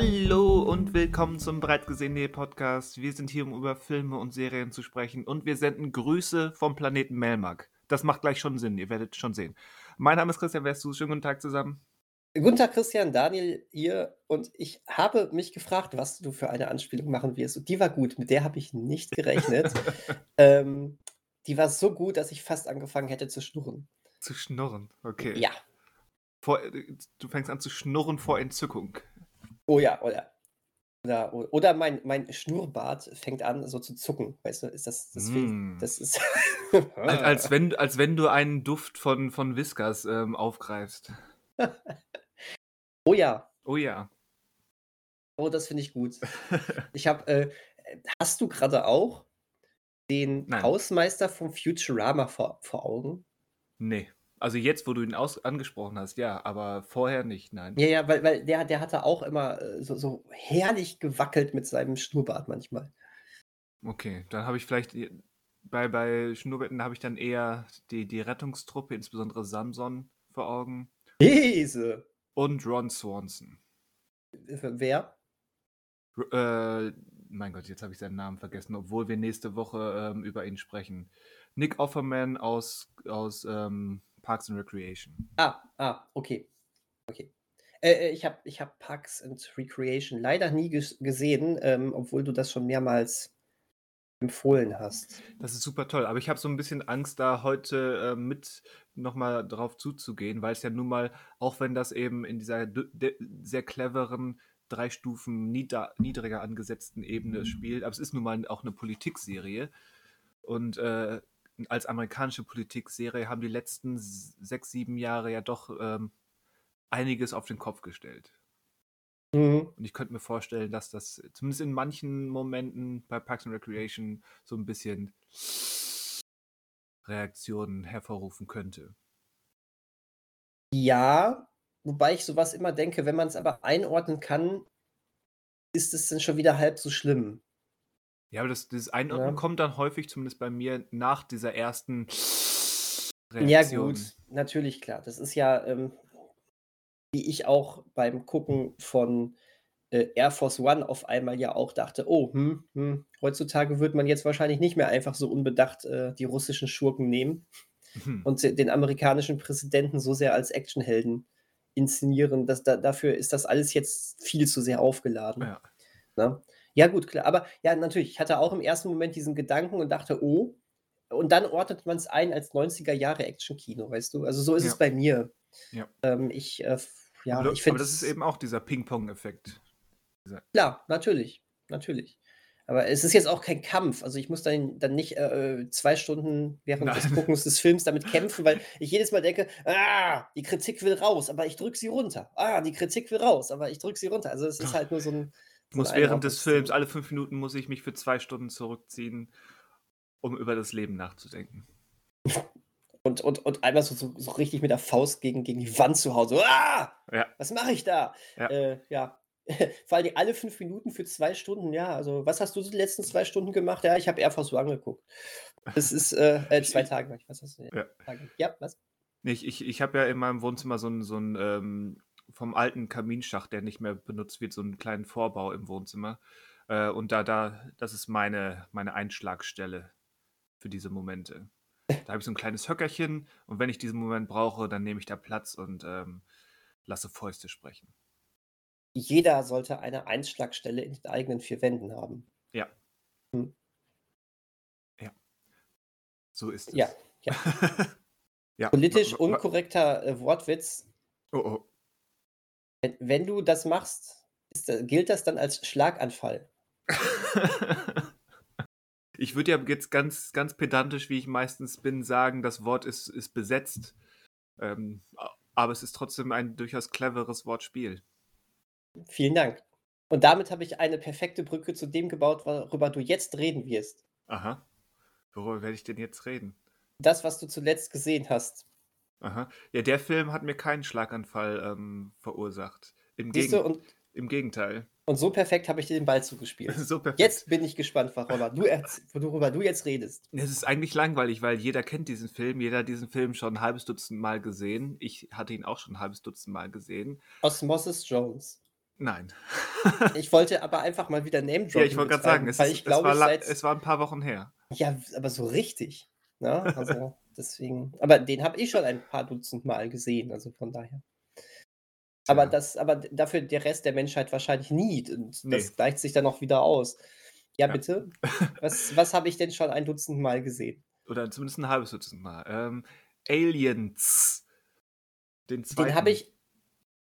Hallo und willkommen zum Breitgesehene Podcast. Wir sind hier, um über Filme und Serien zu sprechen und wir senden Grüße vom Planeten Melmark. Das macht gleich schon Sinn, ihr werdet schon sehen. Mein Name ist Christian Westus, schönen guten Tag zusammen. Guten Tag, Christian, Daniel hier. Und ich habe mich gefragt, was du für eine Anspielung machen wirst. Und die war gut, mit der habe ich nicht gerechnet. ähm, die war so gut, dass ich fast angefangen hätte zu schnurren. Zu schnurren, okay. Ja. Vor, du fängst an zu schnurren vor Entzückung. Oh ja, oder. Oder, oder mein, mein Schnurrbart fängt an, so zu zucken. Weißt du, ist das, das, Mm. das ist. Als, als, wenn, als wenn du einen Duft von, von Whiskas ähm, aufgreifst. oh ja, Oh ja. oh, das finde ich gut. Ich habe, äh, hast du gerade auch den Nein. Hausmeister von Futurama vor, vor Augen? Nee. Also jetzt, wo du ihn aus angesprochen hast, ja, aber vorher nicht, nein. Ja, ja, weil, weil der, der hatte auch immer äh, so, so herrlich gewackelt mit seinem Schnurrbart manchmal. Okay, dann habe ich vielleicht i- bei, bei Schnurrbetten habe ich dann eher die, die Rettungstruppe, insbesondere Samson, vor Augen. Diese. Und Ron Swanson. Wer? R äh, mein Gott, jetzt habe ich seinen Namen vergessen, obwohl wir nächste Woche ähm, über ihn sprechen. Nick Offerman aus, aus ähm, Parks and Recreation. Ah, ah, okay. Okay. Äh, äh, ich habe ich hab Parks and Recreation leider nie ges gesehen, ähm, obwohl du das schon mehrmals empfohlen hast. Das ist super toll, aber ich habe so ein bisschen Angst, da heute äh, mit nochmal drauf zuzugehen, weil es ja nun mal, auch wenn das eben in dieser sehr cleveren, drei Stufen nieder niedriger angesetzten Ebene spielt, aber es ist nun mal auch eine Politikserie. Und äh, als amerikanische Politikserie haben die letzten sechs, sieben Jahre ja doch ähm, einiges auf den Kopf gestellt. Mhm. Und ich könnte mir vorstellen, dass das zumindest in manchen Momenten bei Parks and Recreation so ein bisschen Reaktionen hervorrufen könnte. Ja, wobei ich sowas immer denke, wenn man es aber einordnen kann, ist es dann schon wieder halb so schlimm. Ja, aber das, dieses Einordnen Ja. kommt dann häufig, zumindest bei mir, nach dieser ersten Ja, Reaktion. gut, natürlich, klar. Das ist ja, ähm, wie ich auch beim Gucken von äh, Air Force One auf einmal ja auch dachte, oh, hm, hm, heutzutage wird man jetzt wahrscheinlich nicht mehr einfach so unbedacht äh, die russischen Schurken nehmen Hm. und den amerikanischen Präsidenten so sehr als Actionhelden inszenieren. Das, da, dafür ist das alles jetzt viel zu sehr aufgeladen. Ja. Ne? Ja, gut, klar. Aber ja, natürlich, ich hatte auch im ersten Moment diesen Gedanken und dachte, oh, und dann ordnet man es ein als 90er Jahre Action-Kino, weißt du? Also so ist Ja. es bei mir. Ja. Ähm, ich, äh, ja, aber, ich aber das ist eben auch dieser Ping-Pong-Effekt. klar, natürlich, natürlich. Aber es ist jetzt auch kein Kampf. Also ich muss dann, dann nicht äh, zwei Stunden während des Nein. Guckens des Films damit kämpfen, weil ich jedes Mal denke, ah, die Kritik will raus, aber ich drücke sie runter. Ah, die Kritik will raus, aber ich drücke sie runter. Also es ist halt nur so ein. Ich muss ein während des Films, alle fünf Minuten muss ich mich für zwei Stunden zurückziehen, um über das Leben nachzudenken. Und, und, und einmal so, so, so richtig mit der Faust gegen, gegen die Wand zu Hause. So, ah, Ja. was mache ich da? Ja. Äh, ja. Vor allem alle fünf Minuten für zwei Stunden, ja. Also, was hast du die letzten zwei Stunden gemacht? Ja, ich habe Air Force One geguckt. Das ist äh, äh, zwei Ich- Tage. Was hast du denn? Ja. Ja, was? Ich, ich, ich habe ja in meinem Wohnzimmer so einen so einen, ähm, vom alten Kaminschacht, der nicht mehr benutzt wird, so einen kleinen Vorbau im Wohnzimmer. Äh, und da, da, das ist meine, meine Einschlagstelle für diese Momente. Da habe ich so ein kleines Höckerchen und wenn ich diesen Moment brauche, dann nehme ich da Platz und ähm, lasse Fäuste sprechen. Jeder sollte eine Einschlagstelle in den eigenen vier Wänden haben. Ja. Hm. Ja. So ist es. Ja, ja. ja. Politisch unkorrekter äh, Wortwitz. Oh, oh. Wenn, wenn du das machst, ist, gilt das dann als Schlaganfall. Ich würde ja jetzt ganz, ganz pedantisch, wie ich meistens bin, sagen, das Wort ist, ist besetzt. Ähm, aber es ist trotzdem ein durchaus cleveres Wortspiel. Vielen Dank. Und damit habe ich eine perfekte Brücke zu dem gebaut, worüber du jetzt reden wirst. Aha. Worüber werde ich denn jetzt reden? Das, was du zuletzt gesehen hast. Aha. Ja, der Film hat mir keinen Schlaganfall ähm, verursacht. Im, du, Gegen und, Im Gegenteil. und so perfekt habe ich dir den Ball zugespielt. so perfekt. Jetzt bin ich gespannt, worüber du, worüber du jetzt redest. Es ist eigentlich langweilig, weil jeder kennt diesen Film, jeder hat diesen Film schon ein halbes Dutzend Mal gesehen. Ich hatte ihn auch schon ein halbes Dutzend Mal gesehen. Osmosis Jones. Nein. Ich wollte aber einfach mal wieder Name Ja, ich wollte gerade sagen, es, weil ist, ich es, glaube, war es war ein paar Wochen her. ja, aber so richtig, ne? Also, deswegen aber den habe ich schon ein paar Dutzend Mal gesehen, also von daher. Aber Tja. das aber dafür der Rest der Menschheit wahrscheinlich nie und Nee. das gleicht sich dann auch wieder aus. Ja, Ja. bitte? Was was habe ich denn schon ein Dutzend Mal gesehen? Oder zumindest ein halbes Dutzend Mal. Ähm, Aliens. Den Den habe ich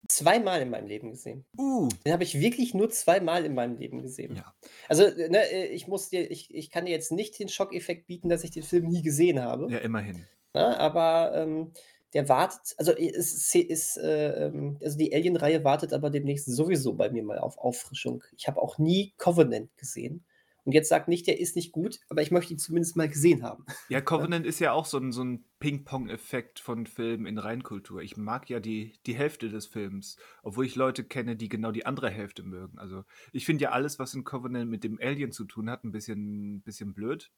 zweimal in meinem Leben gesehen. Uh. Den habe ich wirklich nur zweimal in meinem Leben gesehen. Ja. Also, äh, ne, äh, ich muss dir ich ich kann dir jetzt nicht den Schockeffekt bieten, dass ich den Film nie gesehen habe. Ja, immerhin. Ne, aber, ähm, der wartet also, äh, ist ist, äh, ähm also, die Alien-Reihe wartet aber demnächst sowieso bei mir mal auf Auffrischung. Ich habe auch nie Covenant gesehen. Und jetzt sag nicht, der ist nicht gut, aber ich möchte ihn zumindest mal gesehen haben. Ja, Covenant ist ja auch so ein, so ein Ping-Pong-Effekt von Filmen in Reinkultur. Ich mag ja die, die Hälfte des Films, obwohl ich Leute kenne, die genau die andere Hälfte mögen. Also ich finde ja alles, was in Covenant mit dem Alien zu tun hat, ein bisschen, bisschen blöd.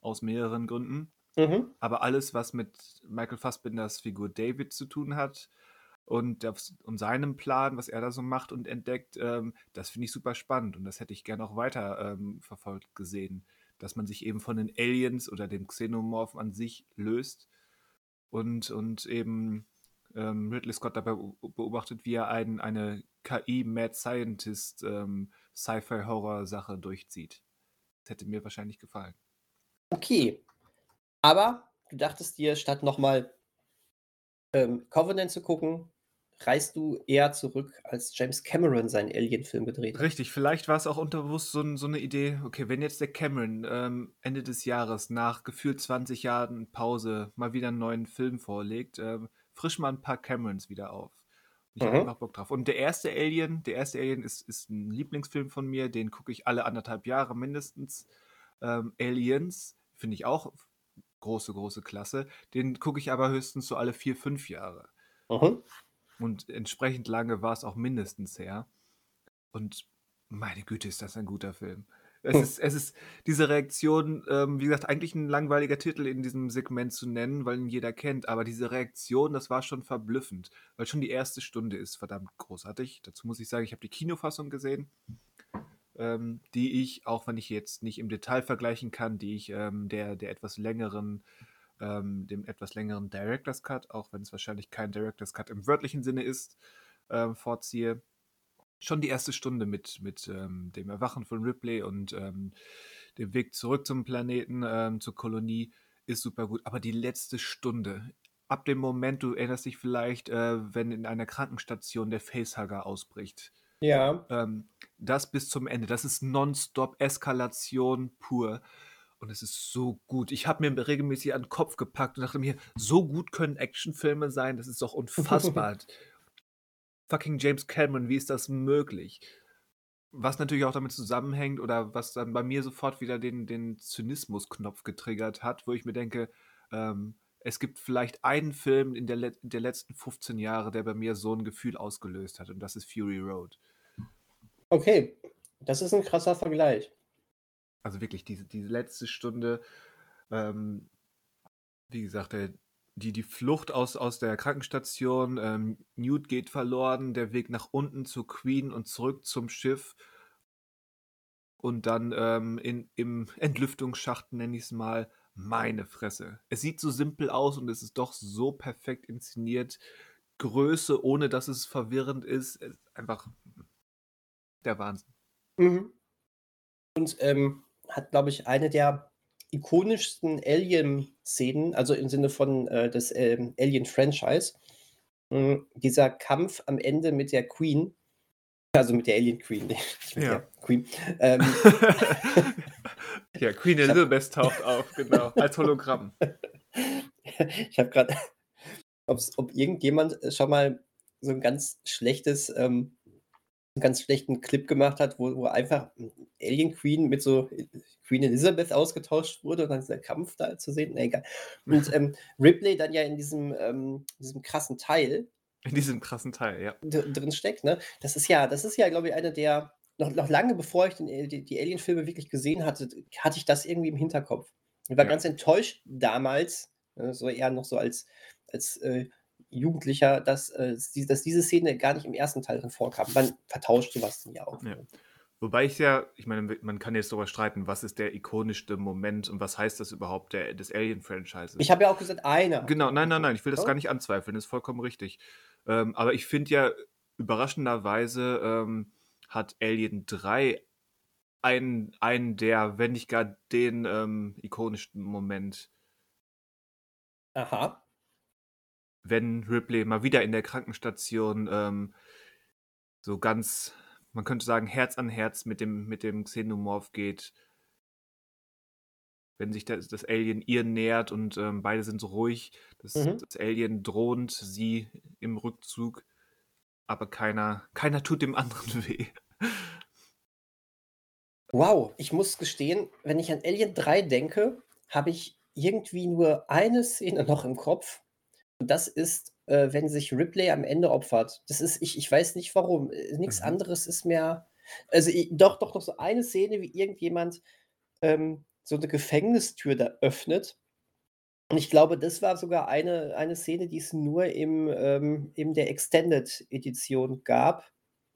Aus mehreren Gründen. Mhm. Aber alles, was mit Michael Fassbinders Figur David zu tun hat und, das, und seinem Plan, was er da so macht und entdeckt, ähm, das finde ich super spannend und das hätte ich gerne auch weiter ähm, verfolgt gesehen. Dass man sich eben von den Aliens oder dem Xenomorph an sich löst und, und eben ähm, Ridley Scott dabei beob- beobachtet, wie er ein, eine KI-Mad Scientist ähm, Sci-Fi-Horror-Sache durchzieht. Das hätte mir wahrscheinlich gefallen. Okay. Aber du dachtest dir, statt noch mal ähm, Covenant zu gucken, reist du eher zurück, als James Cameron seinen Alien-Film gedreht hat. Richtig, vielleicht war es auch unterbewusst so, so eine Idee, okay, wenn jetzt der Cameron ähm, Ende des Jahres nach gefühlt 20 Jahren Pause mal wieder einen neuen Film vorlegt, ähm, frisch mal ein paar Camerons wieder auf. Ich habe Mhm. einfach Bock drauf. Und der erste Alien, der erste Alien ist, ist ein Lieblingsfilm von mir, den gucke ich alle anderthalb Jahre mindestens. Ähm, Aliens finde ich auch große, große Klasse. Den gucke ich aber höchstens so alle vier, fünf Jahre. Mhm. Und entsprechend lange war es auch mindestens her. Und meine Güte, ist das ein guter Film. Es Hm. ist, es ist diese Reaktion, ähm, wie gesagt, eigentlich ein langweiliger Titel in diesem Segment zu nennen, weil ihn jeder kennt, aber diese Reaktion, das war schon verblüffend, weil schon die erste Stunde ist verdammt großartig. Dazu muss ich sagen, ich habe die Kinofassung gesehen, ähm, die ich, auch wenn ich jetzt nicht im Detail vergleichen kann, die ich ähm, der, der etwas längeren, ähm, dem etwas längeren Director's Cut, auch wenn es wahrscheinlich kein Director's Cut im wörtlichen Sinne ist, ähm, vorziehe. Schon die erste Stunde mit, mit ähm, dem Erwachen von Ripley und ähm, dem Weg zurück zum Planeten, ähm, zur Kolonie, ist super gut. Aber die letzte Stunde, ab dem Moment, du erinnerst dich vielleicht, äh, wenn in einer Krankenstation der Facehugger ausbricht, Ja. ähm, das bis zum Ende. Das ist nonstop Eskalation pur. Und es ist so gut. Ich habe mir regelmäßig an den Kopf gepackt und dachte mir, so gut können Actionfilme sein, das ist doch unfassbar. Fucking James Cameron, wie ist das möglich? Was natürlich auch damit zusammenhängt oder was dann bei mir sofort wieder den, den Zynismus-Knopf getriggert hat, wo ich mir denke, ähm, es gibt vielleicht einen Film in der, le der letzten 15 Jahre, der bei mir so ein Gefühl ausgelöst hat und das ist Fury Road. Okay, das ist ein krasser Vergleich. Also wirklich, diese, diese letzte Stunde, ähm, wie gesagt, der, die, die Flucht aus, aus der Krankenstation, ähm, Newt geht verloren, der Weg nach unten zu Queen und zurück zum Schiff und dann ähm, in, im Entlüftungsschacht, nenne ich es mal, meine Fresse. Es sieht so simpel aus und es ist doch so perfekt inszeniert. Größe, ohne dass es verwirrend ist, ist einfach der Wahnsinn. Mhm. Und ähm, hat, glaube ich, eine der ikonischsten Alien-Szenen, also im Sinne von äh, des ähm, Alien-Franchise. Hm, dieser Kampf am Ende mit der Queen, also mit der Alien Queen, nicht mit Ja. der Queen. Ähm, ja, Queen Elizabeth taucht auf, genau, als Hologramm. ich habe gerade, ob irgendjemand schon mal so ein ganz schlechtes, ähm, ganz schlechten Clip gemacht hat, wo, wo einfach Alien Queen mit so Queen Elizabeth ausgetauscht wurde und dann dieser Kampf da zu sehen. Nee, egal. Und ähm, Ripley dann ja in diesem, ähm, diesem krassen Teil In diesem krassen Teil, ja. drin steckt, ne? Das ist ja, das ist ja, glaube ich, eine der, noch, noch lange bevor ich den, die, die Alien-Filme wirklich gesehen hatte, hatte ich das irgendwie im Hinterkopf. Ich war Ja. ganz enttäuscht damals, äh, so eher noch so als, als äh, Jugendlicher, dass, äh, dass diese Szene gar nicht im ersten Teil drin vorkam. Man vertauscht sowas dann ja auch. Ja. Wobei ich ja, ich meine, man kann jetzt darüber streiten, was ist der ikonischste Moment und was heißt das überhaupt der, des Alien-Franchises? Ich habe ja auch gesagt, einer. Genau, nein, nein, nein, ich will das gar nicht anzweifeln, das ist vollkommen richtig. Ähm, aber ich finde ja, überraschenderweise ähm, hat Alien 3 einen, einen der, wenn nicht gar den ähm, ikonischsten Moment. Aha. Wenn Ripley mal wieder in der Krankenstation ähm, so ganz, man könnte sagen, Herz an Herz mit dem, mit dem Xenomorph geht. Wenn sich das, das Alien ihr nähert und ähm, beide sind so ruhig, das, Mhm. das Alien drohend sie im Rückzug, aber keiner, keiner tut dem anderen weh. Wow, ich muss gestehen, wenn ich an Alien 3 denke, habe ich irgendwie nur eine Szene noch im Kopf. Und das ist, äh, wenn sich Ripley am Ende opfert. Das ist, ich, ich weiß nicht warum. Äh, Nichts Mhm. anderes ist mehr. Also i- doch, doch, doch so eine Szene, wie irgendjemand ähm, so eine Gefängnistür da öffnet. Und ich glaube, das war sogar eine, eine Szene, die es nur im, ähm, in der Extended-Edition gab,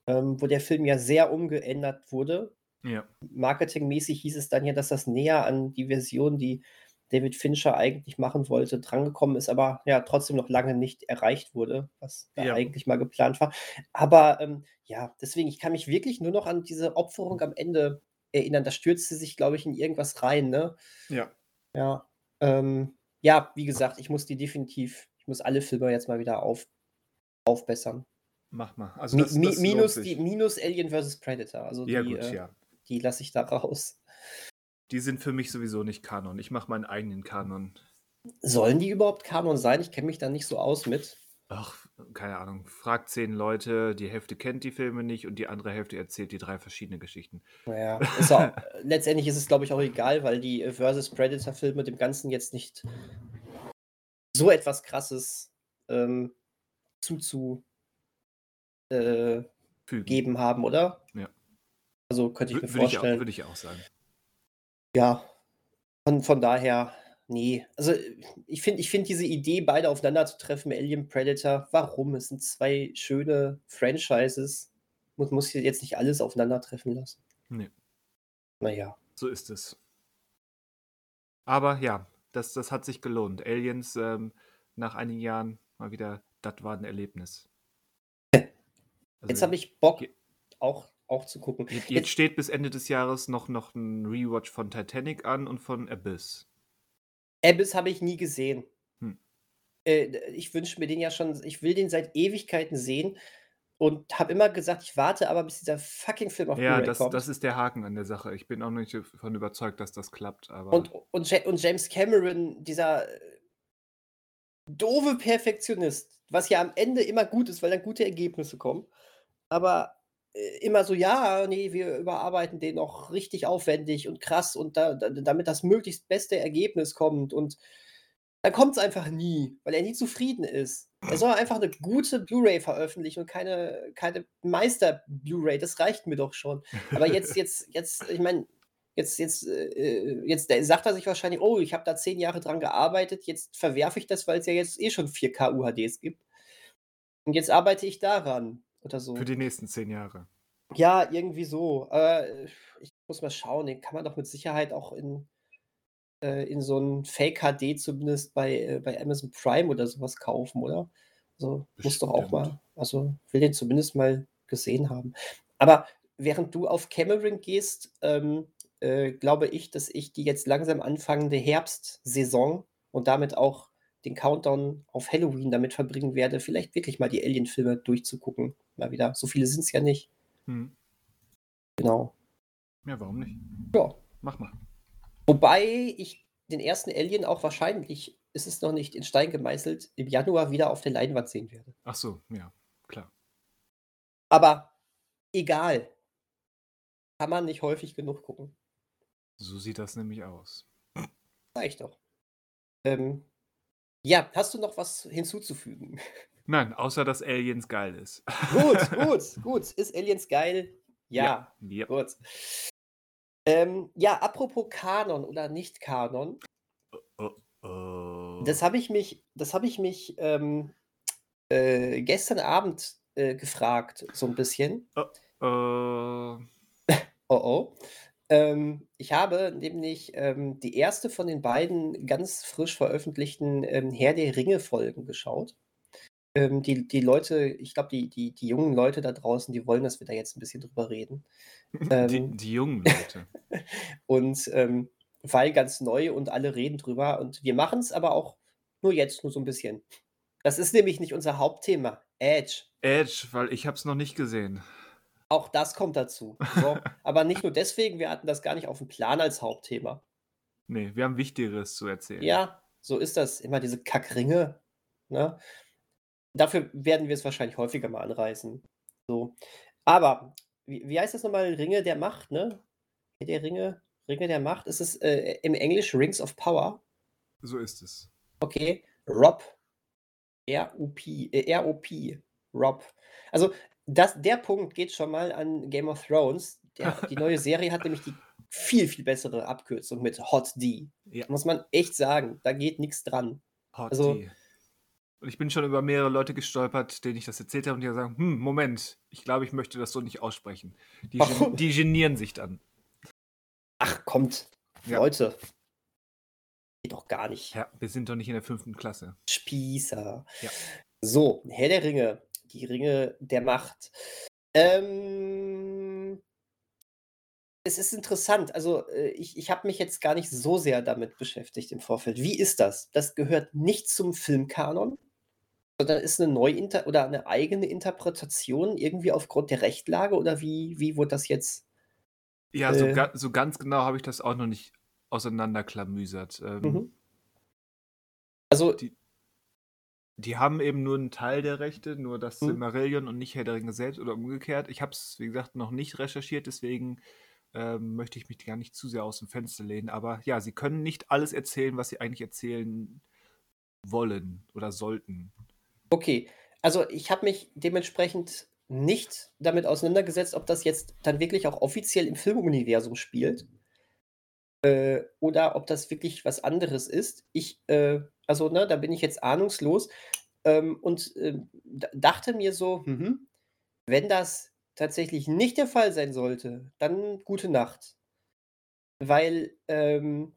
ähm, wo der Film ja sehr umgeändert wurde Ja. marketingmäßig hieß es dann ja, dass das näher an die Version, die David Fincher eigentlich machen wollte, drangekommen ist, aber ja trotzdem noch lange nicht erreicht wurde, was da Ja. eigentlich mal geplant war. Aber ähm, ja, deswegen, ich kann mich wirklich nur noch an diese Opferung am Ende erinnern. Da stürzte sich, glaube ich, in irgendwas rein, ne? Ja. Ja. Ähm, ja, wie gesagt, ich muss die definitiv, ich muss alle Filme jetzt mal wieder auf, aufbessern. Mach mal. Also das, mi das minus, die, minus Alien vs. Predator. Also ja, die, gut, äh, ja. die lasse ich da raus. Die sind für mich sowieso nicht Kanon. Ich mache meinen eigenen Kanon. Sollen die überhaupt Kanon sein? Ich kenne mich da nicht so aus mit. Ach, keine Ahnung. Fragt zehn Leute, die Hälfte kennt die Filme nicht und die andere Hälfte erzählt die drei verschiedene Geschichten. Naja, ist auch, letztendlich ist es, glaube ich, auch egal, weil die äh, Versus Predator-Filme dem Ganzen jetzt nicht so etwas Krasses ähm, zuzu äh, haben, oder? Ja. Also könnte ich mir Würde ich, auch, vorstellen. würde ich auch sagen. Ja, von, von daher, nee. Also ich finde ich find diese Idee, beide aufeinander zu treffen, Alien Predator, warum? Es sind zwei schöne Franchises. Man muss jetzt nicht alles aufeinandertreffen lassen. Nee, Naja. so ist es. Aber ja, das, das hat sich gelohnt. Aliens ähm, nach einigen Jahren mal wieder, das war ein Erlebnis. Also, Jetzt habe ich Bock, auch, auch zu gucken. Jetzt, jetzt Jetzt, steht bis Ende des Jahres noch, noch ein Rewatch von Titanic an und von Abyss. Abyss habe ich nie gesehen. Hm. Äh, ich wünsche mir den ja schon, ich will den seit Ewigkeiten sehen und habe immer gesagt, ich warte aber, bis dieser fucking Film auf Ja, Blu-ray das, kommt. das ist der Haken an der Sache. Ich bin auch nicht davon überzeugt, dass das klappt, aber Und, und, Ja- und James Cameron, dieser äh, doofe Perfektionist, was ja am Ende immer gut ist, weil dann gute Ergebnisse kommen. Aber äh, immer so, ja, nee, wir überarbeiten den noch richtig aufwendig und krass und da, da, damit das möglichst beste Ergebnis kommt. Und dann kommt es einfach nie, weil er nie zufrieden ist. Er soll einfach eine gute Blu-ray veröffentlichen und keine, keine Meister-Blu-ray. Das reicht mir doch schon. Aber jetzt, jetzt, jetzt, ich meine, jetzt, jetzt, äh, jetzt der- sagt er sich wahrscheinlich, oh, ich habe da zehn Jahre dran gearbeitet, jetzt verwerfe ich das, weil es ja jetzt eh schon 4K UHDs gibt. Und jetzt arbeite ich daran oder so. für die nächsten zehn Jahre. Ja, irgendwie so. Äh, ich muss mal schauen, den kann man doch mit Sicherheit auch in, äh, in so ein Fake HD zumindest bei, äh, bei Amazon Prime oder sowas kaufen, oder? Also muss doch auch Bestimmt. mal, also will den zumindest mal gesehen haben. Aber während du auf Cameron gehst, ähm, äh, glaube ich, dass ich die jetzt langsam anfangende Herbstsaison und damit auch den Countdown auf Halloween damit verbringen werde, vielleicht wirklich mal die Alien-Filme durchzugucken. Mal wieder. So viele sind es ja nicht. Hm. Genau. Ja, warum nicht? Ja. Mach mal. Wobei ich den ersten Alien auch wahrscheinlich, ist es noch nicht in Stein gemeißelt, im Januar wieder auf der Leinwand sehen werde. Ach so, ja, klar. Aber egal. Kann man nicht häufig genug gucken. So sieht das nämlich aus. Sag ich doch. Ähm, ja, hast du noch was hinzuzufügen? Nein, außer dass Aliens geil ist. gut, gut, gut. Ist Aliens geil? Ja, Ja. gut. Ähm, ja, apropos Kanon oder nicht Kanon, Oh, oh. das habe ich mich, das habe ich mich ähm, äh, gestern Abend äh, gefragt, so ein bisschen. Oh, äh, Oh oh. Ähm, ich habe nämlich ähm, die erste von den beiden ganz frisch veröffentlichten ähm, Herr der Ringe-Folgen geschaut. Ähm, die, die Leute, ich glaube, die, die, die jungen Leute da draußen, die wollen, dass wir da jetzt ein bisschen drüber reden. die, Ähm, die jungen Leute. und ähm, weil ganz neu und alle reden drüber. Und wir machen es aber auch nur jetzt, nur so ein bisschen. Das ist nämlich nicht unser Hauptthema. Edge. Edge, weil ich habe es noch nicht gesehen. Auch das kommt dazu. So. aber nicht nur deswegen, wir hatten das gar nicht auf dem Plan als Hauptthema. Nee, wir haben Wichtigeres zu erzählen. Ja, so ist das. Immer diese Kackringe. Ne? Dafür werden wir es wahrscheinlich häufiger mal anreißen. So. Aber, wie, wie heißt das nochmal? Ringe der Macht, ne? Der Ringe, Ringe der Macht. Ist es äh, im Englisch Rings of Power? So ist es. Okay. Rob. R-O-P. Äh, R-O-P. Rob. Also, das, der Punkt geht schon mal an Game of Thrones. Der, die neue Serie hat nämlich die viel, viel bessere Abkürzung mit Hot D. Ja. Muss man echt sagen. Da geht nichts dran. Hot Also- Tea. Und ich bin schon über mehrere Leute gestolpert, denen ich das erzählt habe und die sagen, hm, Moment, ich glaube, ich möchte das so nicht aussprechen. Die, gen die genieren sich dann. Ach, kommt. Ja. Leute. Geht doch gar nicht. Ja, wir sind doch nicht in der fünften Klasse. Spießer. Ja. So, Herr der Ringe. Die Ringe der Macht. Ähm, es ist interessant. Also, äh, ich, ich habe mich jetzt gar nicht so sehr damit beschäftigt im Vorfeld. Wie ist das? Das gehört nicht zum Filmkanon, sondern ist eine Neuinter oder eine eigene Interpretation irgendwie aufgrund der Rechtlage oder wie, wie wurde das jetzt? Ja, so, Äh. ga so ganz genau habe ich das auch noch nicht auseinanderklamüsert. Ähm, Mhm. Also, die, die haben eben nur einen Teil der Rechte, nur das Mhm. Silmarillion und nicht Herr der Ringe selbst oder umgekehrt. Ich habe es, wie gesagt, noch nicht recherchiert, deswegen ähm, möchte ich mich gar nicht zu sehr aus dem Fenster lehnen. Aber ja, sie können nicht alles erzählen, was sie eigentlich erzählen wollen oder sollten. Okay, also ich habe mich dementsprechend nicht damit auseinandergesetzt, ob das jetzt dann wirklich auch offiziell im Filmuniversum spielt äh, oder ob das wirklich was anderes ist. Ich, äh, also ne, da bin ich jetzt ahnungslos ähm, und d- dachte mir so, mhm, wenn das tatsächlich nicht der Fall sein sollte, dann gute Nacht. Weil ähm,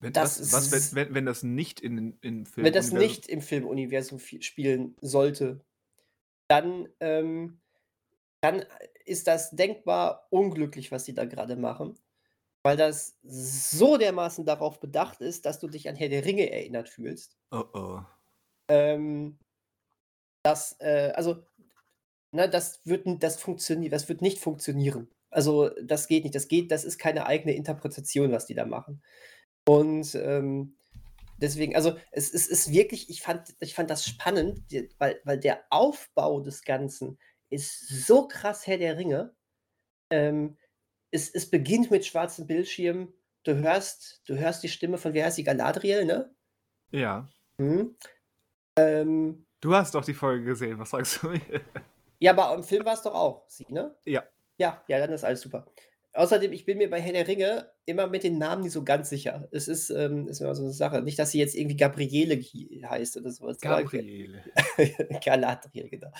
Wenn, Das was, was ist- wenn, wenn, das nicht in in Film wenn das nicht im Filmuniversum fi- spielen sollte, dann, ähm, dann ist das denkbar unglücklich, was sie da gerade machen, weil das so dermaßen darauf bedacht ist, dass du dich an Herr der Ringe erinnert fühlst. Oh oh. Ähm, das, äh, also, ne, das wird, das funktioniert, das wird nicht funktionieren. Also, das geht nicht. Das geht, das ist keine eigene Interpretation, was die da machen. Und ähm, deswegen, also es, es ist wirklich, ich fand, ich fand das spannend, weil, weil der Aufbau des Ganzen ist so krass Herr der Ringe. Ähm, es, es beginnt mit schwarzem Bildschirm. Du hörst, du hörst die Stimme von, wie heißt die, Galadriel, ne? Ja. Mhm. Ähm, Du hast doch die Folge gesehen, was sagst du mir? Ja, aber im Film war es doch auch sie, ne? Ja. Ja, ja, dann ist alles super. Außerdem, ich bin mir bei Herr der Ringe immer mit den Namen nicht so ganz sicher. Es ist, ähm, ist immer so eine Sache. Nicht, dass sie jetzt irgendwie Gabriele heißt oder sowas. Gabriele. Galadriel, genau.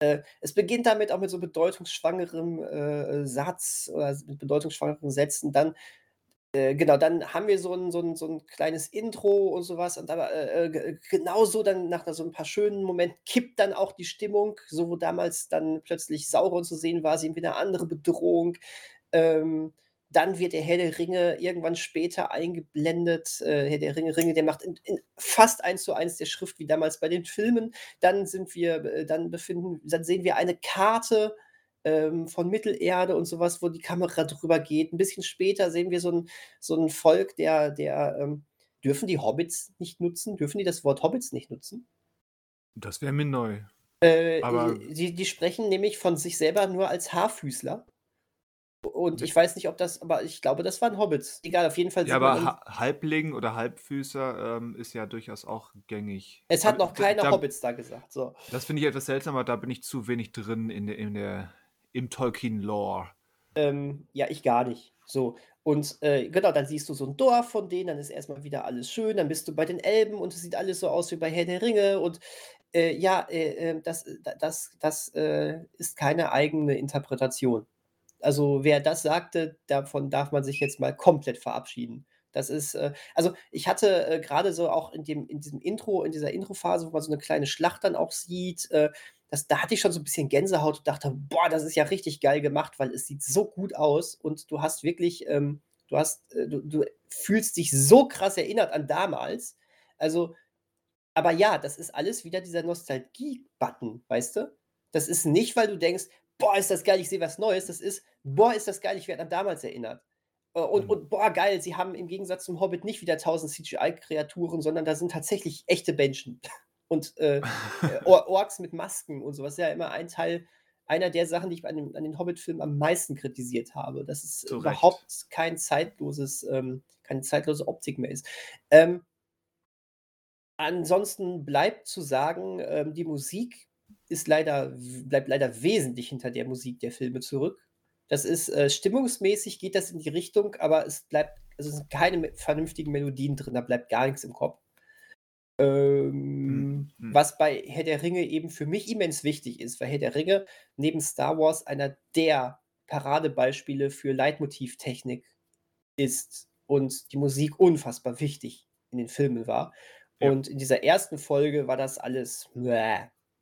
Äh, es beginnt damit auch mit so bedeutungsschwangerem äh, Satz oder mit bedeutungsschwangeren Sätzen. Dann, äh, genau, dann haben wir so ein, so, ein, so ein kleines Intro und sowas. Und aber äh, äh, genauso dann nach so ein paar schönen Momenten kippt dann auch die Stimmung. So, wo damals dann plötzlich Sauron zu sehen war, sehen wir eine andere Bedrohung. Ähm, dann wird der Herr der Ringe irgendwann später eingeblendet. Äh, Herr der Ringe, Ringe, der macht in, in fast eins zu eins der Schrift wie damals bei den Filmen. Dann sind wir, äh, dann befinden, dann sehen wir eine Karte ähm, von Mittelerde und sowas, wo die Kamera drüber geht. Ein bisschen später sehen wir so ein, so ein Volk, der, der ähm, dürfen die Hobbits nicht nutzen? Dürfen die das Wort Hobbits nicht nutzen? Das wäre mir neu. Äh, Aber- die, die sprechen nämlich von sich selber nur als Haarfüßler. Und Wie- ich weiß nicht, ob das, aber ich glaube, das waren Hobbits. Egal, auf jeden Fall. Ja, sieht man aber ha Halbling oder Halbfüßer ähm, ist ja durchaus auch gängig. es hat noch keine da, Hobbits da gesagt. So. Das finde ich etwas seltsam, aber da bin ich zu wenig drin in der, in der, im Tolkien-Lore. Ähm, ja, ich gar nicht. So, und, äh, genau, dann siehst du so 'n Dorf von denen, dann ist erst mal wieder alles schön, dann bist du bei den Elben und es sieht alles so aus wie bei Herr der Ringe und, äh, ja, äh, äh, das äh, da das das, äh, ist keine eigene Interpretation. Also, wer das sagte, davon darf man sich jetzt mal komplett verabschieden. Das ist, äh also, ich hatte, äh, grade so auch in dem in diesem Intro in dieser Introphase, wo man so 'ne kleine Schlacht dann auch sieht, äh, das da hatte ich schon so 'n bisschen Gänsehaut und dachte: „Boah, das ist ja richtig geil gemacht“, weil es sieht so gut aus und du hast wirklich, ähm du hast äh, du du fühlst dich so krass erinnert an damals. Also aber ja, das ist alles wieder dieser Nostalgie-Button, weißt du? Das ist nicht, weil du denkst: „Boah, ist das geil, ich sehe was Neues.“ Das ist: „Boah, ist das geil, ich werde an damals erinnert.“ Äh, und Mhm. und boah, geil, sie haben im Gegensatz zum Hobbit nicht wieder 1.000 CGI-Kreaturen, sondern da sind tatsächlich echte Menschen und, äh, äh, Or Orks mit Masken und so was. Ja immer ein Teil einer der Sachen, die ich an den den Hobbit-Filmen am meisten kritisiert habe, dass es Zu Recht. überhaupt kein zeitloses ähm, keine zeitlose Optik mehr ist. Ähm ansonsten bleibt zu sagen, ähm, die Musik ist leider bleibt leider wesentlich hinter der Musik der Filme zurück. Das ist äh, stimmungsmäßig geht das in die Richtung, aber es bleibt also, es sind keine vernünftigen Melodien drin, da bleibt gar nix im Kopf. Ähm, mhm. was bei Herr der Ringe eben für mich immens wichtig ist, weil Herr der Ringe neben Star Wars einer der Paradebeispiele für Leitmotivtechnik ist und die Musik unfassbar wichtig in den Filmen war. Ja. Und in dieser 1. Folge war das alles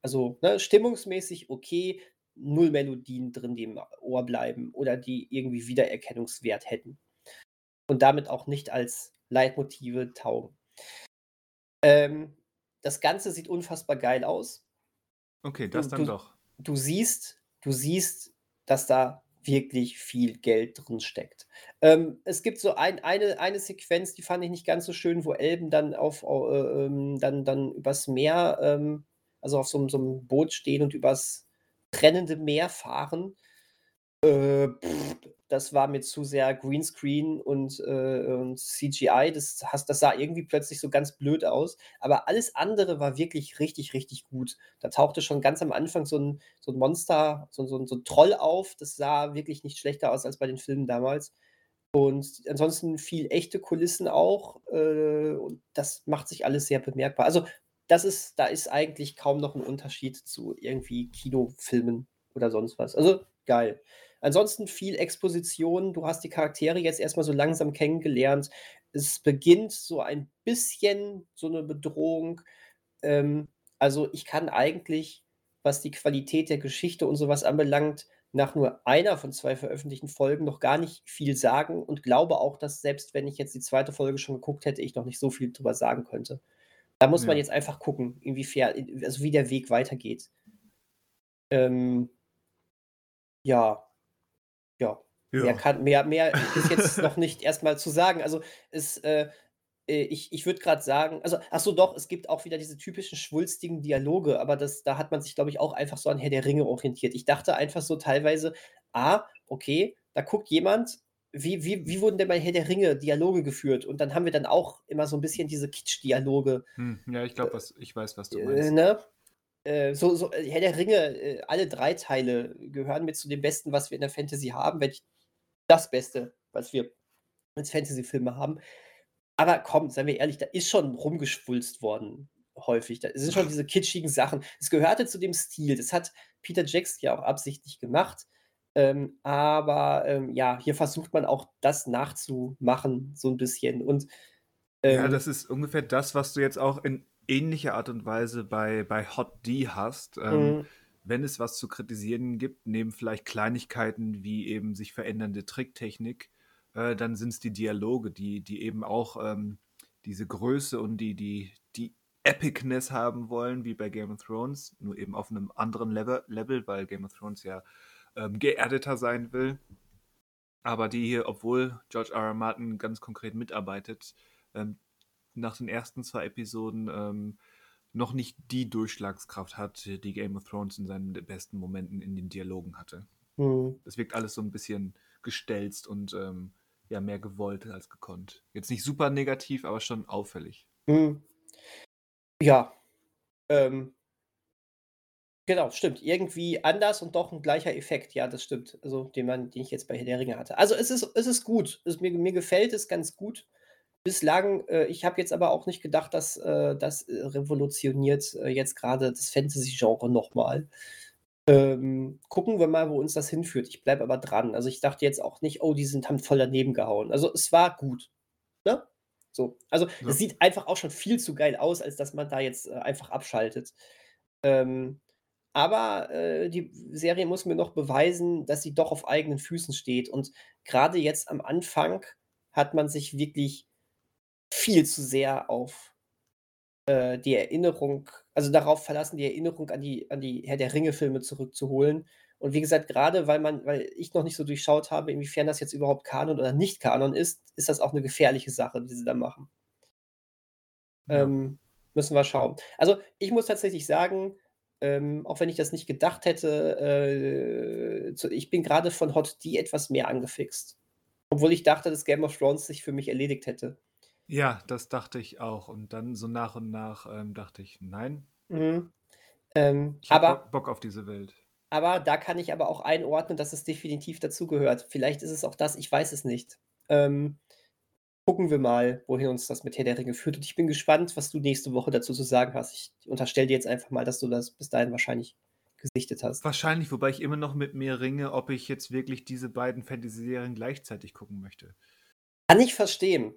also, ne, stimmungsmäßig okay, 0 Melodien drin, die im Ohr bleiben oder die irgendwie Wiedererkennungswert hätten und damit auch nicht als Leitmotive taugen. Ähm, das Ganze sieht unfassbar geil aus. Okay, Du das dann du doch. du siehst du siehst, dass da wirklich viel Geld drin steckt. Ähm, es gibt so ein eine eine Sequenz, die fand ich nicht ganz so schön, wo Elben dann auf au äh, ähm, dann dann übers Meer, ähm also, auf so so 'nem Boot stehen und übers brennende Meer fahren. Äh, das war mir zu sehr Greenscreen und, äh, und CGI. Das das sah irgendwie plötzlich so ganz blöd aus, aber alles andere war wirklich richtig, richtig gut. Da tauchte schon ganz am Anfang so 'n so 'n Monster, so so so 'n Troll auf. Das sah wirklich nicht schlechter aus als bei den Filmen damals. Und ansonsten viel echte Kulissen auch, äh, und das macht sich alles sehr bemerkbar. Also, das ist da ist eigentlich kaum noch 'n Unterschied zu irgendwie Kinofilmen oder sonst was. Also, geil. Ansonsten viel Exposition. Du hast die Charaktere jetzt erst mal so langsam kennengelernt. Es beginnt so ein bisschen so 'ne Bedrohung. Ähm, also, ich kann eigentlich, was die Qualität der Geschichte und so was anbelangt, nach nur einer von 2 veröffentlichten Folgen noch gar nicht viel sagen und glaube auch, dass selbst wenn ich jetzt die 2. Folge schon geguckt hätte, ich noch nicht so viel drüber sagen könnte. Da muss man Ja. jetzt einfach gucken, inwiefer also, wie der Weg weitergeht. Ähm ja. Ja. Mehr Ja. kann mehr mehr ist jetzt noch nicht erst mal zu sagen. Also, es, äh äh, ich ich würde grad sagen also, ach so, doch, es gibt auch wieder diese typischen schwulstigen Dialoge, aber das da hat man sich, glaube ich, auch einfach so an Herr der Ringe orientiert. Ich dachte einfach so teilweise: „Ah, okay, da guckt jemand, wie wie wie wurden denn bei Herr der Ringe Dialoge geführt?“ Und dann haben wir dann auch immer so 'n bisschen diese Kitschdialoge, Hm, ja, ich glaube, ich weiß, was du äh, äh, meinst. ne? Äh, so so Herr der Ringe, äh, alle 3 Teile gehören mit zu dem Besten, was wir in der Fantasy haben, wenn nicht das Beste, was wir als Fantasyfilme haben. Aber komm, seien wir ehrlich, da ist schon rumgeschwulst worden häufig. Da sind schon diese kitschigen Sachen. Es gehörte zu dem Stil. Das hat Peter Jackson ja auch absichtlich gemacht. Ähm, aber, ähm, ja, hier versucht man auch das nachzumachen so 'n bisschen und, Ja, ähm das ist ungefähr das, was du jetzt auch in ähnlicher Art und Weise bei bei Hot D hast. Ähm, Mhm. wenn es was zu kritisieren gibt, neben vielleicht Kleinigkeiten wie eben sich verändernde Tricktechnik, äh, dann sind's die Dialoge, die die eben auch, ähm, diese Größe und die die die Epicness haben wollen wie bei Game of Thrones, nur eben auf 'nem anderen Lever Level, weil Game of Thrones ja, ähm, geerdeter sein will. Aber die hier, obwohl George R. R. Martin ganz konkret mitarbeitet, ähm, nach den ersten 2 Episoden, ähm, noch nicht die Durchschlagskraft hat, die Game of Thrones in seinen besten Momenten in den Dialogen hatte. Mhm. Das wirkt alles so 'n bisschen gestelzt und, ähm, ja, mehr gewollt als gekonnt. Jetzt nicht super negativ, aber schon auffällig. Mhm. Ja. Ähm Genau, stimmt. Irgendwie anders und doch 'n gleicher Effekt. Ja, das stimmt. Also, den man den ich jetzt bei Herr der Ringe hatte. Also, es ist es ist gut. Es mir mir gefällt es ganz gut. Bislang äh, ich habe jetzt aber auch nicht gedacht, dass äh, das, äh, revolutioniert, äh, jetzt grade das Fantasy-Genre noch mal. Ähm, gucken wir mal, wo uns das hinführt. Ich bleibe aber dran. Also, ich dachte jetzt auch nicht: „Oh, die sind haben voll daneben gehauen.“ Also, es war gut, ne? So. Also, Ja. es sieht einfach auch schon viel zu geil aus, als dass man da jetzt, äh, einfach abschaltet. Ähm, aber, äh, die Serie muss mir noch beweisen, dass sie doch auf eigenen Füßen steht. Und grade jetzt am Anfang hat man sich wirklich viel zu sehr auf, äh, die Erinnerung also, darauf verlassen, die Erinnerung an die an die Herr-der-Ringe-Filme zurückzuholen. Und wie gesagt, grade weil man weil ich noch nicht so durchschaut habe, inwiefern das jetzt überhaupt Kanon oder nicht Kanon ist, ist das auch 'ne gefährliche Sache, die sie da machen. Ja. Ähm, müssen wir schauen. Also, ich muss tatsächlich sagen, ähm, auch wenn ich das nicht gedacht hätte, äh, zu ich bin grade von Hot D etwas mehr angefixt. Obwohl ich dachte, dass Game of Thrones sich für mich erledigt hätte. Ja, das dachte ich auch. Und dann so nach und nach, ähm, dachte ich: „Nein.“ Mhm. Ähm, Ich habe aber Bock Bock auf diese Welt. aber da kann ich aber auch einordnen, dass es definitiv dazugehört. Vielleicht ist es auch das, ich weiß es nicht. Ähm, gucken wir mal, wohin uns das mit Herr der Ringe führt. Und ich bin gespannt, was du nächste Woche dazu zu sagen hast. Ich unterstelle dir jetzt einfach mal, dass du das bis dahin wahrscheinlich gesichtet hast. Wahrscheinlich, wobei ich immer noch mit mir ringe, ob ich jetzt wirklich diese beiden Fantasy-Serien gleichzeitig gucken möchte. Kann ich verstehen.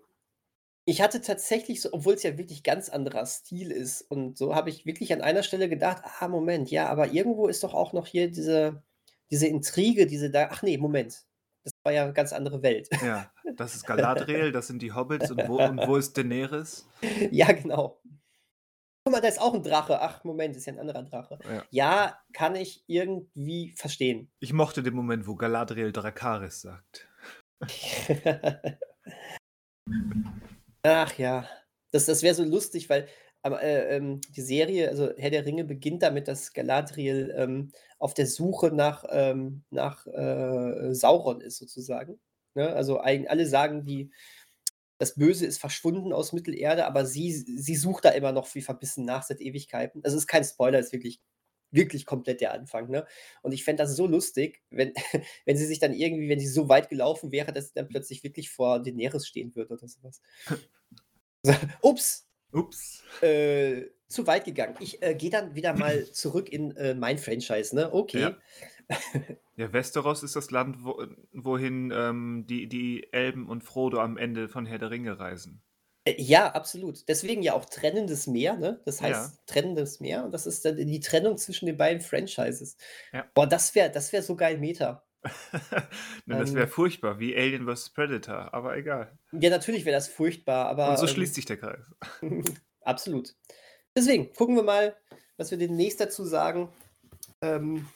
Ich hatte tatsächlich so obwohl's ja wirklich ganz anderer Stil ist und so, habe ich wirklich an einer Stelle gedacht: „Ah, Moment, ja, aber irgendwo ist doch auch noch hier diese diese Intrige, diese da ach ne, Moment. Das war ja 'ne ganz andere Welt.“ Ja, das ist Galadriel, das sind die Hobbits und wo und wo ist Daenerys? Ja, genau. Guck mal, da ist auch 'n Drache. Ach, Moment, ist ja 'n anderer Drache. Ja. Ja, kann ich irgendwie verstehen. Ich mochte den Moment, wo Galadriel Dracarys sagt. Ach ja, das das wäre so lustig, weil aber, äh, ähm, die Serie, also Herr der Ringe beginnt damit, dass Galadriel, ähm, auf der Suche nach, ähm nach, äh, Sauron ist sozusagen, ne? Also, eigen alle sagen, die das Böse ist verschwunden aus Mittelerde, aber sie sie sucht da immer noch wie verbissen nach seit Ewigkeiten. Also, ist kein Spoiler, ist wirklich wirklich komplett der Anfang, ne? Und ich fände das so lustig, wenn wenn sie sich dann irgendwie wenn sie so weit gelaufen wäre, dass sie dann plötzlich wirklich vor Daenerys stehen würde oder so was. Ups, Ups. äh, zu weit gegangen. Ich, äh, gehe dann wieder mal zurück in, äh, mein Franchise, ne? Okay. Ja. Ja, Westeros ist das Land, wo wohin, ähm, die die Elben und Frodo am Ende von Herr der Ringe reisen. Äh, ja, absolut. Deswegen ja auch Trennendes Meer, ne? Das Ja. heißt Trennendes Meer und das ist dann die Trennung zwischen den beiden Franchises. Ja. Boah, das wäre das wäre so geil Meta. Ne, das wäre Ähm. furchtbar, wie Alien vs. Predator, aber egal. Ja, natürlich wäre das furchtbar, aber, Und so ähm schließt sich der Kreis. Absolut. Deswegen gucken wir mal, was wir demnächst dazu sagen. Ähm,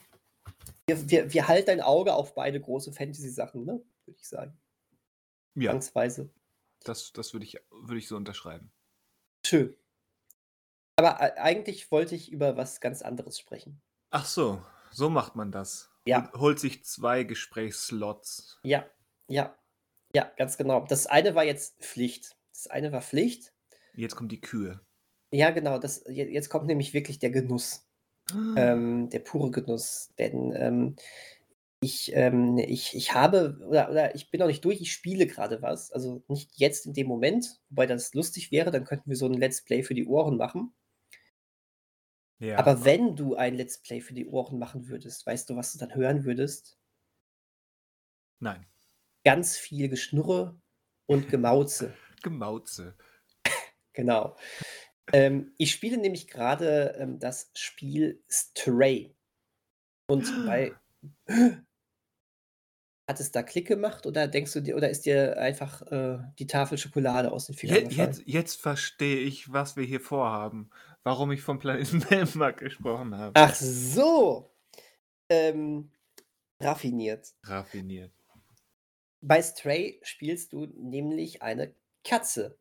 wir wir wir halten ein Auge auf beide große Fantasy-Sachen, ne, würde ich sagen. Ja, Zwangsweise. das das würde ich würde ich so unterschreiben. Schön. Aber ei eigentlich wollte ich über was ganz anderes sprechen. Ach so, so macht man das. Ja. Holt holt sich 2 Gesprächsslots. Ja, ja, ja, ganz genau. Das eine war jetzt Pflicht. Das eine war Pflicht. Jetzt kommt die Kühe. Ja, genau, das je jetzt kommt nämlich wirklich der Genuss. Ähm, der pure Genuss. Denn, ähm, ich, ähm ich ich habe oder oder ich bin noch nicht durch, ich spiele grade was. Also, nicht jetzt in dem Moment, wobei das lustig wäre, dann könnten wir so 'n Let's Play für die Ohren machen. Ja. Aber wenn du ein Let's Play für die Ohren machen würdest, weißt du, was du dann hören würdest? Nein. Ganz viel Geschnurre und Gemauze. Gemauze. Genau. Ähm, ich spiele nämlich grade, ähm, das Spiel Stray. Und bei Hat es da Klick gemacht oder denkst du dir oder ist dir einfach, äh, die Tafel Schokolade aus den Fingern Je gefallen? jetzt jetzt verstehe ich, was wir hier vorhaben. Warum ich vom Planeten Melmark gesprochen habe. Ach so. Ähm, raffiniert. Raffiniert. Bei Stray spielst du nämlich eine Katze.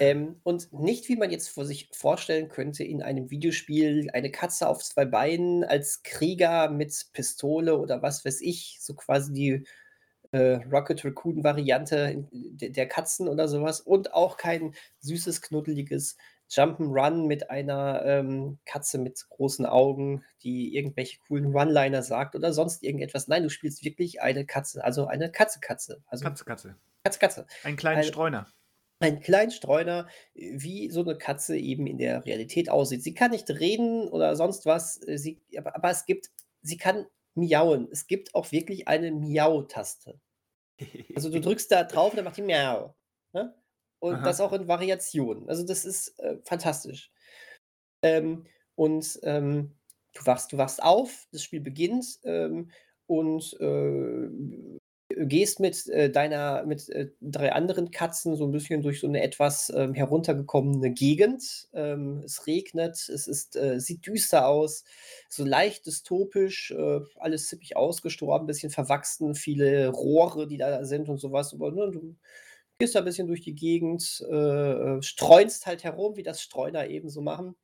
Ähm, und nicht, wie man jetzt vor sich vorstellen könnte in einem Videospiel, eine Katze auf 2 Beinen als Krieger mit Pistole oder was weiß ich, so quasi die, äh, Rocket Raccoon Variante de der Katzen oder so was und auch kein süßes, knuddeliges Jump'n'Run mit einer, ähm, Katze mit großen Augen, die irgendwelche coolen One-Liner sagt oder sonst irgendetwas. Nein, du spielst wirklich eine Katze, also eine Katze-Katze. Also Katze, Katze. Katze, Katze. Einen kleinen Eine Streuner. einen kleinen Streuner, wie so 'ne Katze eben in der Realität aussieht. Sie kann nicht reden oder sonst was, äh, sie aber aber es gibt sie kann miauen. Es gibt auch wirklich eine Miau-Taste. Also, du drückst da drauf und dann macht die Miau, ne? Und das Aha. auch in Variationen. Also, das ist, äh, fantastisch. Ähm, und, ähm, du wachst du wachst auf, das Spiel beginnt, ähm, und, äh, gehst mit, äh, deiner mit, äh, 3 anderen Katzen so 'n bisschen durch so 'ne etwas, ähm, heruntergekommene Gegend. Ähm, es regnet, es ist äh, sieht düster aus, so leicht dystopisch, äh, alles ziemlich ausgestorben, bisschen verwachsen, viele Rohre, die da sind und so was. Aber, ne, du gehst da bisschen durch die Gegend, äh, äh, streunst halt herum, wie das Streuner eben so machen.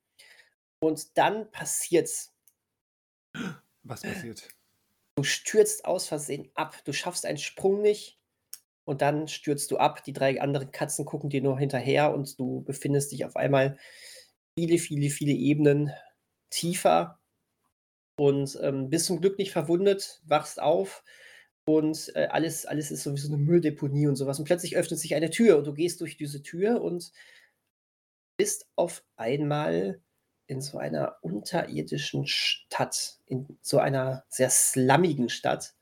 Und dann passiert's. Was passiert? Du stürzt aus Versehen ab. Du schaffst einen Sprung nicht und dann stürzt du ab. Die 3 anderen Katzen gucken dir nur hinterher und du befindest dich auf einmal viele, viele, viele Ebenen tiefer und, ähm, bist zum Glück nicht verwundet, wachst auf und, äh, alles alles ist so wie so 'ne Mülldeponie und so was. Und plötzlich öffnet sich eine Tür und du gehst durch diese Tür und bist auf einmal in so einer unterirdischen Stadt, in so einer sehr slummigen Stadt.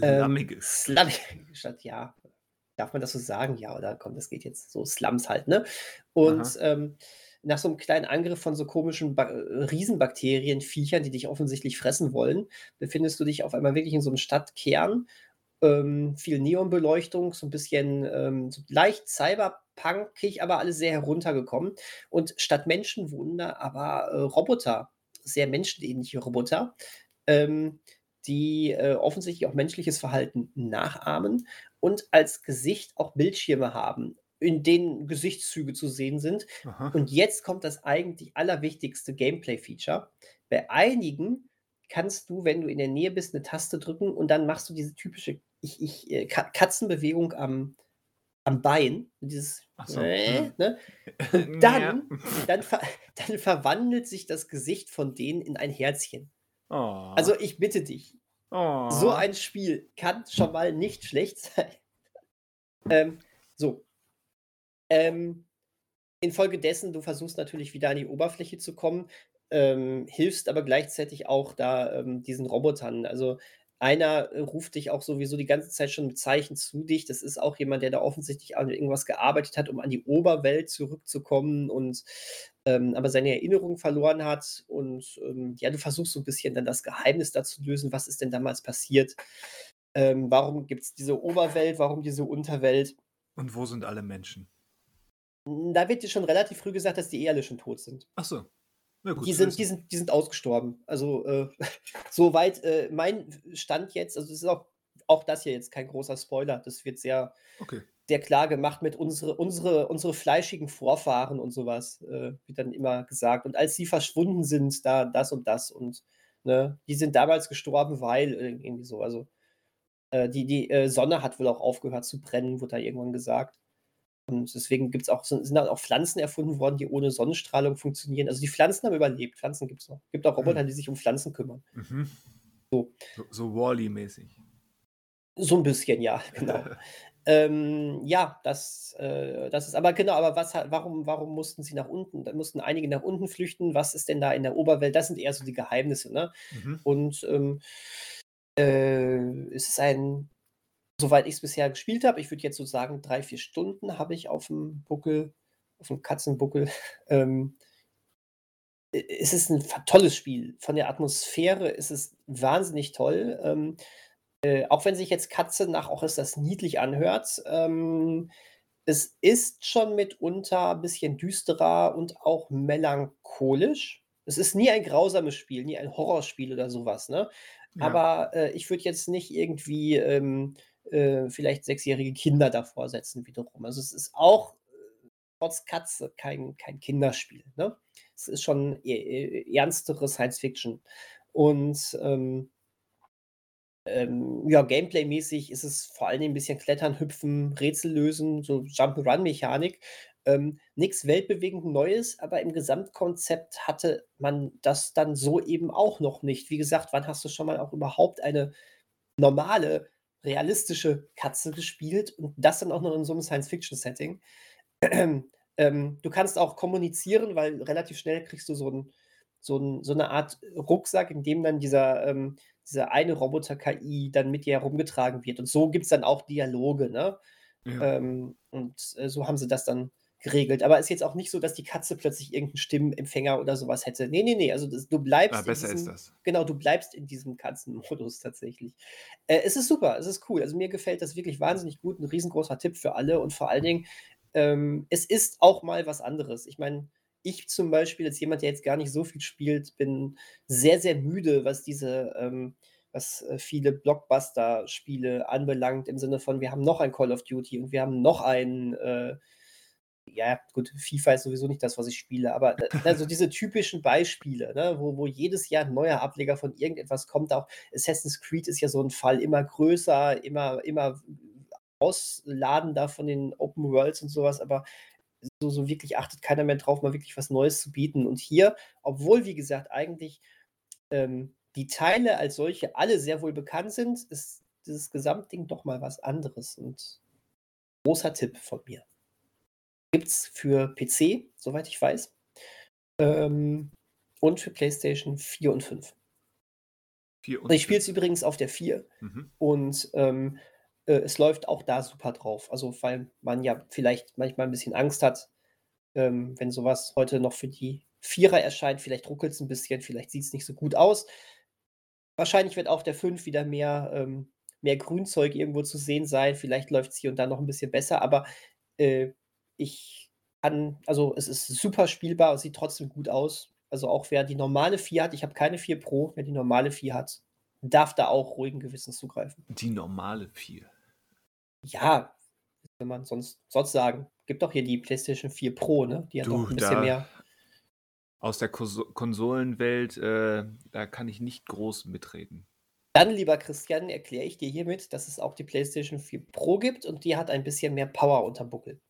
Ähm, Slummige Stadt. ja. Darf man das so sagen? Ja, oder komm, das geht jetzt so Slums halt, ne? Und, ähm, nach so 'nem kleinen Angriff von so komischen Ba äh, Riesenbakterien, Viechern, die dich offensichtlich fressen wollen, befindest du dich auf einmal wirklich in so 'nem Stadtkern. Ähm, viel Neonbeleuchtung, so 'n bisschen, ähm, so leicht cyberpunkig, aber alles sehr heruntergekommen. Und statt Menschen wohnen da aber, äh, Roboter, sehr menschenähnliche Roboter, ähm, die, äh, offensichtlich auch menschliches Verhalten nachahmen und als Gesicht auch Bildschirme haben, in denen Gesichtszüge zu sehen sind. Aha. Und jetzt kommt das eigentlich allerwichtigste Gameplay-Feature. Bei einigen kannst du, wenn du in der Nähe bist, 'ne Taste drücken und dann machst du diese typische ich ich äh, Ka Katzenbewegung am am Bein, dieses so, ne? Und Ja. dann dann ver dann verwandelt sich das Gesicht von denen in ein Herzchen. Oh. Also, ich bitte dich, so Oh. ein Spiel kann schon mal nicht schlecht sein. Ähm, so. Ähm, infolgedessen, du versuchst natürlich wieder an die Oberfläche zu kommen, ähm, hilfst aber gleichzeitig auch da, ähm, diesen Robotern. Also, einer, äh, ruft dich auch sowieso die ganze Zeit schon mit Zeichen zu dich. Das ist auch jemand, der da offensichtlich an irgendwas gearbeitet hat, um an die Oberwelt zurückzukommen und, ähm, aber seine Erinnerungen verloren hat. Und, ähm, ja, du versuchst so 'n bisschen dann das Geheimnis da zu lösen. Was ist denn damals passiert? Ähm, warum gibt's diese Oberwelt? Warum diese Unterwelt? Und wo sind alle Menschen? Da wird dir schon relativ früh gesagt, dass die eh alle schon tot sind. Ach so. Ja, gut Die sind die sind die sind ausgestorben. Also, äh, soweit, äh, mein Stand jetzt also, es ist auch auch das hier jetzt kein großer Spoiler. Das wird sehr Okay. sehr klar gemacht mit unsere unsere unsere fleischigen Vorfahren und so was, äh, wird dann immer gesagt. Und als sie verschwunden sind, da das und das und, ne, die sind damals gestorben, weil ir irgendwie so. Also, äh, die die, äh, Sonne hat wohl auch aufgehört zu brennen, wurde da irgendwann gesagt. Und deswegen gibt's auch sind dann auch Pflanzen erfunden worden, die ohne Sonnenstrahlung funktionieren. Also, die Pflanzen haben überlebt. Pflanzen gibt's noch. Gibt auch Roboter, Mhm. die sich um Pflanzen kümmern. Mhm. So. So so Wall-E mäßig. So 'n bisschen, ja, genau. Ähm, ja, das äh, das ist aber genau, aber was warum warum mussten sie nach unten? Da mussten einige nach unten flüchten. Was ist denn da in der Oberwelt? Das sind eher so die Geheimnisse, ne? Mhm. Und, ähm, äh, es ist ein soweit ich's bisher gespielt habe, ich würde jetzt so sagen, 3, 4 Stunden habe ich auf'm Buckel auf'm Katzenbuckel. Ähm es ist 'n fa tolles Spiel. Von der Atmosphäre ist es wahnsinnig toll. Ähm, äh, auch wenn sich jetzt Katze nach „Och, ist das niedlich“ anhört, ähm, es ist schon mitunter bisschen düsterer und auch melancholisch. Es ist nie ein grausames Spiel, nie ein Horrorspiel oder so was, ne? Ja. Aber, äh, ich würde jetzt nicht irgendwie, ähm, äh, vielleicht sechsjährige Kinder davor setzen wiederum. Also, es ist auch, äh, trotz Katze kein kein Kinderspiel, ne? Es ist schon e e ernstere Science-Fiction. Und, ähm ähm, ja, Gameplay-mäßig ist es vor allen Dingen 'n bisschen Klettern, Hüpfen, Rätsel lösen, so Jump-and-Run-Mechanik. Ähm, nix weltbewegend Neues, aber im Gesamtkonzept hatte man das dann so eben auch noch nicht. Wie gesagt, wann hast du schon mal auch überhaupt eine normale, realistische Katze gespielt und das dann auch noch in so 'nem Science-Fiction-Setting? Ähm, du kannst auch kommunizieren, weil relativ schnell kriegst du so 'n so 'n so 'ne Art Rucksack, in dem dann dieser ähm, diese eine Roboter-KI dann mit dir herumgetragen wird. Und so gibt's dann auch Dialoge, ne? Ja. Ähm, und, äh, so haben sie das dann geregelt. Aber ist jetzt auch nicht so, dass die Katze plötzlich irgend 'n Stimmenempfänger oder so was hätte. Ne, ne, ne, also das du Ah, bleibst in besser ist diesem das. genau, du bleibst in diesem Katzenmodus tatsächlich. Äh, es ist super, es ist cool. Also, mir gefällt das wirklich wahnsinnig gut, 'n riesengroßer Tipp für alle und vor allen Dingen, ähm, es ist auch mal was anderes. Ich meine, ich zum Beispiel als jemand, der jetzt gar nicht so viel spielt, bin sehr, sehr müde, was diese ähm, was, äh, viele Blockbuster-Spiele anbelangt, im Sinne von: „Wir haben noch ein Call of Duty und wir haben noch ein, äh“ ja, gut, FIFA ist sowieso nicht das, was ich spiele, aber, äh, ne, so diese typischen Beispiele, ne, wo wo jedes Jahr 'n neuer Ableger von irgendetwas kommt. Auch Assassin's Creed ist ja so 'n Fall, immer größer, immer immer ausladender von den Open Worlds und so was, aber so so wirklich achtet keiner mehr drauf, mal wirklich was Neues zu bieten. Und hier, obwohl, wie gesagt, eigentlich, ähm, die Teile als solche alle sehr wohl bekannt sind, ist dieses Gesamtding doch mal was anderes und großer Tipp von mir. Gibt's für PC, soweit ich weiß, ähm, und für PlayStation 4 und 5. 4 Und ich spiele 5. es übrigens auf der 4 Mhm. und, ähm, äh, es läuft auch da super drauf. Also, weil man ja vielleicht manchmal 'n bisschen Angst hat, ähm, wenn so was heute noch für die Vierer erscheint, vielleicht ruckelt's 'n bisschen, vielleicht sieht's nicht so gut aus. Wahrscheinlich wird auf der 5 wieder mehr ähm, mehr Grünzeug irgendwo zu sehen sein. Vielleicht läuft's hier und da noch 'n bisschen besser, aber, äh, ich kann also, es ist super spielbar, es sieht trotzdem gut aus. Also, auch wer die normale 4 hat ich habe keine 4 Pro, wer die normale 4 hat, darf da auch ruhigen Gewissens zugreifen. Die normale 4. Ja, will man sonst sonst sagen? Gibt doch hier die PlayStation 4 Pro, ne? Die hat Du, doch 'n bisschen mehr aus der Konsolenwelt, äh, da kann ich nicht groß mitreden. Dann, lieber Christian, erkläre ich dir hiermit, dass es auch die PlayStation 4 Pro gibt und die hat ein bisschen mehr Power unterm Buckel.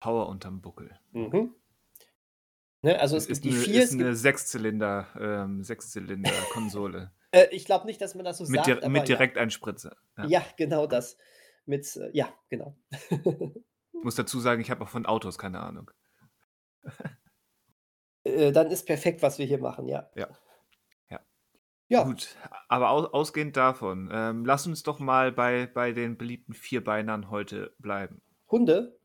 Power unterm Buckel. Mhm. Ne, also, Es es gibt ist die 'ne 4, ist es 'ne gibt Sechszylinder ähm, Sechszylinder-Konsole. Äh, ich glaube nicht, dass man das so Mit sagt, aber mit ja. Direkteinspritzer, ja. Ja, genau das. Mit äh, ja, genau. Muss dazu sagen, ich habe auch von Autos keine Ahnung. Äh, dann ist perfekt, was wir hier machen, ja. Ja. Ja. Ja. Gut, aber au ausgehend davon, ähm, lass uns doch mal bei bei den beliebten Vierbeinern heute bleiben. Hunde?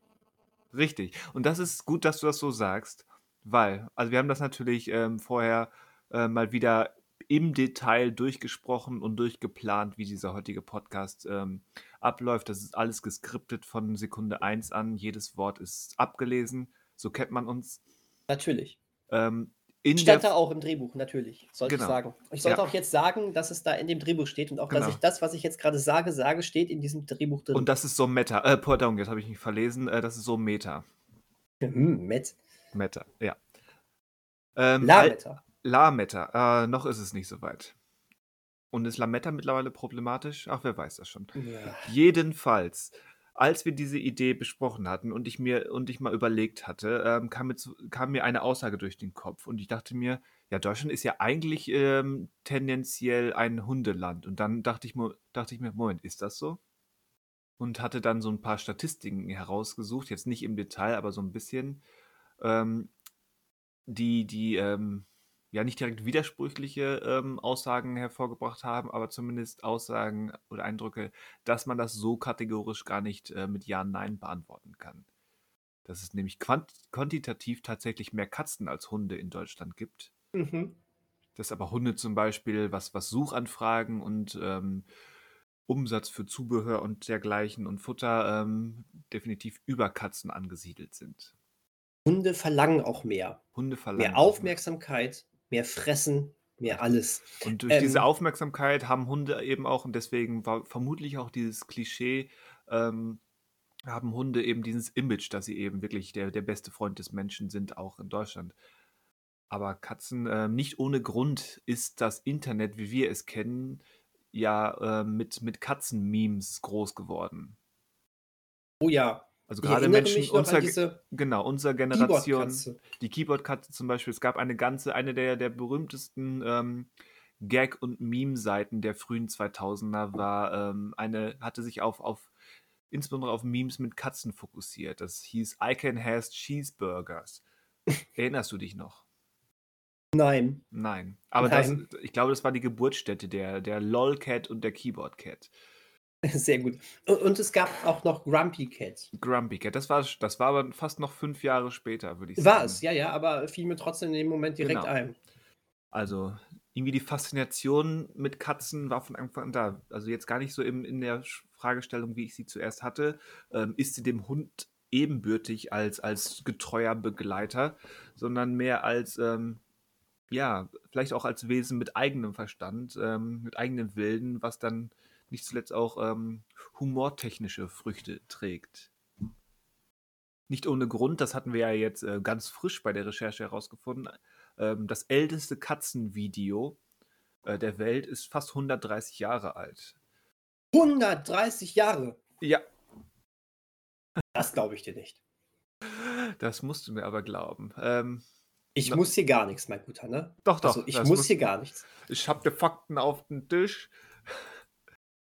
Richtig. Und das ist gut, dass du das so sagst, weil also, wir haben das natürlich, ähm, vorher, äh, mal wieder im Detail durchgesprochen und durchgeplant, wie dieser heutige Podcast, ähm, abläuft. Das ist alles geskriptet von Sekunde 1 an. Jedes Wort ist abgelesen. So kennt man uns. Natürlich. Ähm, in Stand da auch im Drehbuch, natürlich, sollte ich Genau. sagen. Ich sollte Ja. auch jetzt sagen, dass es da in dem Drehbuch steht und auch, dass ich Genau. das, was ich jetzt grade sage, sage, steht in diesem Drehbuch drin. Und das ist so Meta. Äh, pardon, jetzt habe ich mich verlesen. Äh, das ist so Meta. Mhm, Met. Meta, ja. Ähm, al Lametta. Lametta. Äh, noch ist es nicht so weit. Und ist Lametta mittlerweile problematisch? Ach, wer weiß das schon. Ja. Jedenfalls, als wir diese Idee besprochen hatten und ich mir und ich mal überlegt hatte, ähm, kam mir zu kam mir eine Aussage durch den Kopf und ich dachte mir: „Ja, Deutschland ist ja eigentlich, ähm, tendenziell ein Hundeland.“ Und dann dachte ich dachte ich mir: „Moment, ist das so?“ Und hatte dann so 'n paar Statistiken herausgesucht, jetzt nicht im Detail, aber so 'n bisschen, ähm, die die, ähm, ja, nicht direkt widersprüchliche, ähm, Aussagen hervorgebracht haben, aber zumindest Aussagen oder Eindrücke, dass man das so kategorisch gar nicht, äh, mit Ja, Nein beantworten kann. Dass es nämlich quant quantitativ tatsächlich mehr Katzen als Hunde in Deutschland gibt. Mhm. Dass aber Hunde zum Beispiel, was was Suchanfragen und, ähm, Umsatz für Zubehör und dergleichen und Futter, ähm, definitiv über Katzen angesiedelt sind. Hunde verlangen auch mehr. Hunde verlangen Mehr. Aufmerksamkeit, mehr Fressen, mehr alles. Und durch diese Ähm Aufmerksamkeit haben Hunde eben auch und deswegen war vermutlich auch dieses Klischee, ähm, haben Hunde eben dieses Image, dass sie eben wirklich der der beste Freund des Menschen sind, auch in Deutschland. Aber Katzen ähm, nicht ohne Grund ist das Internet, wie wir es kennen, ja, ähm, mit mit Katzen-Memes groß geworden. Oh ja. Also Ich gerade Menschen unserer, genau, unserer Generation, Keyboard-Katze. die Keyboard-Katze zum Beispiel, es gab eine ganze, eine der, der berühmtesten ähm, Gag- und Meme-Seiten der frühen 2000er war ähm, eine, hatte sich auf, auf insbesondere auf Memes mit Katzen fokussiert. Das hieß I can has cheeseburgers. Erinnerst du dich noch? Nein. Nein. Aber das, Nein. ich glaube, das war die Geburtsstätte der, der LOL-Cat und der Keyboard-Cat. Sehr gut. Und, es gab auch noch Grumpy Cat. Grumpy Cat, das war, das war aber fast noch fünf Jahre später, würde ich sagen. War es, ja, ja, aber fiel mir trotzdem in dem Moment direkt Genau. ein. Also irgendwie die Faszination mit Katzen war von Anfang an da. Also jetzt gar nicht so im, in der Fragestellung, wie ich sie zuerst hatte. Ähm, ist sie dem Hund ebenbürtig als, als getreuer Begleiter, sondern mehr als, ähm, ja, vielleicht auch als Wesen mit eigenem Verstand, ähm, mit eigenen Willen, was dann nicht zuletzt auch ähm, humortechnische Früchte trägt. Nicht ohne Grund, das hatten wir ja jetzt äh, ganz frisch bei der Recherche herausgefunden. Ähm, das älteste Katzenvideo äh, der Welt ist fast 130 Jahre alt. 130 Jahre. Ja, Das glaube ich dir nicht. das musst du mir aber glauben. Ähm, Ich Na- muss hier gar nichts, mein Guter, ne? doch, doch. Also ich muss- hier gar nichts. ich habe die Fakten auf den Tisch.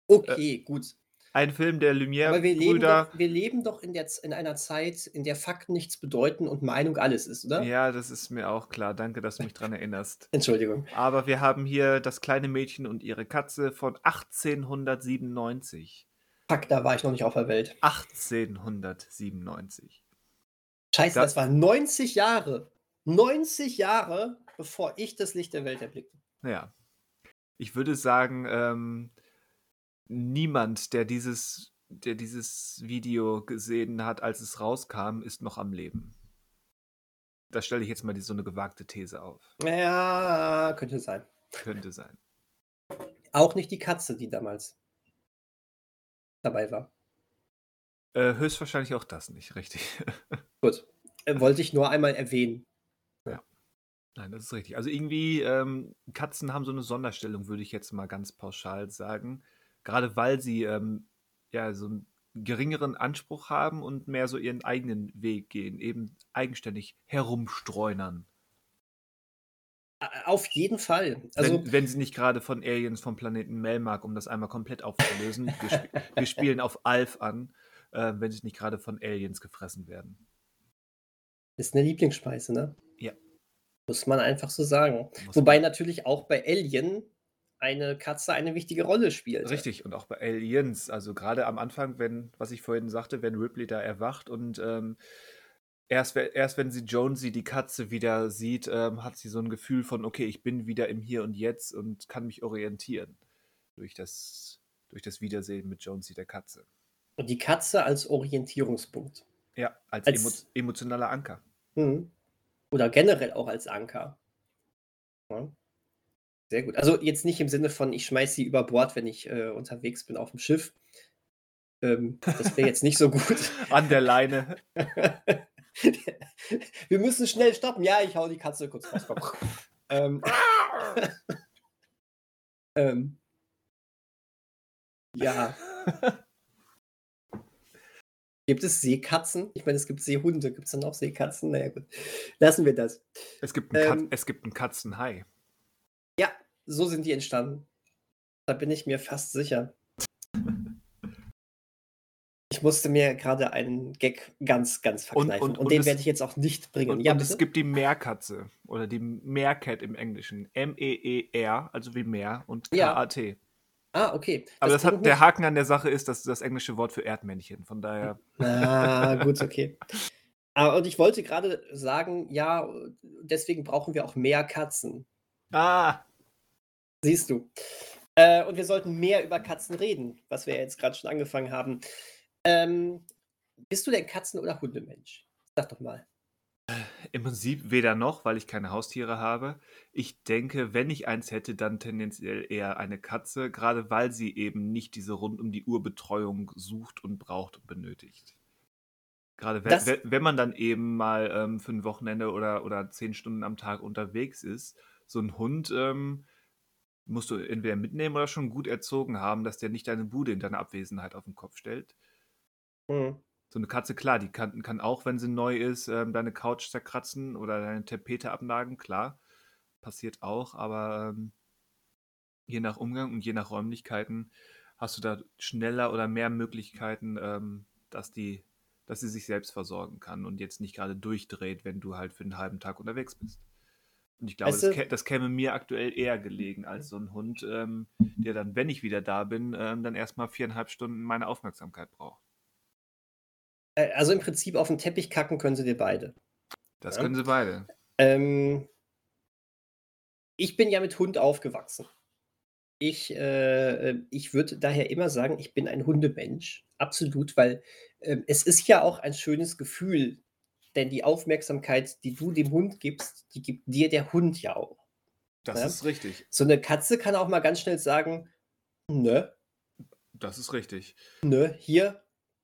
Okay, gut. Ein Film der Aber wir leben, doch, wir leben doch in, der, in einer Zeit, in der Fakten nichts bedeuten und Meinung alles ist, oder? Ja, das ist mir auch klar. Danke, dass du mich dran erinnerst. Entschuldigung. Aber wir haben hier das kleine Mädchen und ihre Katze von 1897. Fuck, da war ich noch nicht auf der Welt. 1897. Scheiße, Da- das waren 90 Jahre. 90 Jahre, bevor ich das Licht der Welt erblickte. Ja. Ich würde sagen, ähm, niemand, der dieses, der dieses Video gesehen hat, als es rauskam, ist noch am Leben. Da stelle ich jetzt mal die, so eine gewagte These auf. Ja, könnte sein. Könnte sein. Auch nicht die Katze, die damals dabei war. Äh, höchstwahrscheinlich auch das nicht, richtig. Gut. Äh, wollte ich nur einmal erwähnen. Nein, das ist richtig. Also irgendwie, ähm, Katzen haben so eine Sonderstellung, würde ich jetzt mal ganz pauschal sagen. Gerade weil sie ähm, ja so einen geringeren Anspruch haben und mehr so ihren eigenen Weg gehen, eben eigenständig herumstreunern. Auf jeden Fall. Also, wenn, wenn sie nicht gerade von Aliens vom Planeten Melmark, um das einmal komplett aufzulösen, wir, sp wir spielen auf Alf an, äh, wenn sie nicht gerade von Aliens gefressen werden. ist eine Lieblingsspeise, ne? Ja. Muss man einfach so sagen. Muss Wobei natürlich auch bei Alien eine Katze eine wichtige Rolle spielt. Richtig, und auch bei Aliens, also gerade am Anfang, wenn, was ich vorhin sagte, wenn Ripley da erwacht und ähm, erst, erst wenn sie Jonesy, die Katze, wieder sieht, ähm, hat sie so ein Gefühl von, okay, ich bin wieder im Hier und Jetzt und kann mich orientieren durch das, durch das Wiedersehen mit Jonesy, der Katze. Und die Katze als Orientierungspunkt. Ja, als, Als- emo emotionaler Anker. Mhm. Oder generell auch als Anker. Ja. Sehr gut. Also jetzt nicht im Sinne von, ich schmeiß sie über Bord, wenn ich äh, unterwegs bin auf dem Schiff. Ähm, das wäre jetzt nicht so gut. An der Leine. Wir müssen schnell stoppen. Ja, ich hau die Katze kurz raus. Ähm, ähm, ja. Gibt es Seekatzen? Ich meine, es gibt Seehunde. Gibt es dann auch Seekatzen? Naja, gut. Lassen wir das. Es gibt Kat Ähm, es gibt einen Katzenhai. Ja, so sind die entstanden. Da bin ich mir fast sicher. Ich musste mir gerade einen Gag ganz, ganz verkneifen. Und, und- und den es- werde ich jetzt auch nicht bringen. Und, ja, und es gibt die Meerkatze oder die Meerkat im Englischen. M-E-E-R, also wie Meer und Ja. K-A-T. ah, okay. Aber das hat, der Haken an der Sache ist, dass das englische Wort für Erdmännchen. Von daher. Ah, gut, okay. Ah, und ich wollte gerade sagen, ja, deswegen brauchen wir auch mehr Katzen. Ah! Siehst du. Äh, und wir sollten mehr über Katzen reden, was wir ja jetzt gerade schon angefangen haben. Ähm, bist du denn Katzen- oder Hundemensch? Sag doch mal. Im Prinzip weder noch, weil ich keine Haustiere habe. Ich denke, wenn ich eins hätte, dann tendenziell eher eine Katze, gerade weil sie eben nicht diese rund um die Uhr Betreuung sucht und braucht und benötigt. Gerade wenn, wenn man dann eben mal ähm, für ein Wochenende oder, oder zehn Stunden am Tag unterwegs ist, so ein Hund ähm, musst du entweder mitnehmen oder schon gut erzogen haben, dass der nicht deine Bude in deiner Abwesenheit auf den Kopf stellt. Hm. so eine Katze, klar, die kann, kann auch, wenn sie neu ist, ähm, deine Couch zerkratzen oder deine Tapete abnagen, klar. Passiert auch, aber ähm, je nach Umgang und je nach Räumlichkeiten hast du da schneller oder mehr Möglichkeiten, ähm, dass die, dass sie sich selbst versorgen kann und jetzt nicht gerade durchdreht, wenn du halt für einen halben Tag unterwegs bist. Und ich glaube, Weißt das, kä das käme mir aktuell eher gelegen als so ein Hund, ähm, der dann, wenn ich wieder da bin, ähm, dann erstmal viereinhalb Stunden meine Aufmerksamkeit braucht. Äh, Also im Prinzip auf den Teppich kacken können sie dir beide. Das Ja. können sie beide. Ähm, ich bin ja mit Hund aufgewachsen. Ich, äh, äh, ich würde daher immer sagen, ich bin ein Hundemensch. Absolut, weil ähm, es ist ja auch ein schönes Gefühl, denn die Aufmerksamkeit, die du dem Hund gibst, die gibt dir der Hund ja auch. Das Ja. ist richtig. So eine Katze kann auch mal ganz schnell sagen, nö, Das ist richtig. nö, hier,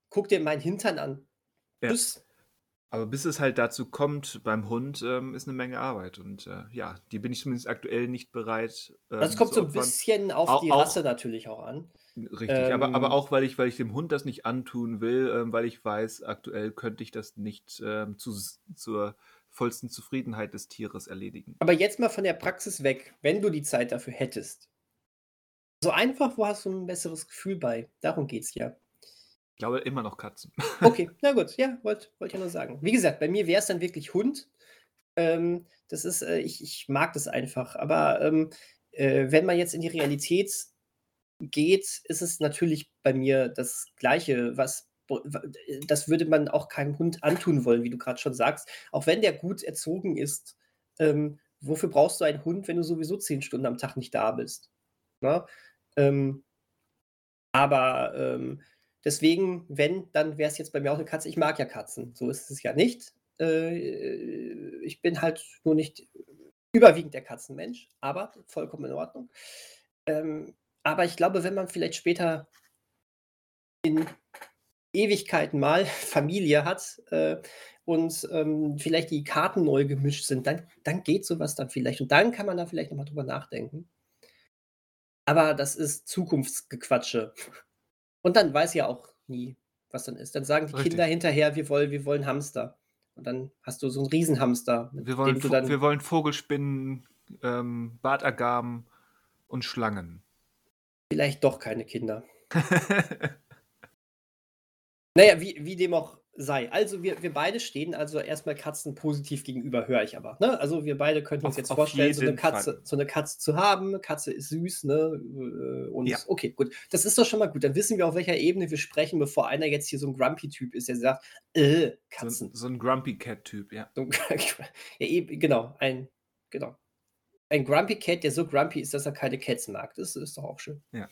guck dir meinen Hintern an. Ja. Das, Aber bis es halt dazu kommt beim Hund, ähm, ist eine Menge Arbeit. Und äh, ja, die bin ich zumindest aktuell nicht bereit. Ähm, das kommt zu so ein bisschen auf Au- die auch- Rasse natürlich auch an. Richtig, aber, aber Ähm, auch, weil ich, weil ich dem Hund das nicht antun will, ähm, weil ich weiß, aktuell könnte ich das nicht ähm, zu, zur vollsten Zufriedenheit des Tieres erledigen. Aber jetzt mal von der Praxis weg, wenn du die Zeit dafür hättest. So einfach, wo hast du ein besseres Gefühl bei? Darum geht's ja. Ich glaube immer noch Katzen. Okay, na gut, ja, wollte wollt ja nur sagen. Wie gesagt, bei mir wäre es dann wirklich Hund. Ähm, das ist, äh, ich, ich mag das einfach. Aber ähm, äh, wenn man jetzt in die Realität geht, ist es natürlich bei mir das Gleiche, was das würde man auch keinem Hund antun wollen, wie du gerade schon sagst. Auch wenn der gut erzogen ist, ähm, wofür brauchst du einen Hund, wenn du sowieso zehn Stunden am Tag nicht da bist? Ne? Ähm, aber ähm, deswegen, wenn, dann wäre es jetzt bei mir auch eine Katze. Ich mag ja Katzen, so ist es ja nicht. Äh, ich bin halt nur nicht überwiegend der Katzenmensch, aber vollkommen in Ordnung. Ähm, aber ich glaube, wenn man vielleicht später in Ewigkeiten mal Familie hat äh, und ähm, vielleicht die Karten neu gemischt sind, dann, dann geht sowas dann vielleicht. Und dann kann man da vielleicht nochmal drüber nachdenken. Aber das ist Zukunftsgequatsche. Und dann weiß ja auch nie, was dann ist. Dann sagen die Richtig. Kinder hinterher, wir wollen, wir wollen Hamster. Und dann hast du so einen Riesenhamster, mit Wir wollen, dem du Vo- dann. wir wollen Vogelspinnen, ähm, Bartagamen und Schlangen. vielleicht doch keine Kinder. Naja, wie, wie dem auch sei. Also wir, wir beide stehen also erstmal Katzen positiv gegenüber, höre ich aber. Ne? Also wir beide könnten uns Auf- jetzt vorstellen, so eine, Katze, Fall. so eine Katze zu haben. Katze ist süß, ne? äh, Und Ja. okay, gut. Das ist doch schon mal gut. Dann wissen wir, auf welcher Ebene wir sprechen, bevor einer jetzt hier so ein Grumpy-Typ ist, der sagt, äh, so, Katzen. ein- so ein Grumpy Cat-Typ, ja. So, ja, eben, genau, ein, genau. Ein Grumpy Cat, der so grumpy ist, dass er keine Cats mag. Das ist doch auch schön. Ja.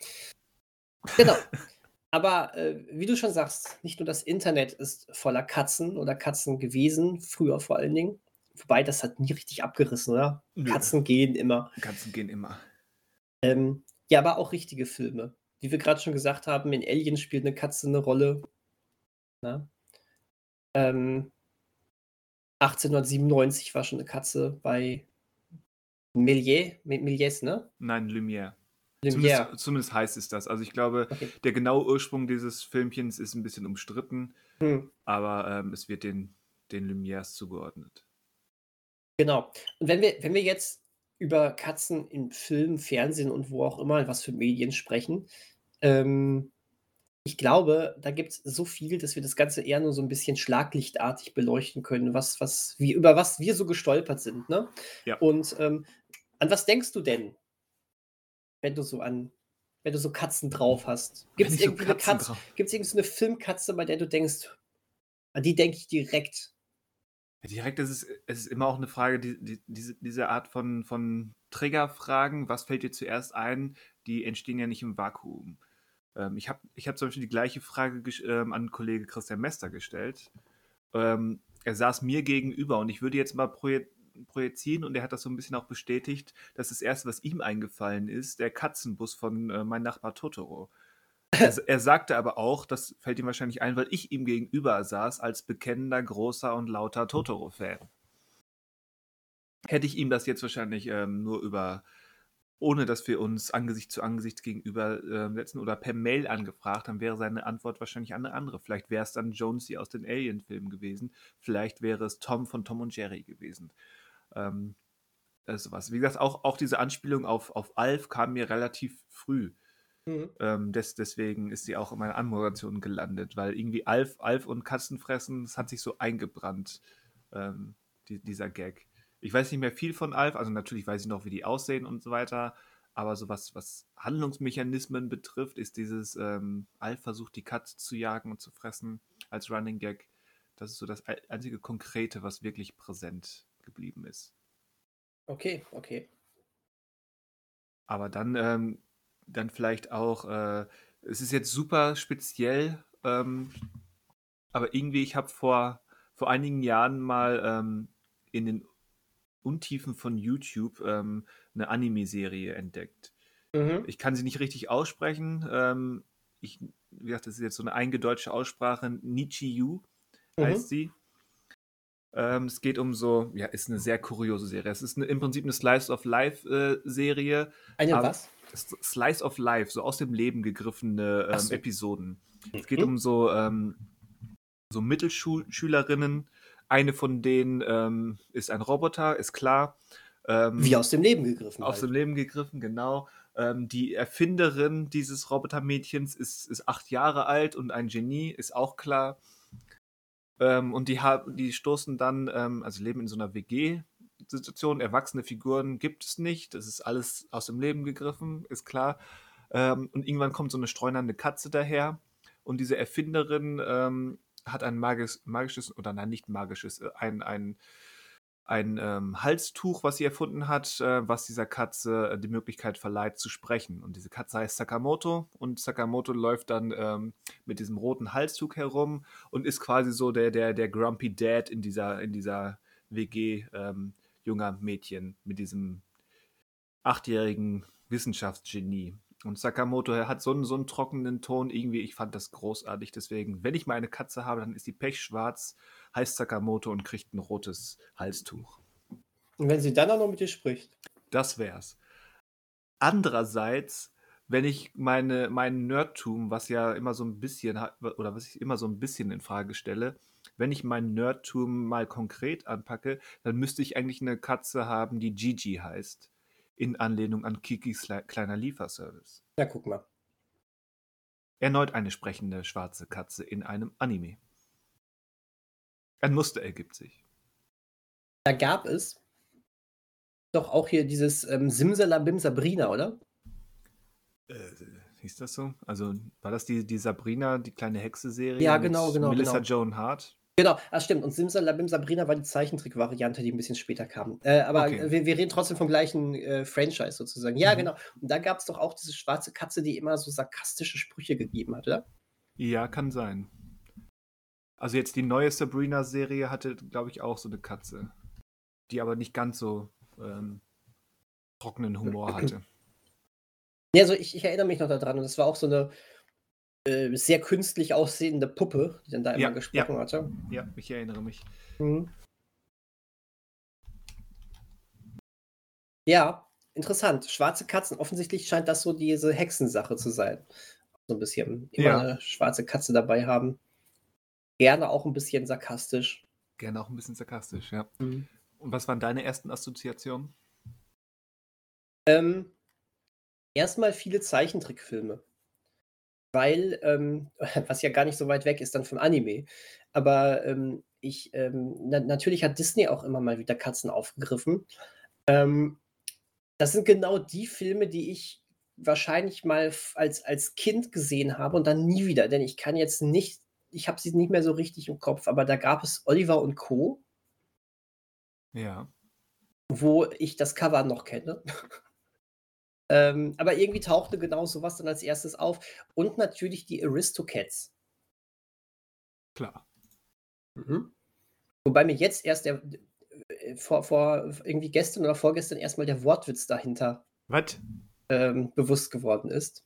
Genau. Aber äh, wie du schon sagst, nicht nur das Internet ist voller Katzen oder Katzen gewesen, früher vor allen Dingen. Wobei, das hat nie richtig abgerissen, oder? Nö. Katzen gehen immer. Katzen gehen immer. Ähm, ja, aber auch richtige Filme. Wie wir gerade schon gesagt haben, in Alien spielt eine Katze eine Rolle. Ähm, 1897 war schon eine Katze bei Méliès, Mi- Méliès, ne? Nein, Lumière. Zumindest, zumindest heißt es das. Also ich glaube, Okay. der genaue Ursprung dieses Filmchens ist ein bisschen umstritten, Hm, aber ähm, es wird den, den Lumières zugeordnet. genau. Und wenn wir, wenn wir jetzt über Katzen im Film, Fernsehen und wo auch immer, was für Medien sprechen, ähm, ich glaube, da gibt es so viel, dass wir das Ganze eher nur so ein bisschen schlaglichtartig beleuchten können, was, was, wie, über was wir so gestolpert sind. Ne? Ja. Und ähm, an was denkst du denn, wenn du so an, wenn du so Katzen drauf hast? Gibt es Wenn ich so irgendwie eine Katzen Katze, drauf- gibt es irgendwie so eine Filmkatze, bei der du denkst, an die denke ich direkt? Ja, Direkt ist es, es ist immer auch eine Frage, die, die, diese, diese Art von, von Triggerfragen, was fällt dir zuerst ein, die entstehen ja nicht im Vakuum. Ähm, ich habe ich hab zum Beispiel die gleiche Frage ähm, an Kollege Christian Mester gestellt. Ähm, er saß mir gegenüber und ich würde jetzt mal proje projizieren und er hat das so ein bisschen auch bestätigt, dass das Erste, was ihm eingefallen ist, der Katzenbus von äh, mein Nachbar Totoro. Er, er sagte aber auch, das fällt ihm wahrscheinlich ein, weil ich ihm gegenüber saß als bekennender, großer und lauter Totoro-Fan. Hätte ich ihm das jetzt wahrscheinlich ähm, nur über ohne dass wir uns Angesicht zu Angesicht gegenüber äh, setzen oder per Mail angefragt, dann wäre seine Antwort wahrscheinlich eine andere. Vielleicht wäre es dann Jonesy aus den Alien-Filmen gewesen. Vielleicht wäre es Tom von Tom und Jerry gewesen. Ähm, also was. Wie gesagt, auch, auch diese Anspielung auf, auf Alf kam mir relativ früh. Mhm. Ähm, des, deswegen ist sie auch in meiner Anmoderation gelandet, weil irgendwie Alf, Alf und Katzenfressen, das hat sich so eingebrannt, ähm, die, dieser Gag. Ich weiß nicht mehr viel von Alf, also natürlich weiß ich noch, wie die aussehen und so weiter, aber so was, was Handlungsmechanismen betrifft, ist dieses ähm, Alf versucht, die Katze zu jagen und zu fressen als Running Gag. Das ist so das einzige Konkrete, was wirklich präsent geblieben ist. Okay, okay. Aber dann, ähm, dann vielleicht auch, äh, es ist jetzt super speziell, ähm, aber irgendwie, ich habe vor, vor einigen Jahren mal ähm, in den Untiefen von YouTube ähm, eine Anime-Serie entdeckt. Mhm. Ich kann sie nicht richtig aussprechen. Ähm, ich, wie gesagt, das ist jetzt so eine eingedeutsche Aussprache. Nichiyu mhm. heißt sie. Ähm, es geht um so, ja, ist eine sehr kuriose Serie. Es ist eine, im Prinzip eine Slice of Life-Serie. Äh, eine was? Slice of Life, so aus dem Leben gegriffene ähm, so. Episoden. Es geht mhm. um so, ähm, so Mittelschülerinnen, eine von denen ähm, ist ein Roboter, ist klar. Ähm, Wie aus dem Leben gegriffen. Aus halt. dem Leben gegriffen, genau. Ähm, die Erfinderin dieses Robotermädchens ist, ist acht Jahre alt und ein Genie, ist auch klar. Ähm, und die, die stoßen dann, ähm, also leben in so einer WG-Situation. Erwachsene Figuren gibt es nicht. Das ist alles aus dem Leben gegriffen, ist klar. Ähm, und irgendwann kommt so eine streunernde Katze daher. Und diese Erfinderin hat ein magis, magisches, oder nein, nicht magisches, äh, ein, ein, ein ähm, Halstuch, was sie erfunden hat, äh, was dieser Katze äh, die Möglichkeit verleiht zu sprechen. Und diese Katze heißt Sakamoto und Sakamoto läuft dann ähm, mit diesem roten Halstuch herum und ist quasi so der, der, der Grumpy Dad in dieser, in dieser WG ähm, junger Mädchen mit diesem achtjährigen Wissenschaftsgenie. Und Sakamoto hat so einen, so einen trockenen Ton irgendwie. Ich fand das großartig. Deswegen, wenn ich mal eine Katze habe, dann ist die pechschwarz, heißt Sakamoto und kriegt ein rotes Halstuch. Und wenn sie dann auch noch mit dir spricht? Das wär's. Andererseits, wenn ich meine, mein Nerdtum, was ja immer so ein bisschen, oder was ich immer so ein bisschen in Frage stelle, wenn ich mein Nerdtum mal konkret anpacke, dann müsste ich eigentlich eine Katze haben, die Gigi heißt in Anlehnung an Kikis kleiner Lieferservice. Ja, guck mal. Erneut eine sprechende schwarze Katze in einem Anime. Ein Muster ergibt sich. Da gab es doch auch hier dieses ähm, Simsalabim Sabrina, oder? Äh, hieß das so? Also war das die, die Sabrina, die kleine Hexe-Serie? Ja, genau, genau. Melissa genau. Joan Hart? Genau, das stimmt. Und Simsalabim Sabrina war die Zeichentrick-Variante, die ein bisschen später kam. Äh, aber okay. wir, wir, reden trotzdem vom gleichen äh, Franchise sozusagen. Ja, mhm. genau. Und da gab es doch auch diese schwarze Katze, die immer so sarkastische Sprüche gegeben hat, oder? Ja, kann sein. Also jetzt die neue Sabrina-Serie hatte, glaube ich, auch so eine Katze, die aber nicht ganz so ähm, trockenen Humor hatte. Ja, also ich, ich erinnere mich noch daran. Und das war auch so eine äh, sehr künstlich aussehende Puppe, die dann da immer ja, gesprochen ja. hatte. Ja, ich erinnere mich. Mhm. Ja, interessant. Schwarze Katzen, offensichtlich scheint das so diese Hexensache zu sein. So ein bisschen immer ja. eine schwarze Katze dabei haben. Gerne auch ein bisschen sarkastisch. Gerne auch ein bisschen sarkastisch, ja. Mhm. Und was waren deine ersten Assoziationen? Ähm, erstmal viele Zeichentrickfilme weil, ähm, was ja gar nicht so weit weg ist dann vom Anime, aber ähm, ich, ähm, na, natürlich hat Disney auch immer mal wieder Katzen aufgegriffen. Ähm, das sind genau die Filme, die ich wahrscheinlich mal als, als Kind gesehen habe und dann nie wieder, denn ich kann jetzt nicht, ich habe sie nicht mehr so richtig im Kopf, aber da gab es Oliver und Co. Ja. Wo ich das Cover noch kenne. Ähm, aber irgendwie tauchte genau sowas dann als erstes auf. Und natürlich die Aristocats. Klar. Mhm. Wobei mir jetzt erst der, äh, vor, vor irgendwie gestern oder vorgestern erstmal der Wortwitz dahinter ähm, bewusst geworden ist.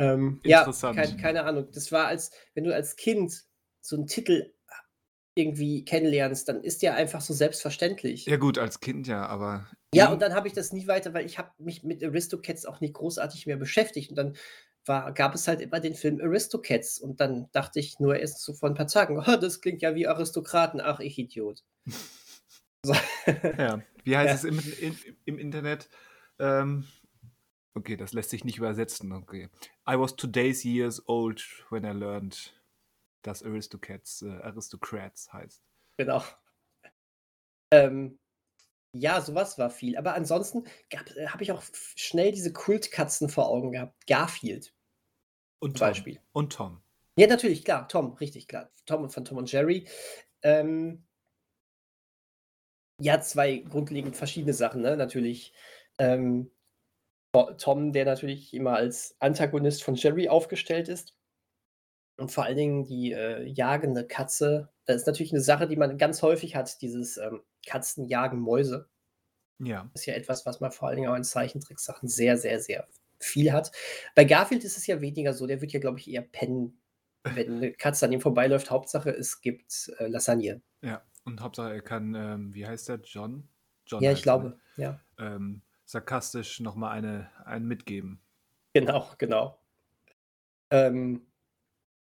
Ähm, Interessant. Ja, kein, keine Ahnung. Das war als, wenn du als Kind so einen Titel irgendwie kennenlernst, dann ist der einfach so selbstverständlich. Ja gut, als Kind ja, aber Ja, und dann habe ich das nie weiter weil ich habe mich mit Aristocats auch nicht großartig mehr beschäftigt und dann war gab es halt immer den Film Aristocats und dann dachte ich nur erst so vor 'n paar Tagen: „Oh, das klingt ja wie Aristokraten. Ach, ich Idiot.“ So. Ja. Wie heißt Ja. es im in im Internet? Ähm, okay, das lässt sich nicht übersetzen, okay. I was today's years old when I learned, dass Aristocats äh, Aristocrats heißt. Genau. Ähm, ja, so was war viel. Aber ansonsten äh, habe ich auch schnell diese Kultkatzen vor Augen gehabt. Garfield Und Tom. Beispiel. Und Tom. Ja, natürlich, klar, Tom, richtig, klar. Tom von Tom und Jerry. Ähm ja, 2 grundlegend verschiedene Sachen, ne? Natürlich, ähm, Tom, der natürlich immer als Antagonist von Jerry aufgestellt ist. Und vor allen Dingen die, äh, jagende Katze. Das ist natürlich 'ne Sache, die man ganz häufig hat, dieses, ähm, Katzen jagen Mäuse. Ja. Ist ja etwas, was man vor allen Dingen auch in Zeichentricksachen sehr, sehr, sehr viel hat. Bei Garfield ist es ja weniger so, der wird ja, glaube ich, eher pennen, wenn 'ne Katze an ihm vorbeiläuft. Hauptsache, es gibt, äh, Lasagne. Ja, und Hauptsache er kann, ähm, wie heißt der? John? John Ja, ich er, ne? glaube, ja. Ähm, sarkastisch noch mal eine einen mitgeben. Genau, genau. Ähm,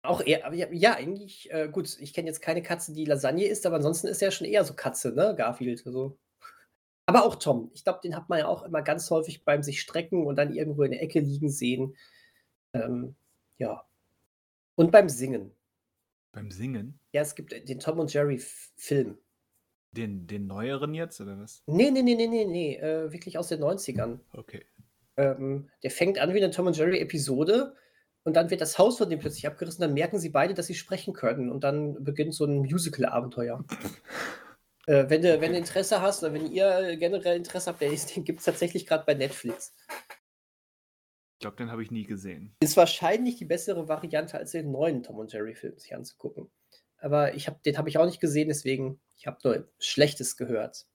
auch eher ja ja, eigentlich, äh, gut, ich kenne jetzt keine Katze, die Lasagne isst, aber ansonsten ist er schon eher so Katze, ne, Garfield, also aber auch Tom. Ich glaube, den hat man ja auch immer ganz häufig beim sich strecken und dann irgendwo in der Ecke liegen sehen. Ähm, ja. Und beim Singen. Beim Singen? Ja, es gibt, den Tom und Jerry Film. Den den neueren jetzt oder was? Ne, ne, ne, ne, ne, ne, äh, wirklich aus den 90ern. Okay. Ähm, der fängt an wie 'ne Tom und Jerry Episode und dann wird das Haus von denen plötzlich abgerissen, dann merken sie beide, dass sie sprechen können und dann beginnt so 'n Musical-Abenteuer. Äh, wenn du wenn du Interesse hast oder wenn ihr generell Interesse habt, den gibt's tatsächlich grad bei Netflix. Ich glaube, den habe ich nie gesehen. Ist wahrscheinlich die bessere Variante, als den neuen Tom und Jerry Film sich anzugucken. Aber ich habe den habe ich auch nicht gesehen, deswegen ich habe nur Schlechtes gehört.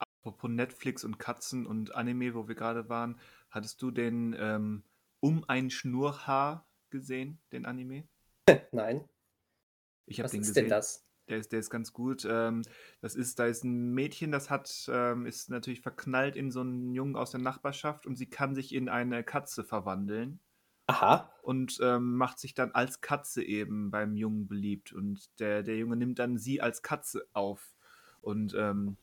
Apropos Netflix und Katzen und Anime, wo wir grade waren, hattest du den, ähm, „Um ein Schnurrhaar“ gesehen, den Anime? Nein. Ich habe Was den ist gesehen. denn das? Der ist der ist ganz gut. Ähm, das ist da ist 'n Mädchen, das hat ähm, ist natürlich verknallt in so 'n Jungen aus der Nachbarschaft und sie kann sich in eine Katze verwandeln. Aha. Und, ähm, macht sich dann als Katze eben beim Jungen beliebt. Und der der Junge nimmt dann sie als Katze auf und, ähm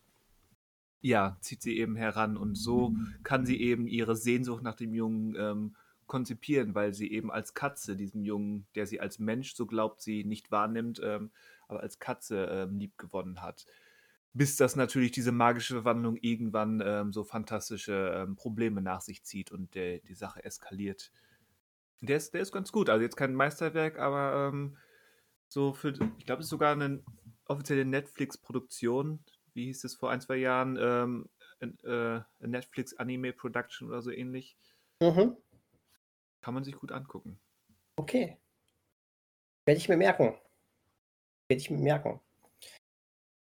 ja, zieht sie eben heran. Und so kann sie eben ihre Sehnsucht nach dem Jungen, ähm, konzipieren, weil sie eben als Katze diesem Jungen, der sie als Mensch, so glaubt sie, nicht wahrnimmt, ähm, aber als Katze, ähm, liebgewonnen hat. Bis das natürlich diese magische Verwandlung irgendwann, ähm, so fantastische, ähm, Probleme nach sich zieht und der die Sache eskaliert. Der ist der ist ganz gut. Also jetzt kein Meisterwerk, aber, ähm, so für ich glaube, es ist sogar 'ne offizielle Netflix-Produktion. Wie hieß es vor 1, 2 Jahren? Ähm, äh, Netflix Anime Production oder so ähnlich. Mhm. Kann man sich gut angucken. Okay. Werde ich mir merken. Werde ich mir merken.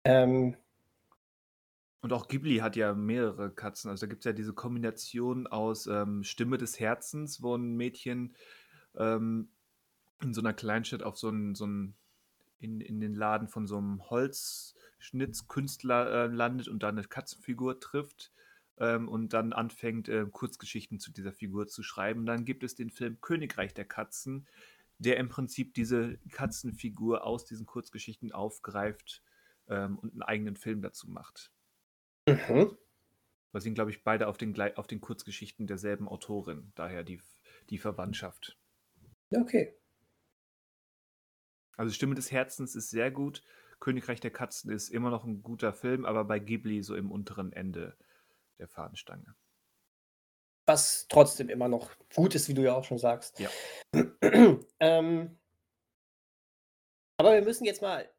Ähm Und auch Ghibli hat ja mehrere Katzen. Also, da gibt's ja diese Kombination aus, ähm, Stimme des Herzens, wo 'n Mädchen, ähm, in so 'ner Kleinstadt auf so 'n so 'n in in den Laden von so 'nem Holzschnitzkünstler, äh, landet und da 'ne Katzenfigur trifft, ähm, und dann anfängt, äh, Kurzgeschichten zu dieser Figur zu schreiben. Dann gibt es den Film Königreich der Katzen, der im Prinzip diese Katzenfigur aus diesen Kurzgeschichten aufgreift, ähm, und 'n eigenen Film dazu macht. Mhm. Basieren, glaube ich, beide auf den auf den Kurzgeschichten derselben Autorin, daher die die Verwandtschaft. Okay. Also, Stimme des Herzens ist sehr gut. Königreich der Katzen ist immer noch 'n guter Film, aber bei Ghibli so im unteren Ende der Fahnenstange. Was trotzdem immer noch gut ist, wie du ja auch schon sagst. Ja. Ähm aber wir müssen jetzt mal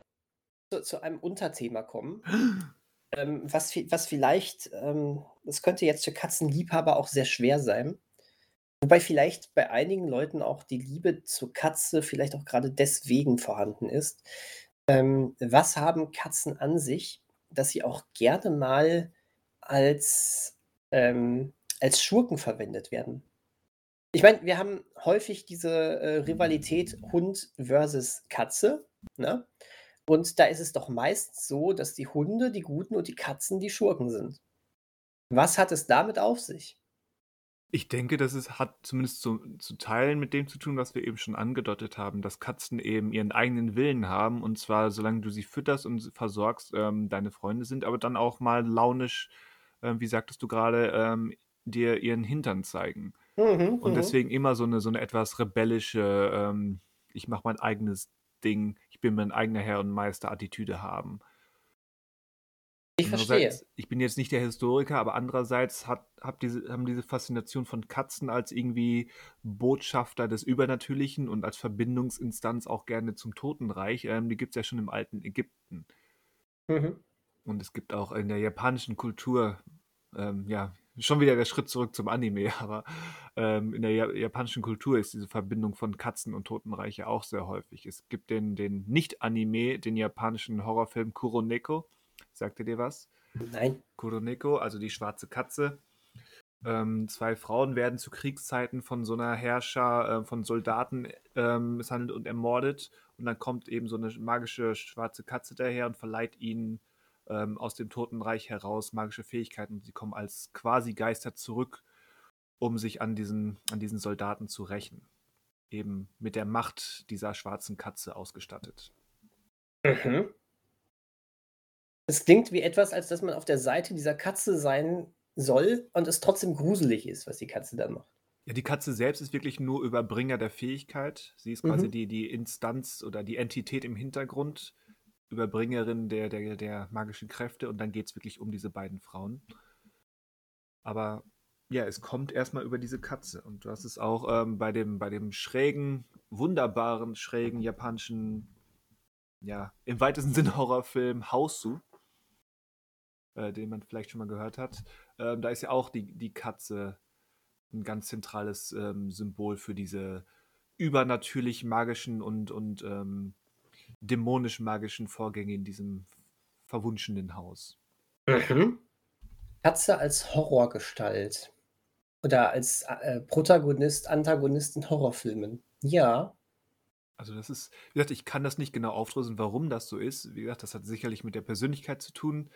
zu zu einem Unterthema kommen, ähm, was was vielleicht ähm, das könnte jetzt für Katzenliebhaber auch sehr schwer sein. Wobei vielleicht bei einigen Leuten auch die Liebe zur Katze vielleicht auch grade deswegen vorhanden ist. Ähm, was haben Katzen an sich, dass sie auch gerne mal als ähm, als Schurken verwendet werden? Ich meine, wir haben häufig diese, äh, Rivalität Hund versus Katze, ne? Und da ist es doch meistens so, dass die Hunde die Guten und die Katzen die Schurken sind. Was hat es damit auf sich? Ich denke, das ist hat zumindest zu zu Teilen mit dem zu tun, was wir eben schon angedeutet haben, dass Katzen eben ihren eigenen Willen haben und zwar solange du sie fütterst und versorgst, ähm, deine Freunde sind, aber dann auch mal launisch, äh, wie sagtest du gerade, ähm, dir ihren Hintern zeigen. Mhm, Und mhm. deswegen immer so eine so 'ne etwas rebellische, ähm, ich mache mein eigenes Ding, ich bin mein eigener Herr und Meister Attitüde haben. Ich verstehe. Ich bin jetzt nicht der Historiker, aber andererseits hat, hat diese, haben diese Faszination von Katzen als irgendwie Botschafter des Übernatürlichen und als Verbindungsinstanz auch gerne zum Totenreich, ähm, die gibt es ja schon im alten Ägypten. Mhm. Und es gibt auch in der japanischen Kultur, ähm, ja, schon wieder der Schritt zurück zum Anime, aber ähm, in der ja japanischen Kultur ist diese Verbindung von Katzen und Totenreich ja auch sehr häufig. Es gibt den, den Nicht-Anime, den japanischen Horrorfilm Kuroneko Sagt ihr dir was? Nein. Kuroneko, also die schwarze Katze. Ähm, zwei Frauen werden zu Kriegszeiten von so einer Herrscher, äh, von Soldaten ähm, misshandelt und ermordet. Und dann kommt eben so eine magische schwarze Katze daher und verleiht ihnen ähm, aus dem Totenreich heraus magische Fähigkeiten. Und sie kommen als quasi Geister zurück, um sich an diesen, an diesen Soldaten zu rächen. Eben mit der Macht dieser schwarzen Katze ausgestattet. Mhm. Es klingt wie etwas, als dass man auf der Seite dieser Katze sein soll und es trotzdem gruselig ist, was die Katze dann macht. Ja, die Katze selbst ist wirklich nur Überbringer der Fähigkeit. Sie ist quasi mhm. die, die Instanz oder die Entität im Hintergrund, Überbringerin der, der, der magischen Kräfte und dann geht es wirklich um diese beiden Frauen. Aber ja, es kommt erstmal über diese Katze. Und du hast es auch ähm, bei, dem, bei dem schrägen, wunderbaren, schrägen japanischen, ja, im weitesten Sinne Horrorfilm Hausu äh, den man vielleicht schon mal gehört hat. Ähm, da ist ja auch die, die Katze ein ganz zentrales ähm, Symbol für diese übernatürlich magischen und, und ähm, dämonisch magischen Vorgänge in diesem verwunschenen Haus. Mhm. Katze als Horrorgestalt. Oder als äh, Protagonist, Antagonist in Horrorfilmen. Ja. Also das ist, wie gesagt, ich kann das nicht genau aufdröseln, warum das so ist. Wie gesagt, das hat sicherlich mit der Persönlichkeit zu tun.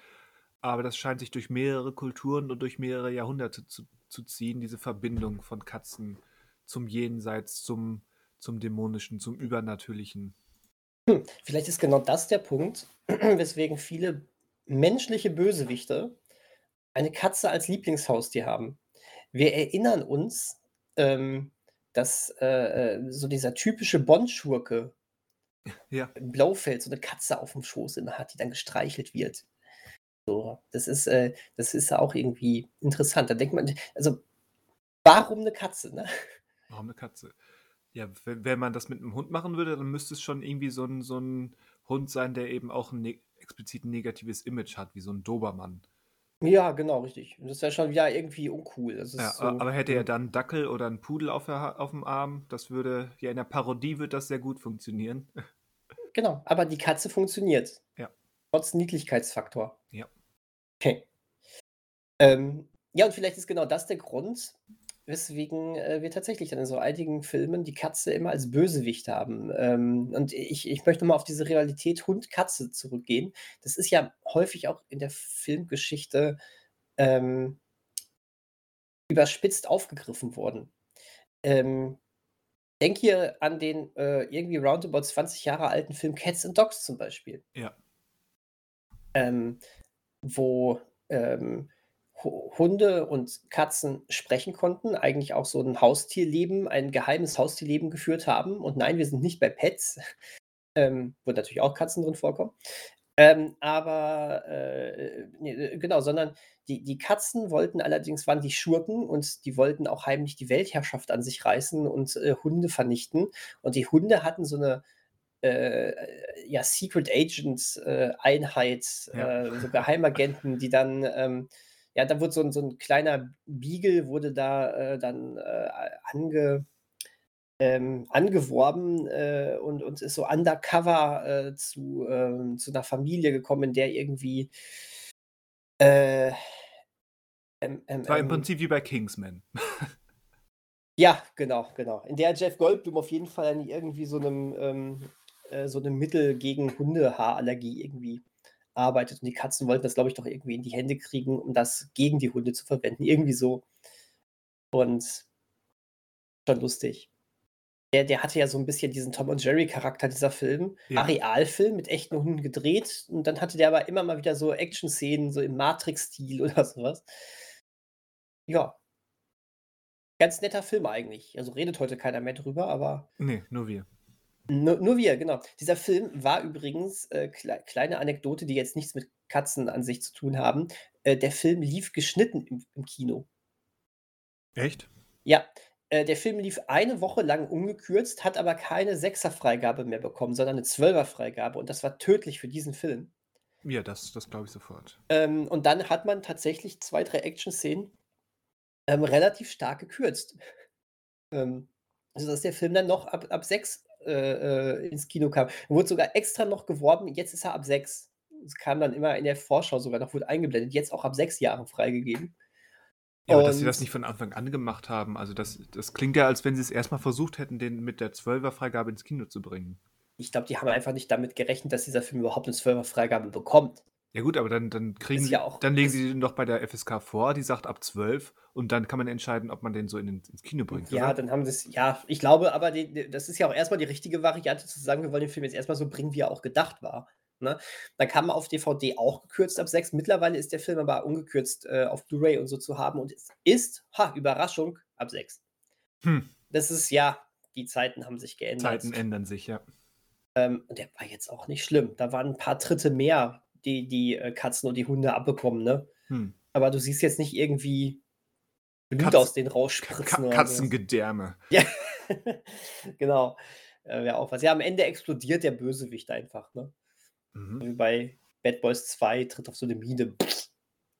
Aber das scheint sich durch mehrere Kulturen und durch mehrere Jahrhunderte zu, zu ziehen, diese Verbindung von Katzen zum Jenseits, zum, zum Dämonischen, zum Übernatürlichen. Hm, vielleicht ist genau das der Punkt, weswegen viele menschliche Bösewichte eine Katze als Lieblingshaustier haben. Wir erinnern uns, ähm, dass äh, äh so dieser typische Bond-Schurke ja. im Blaufeld so eine Katze auf dem Schoß immer hat, die dann gestreichelt wird. So, das ist, äh, das ist auch irgendwie interessant. Da denkt man, also warum eine Katze, ne? Warum eine Katze? Ja, wenn, man das mit einem Hund machen würde, dann müsste es schon irgendwie so ein, so ein Hund sein, der eben auch ein ne explizit negatives Image hat, wie so ein Dobermann. Ja, genau, richtig. das wäre schon wieder irgendwie uncool. Ja, so, aber hätte er dann einen Dackel oder einen Pudel auf, der, auf dem Arm, das würde, ja, in der Parodie würde das sehr gut funktionieren. Genau, aber die Katze funktioniert. Ja. Trotz Niedlichkeitsfaktor. Ja. Okay. Ähm, ja, und vielleicht ist genau das der Grund, weswegen äh, wir tatsächlich dann in so einigen Filmen die Katze immer als Bösewicht haben. Ähm, und ich, ich möchte mal auf diese Realität Hund-Katze zurückgehen. Das ist ja häufig auch in der Filmgeschichte ähm, überspitzt aufgegriffen worden. Ähm, denk hier an den äh, irgendwie roundabout 20 Jahre alten Film Cats and Dogs zum Beispiel. Ja. Ähm, wo ähm, Hunde und Katzen sprechen konnten, eigentlich auch so ein Haustierleben, ein geheimes Haustierleben geführt haben. Und nein, wir sind nicht bei Pets, ähm, wo natürlich auch Katzen drin vorkommen. Ähm, aber äh, nee, genau, sondern die, die Katzen wollten allerdings, waren die Schurken und die wollten auch heimlich die Weltherrschaft an sich reißen und äh, Hunde vernichten. Und die Hunde hatten so eine äh, ja, Secret Agent äh, Einheit, Ja. äh, so Geheimagenten, die dann, ähm, ja, da wurde so ein, so ein kleiner Beagle, wurde da äh, dann äh, ange, ähm, angeworben äh, und, und ist so undercover äh, zu, ähm, zu einer Familie gekommen, in der irgendwie äh, ähm, ähm, war im Prinzip wie bei Kingsman. ja, genau, genau. In der Jeff Goldblum auf jeden Fall an irgendwie so einem ähm, äh, so 'ne Mittel gegen Hundehaarallergie irgendwie arbeitet und die Katzen wollten das, glaube ich, doch irgendwie in die Hände kriegen, um das gegen die Hunde zu verwenden, irgendwie so. Und schon lustig. Der der hatte ja so 'n bisschen diesen Tom und Jerry Charakter, dieser Film. Ja. War Realfilm mit echten Hunden gedreht und dann hatte der aber immer mal wieder so Action-Szenen, so im Matrix-Stil oder so was. Ja. Ganz netter Film eigentlich. Also, redet heute keiner mehr drüber, aber Ne, nur wir. Nu nur wir, genau. Dieser Film war übrigens, äh, klei kleine Anekdote, die jetzt nichts mit Katzen an sich zu tun haben. Äh, der Film lief geschnitten im im Kino. Echt? Ja, äh, der Film lief eine Woche lang ungekürzt, hat aber keine 6er Freigabe mehr bekommen, sondern 'ne 12er Freigabe und das war tödlich für diesen Film. Ja, das das glaube ich sofort. Ähm, und dann hat man tatsächlich 2, 3 Action-Szenen, ähm, relativ stark gekürzt. Ähm, sodass der Film dann noch ab ab 6, äh, äh, ins Kino kam. Wurde sogar extra noch geworben, jetzt ist er ab 6. Es kam dann immer in der Vorschau sogar noch wurde eingeblendet, jetzt auch ab 6 Jahren freigegeben. Ja, aber dass sie das nicht von Anfang an gemacht haben, also das das klingt ja, als wenn sie's erst mal versucht hätten, den mit der 12er Freigabe ins Kino zu bringen. Ich glaube, die haben einfach nicht damit gerechnet, dass dieser Film überhaupt 'ne 12er Freigabe bekommt. Ja gut, aber dann dann kriegen sie ja auch dann legen sie den doch bei der FSK vor, die sagt ab 12 und dann kann man entscheiden, ob man den so in den ins Kino bringt, Ja, oder? dann haben sie's ja, ich glaube aber, die das ist ja auch erst mal die richtige Variante zu sagen: „Wir wollen den Film jetzt erst mal so bringen, wie er auch gedacht war“, ne? Dann kam er auf DVD auch gekürzt ab 6. Mittlerweile ist der Film aber ungekürzt, äh, auf Blu-ray und so zu haben und es ist, ha, Überraschung, ab 6. Hm. Das ist ja die Zeiten haben sich geändert. Zeiten ändern sich, ja. Ähm, und der war jetzt auch nicht schlimm. Da waren 'n paar Tritte mehr, die die, äh, Katzen und die Hunde abbekommen, ne? Hm. Aber du siehst jetzt nicht irgendwie Blut Katz aus denen Ka rausspritzen Ka oder so. Katzengedärme. Ja, genau. Äh, wäre auch was. Ja, am Ende explodiert der Bösewicht einfach, ne? Mhm. Wie bei Bad Boys 2, tritt auf so 'ne Mine.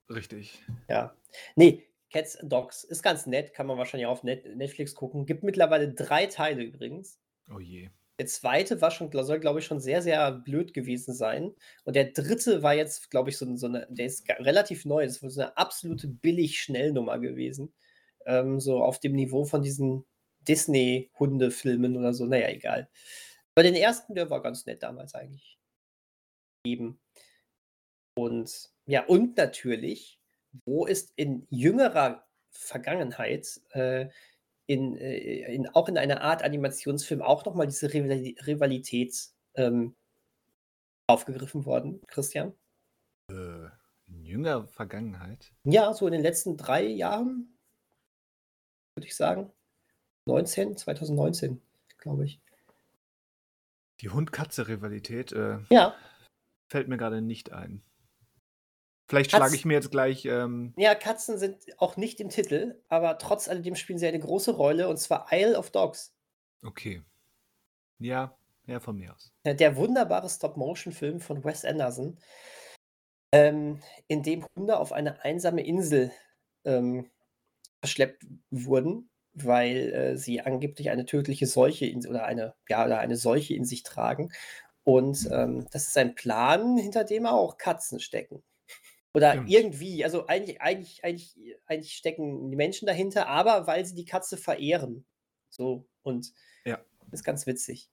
Richtig. Ja. Ne, Cats and Dogs ist ganz nett, kann man wahrscheinlich auch auf Net Netflix gucken. Gibt mittlerweile 3 Teile übrigens. Oh je. Der 2. war schon soll, glaube ich, schon sehr, sehr blöd gewesen sein. Und der 3. war jetzt, glaube ich, so so 'ne der ist relativ neu. Das ist so 'ne absolute Billig-Schnellnummer gewesen. Ähm, so auf dem Niveau von diesen Disney-Hundefilmen oder so. Na ja, egal. Aber den 1., der war ganz nett damals eigentlich. Eben. Und ja, und natürlich, wo ist in jüngerer Vergangenheit, äh, in äh, in auch in einer Art Animationsfilm auch noch mal diese Rivali Rivalität, ähm aufgegriffen worden, Christian? Äh, in jüngerer Vergangenheit? Ja, so in den letzten 3 Jahren würde ich sagen. 19, 2019, glaube ich. Die Hund-Katze-Rivalität, äh, Ja. fällt mir grade nicht ein. Vielleicht schlage ich mir jetzt gleich, ähm Ja, Katzen sind auch nicht im Titel, aber trotz alledem spielen sie eine große Rolle, und zwar Isle of Dogs. Okay. Ja, ja, von mir aus. Äh, der wunderbare Stop-Motion-Film von Wes Anderson, ähm, in dem Hunde auf eine einsame Insel, ähm, verschleppt wurden, weil, äh, sie angeblich eine tödliche Seuche in oder eine ja, oder eine Seuche in sich tragen. Und, ähm, das ist ein Plan, hinter dem auch Katzen stecken. Oder Stimmt. irgendwie, also eigentlich eigentlich eigentlich eigentlich stecken die Menschen dahinter, aber weil sie die Katze verehren. So, und Ja. ist ganz witzig.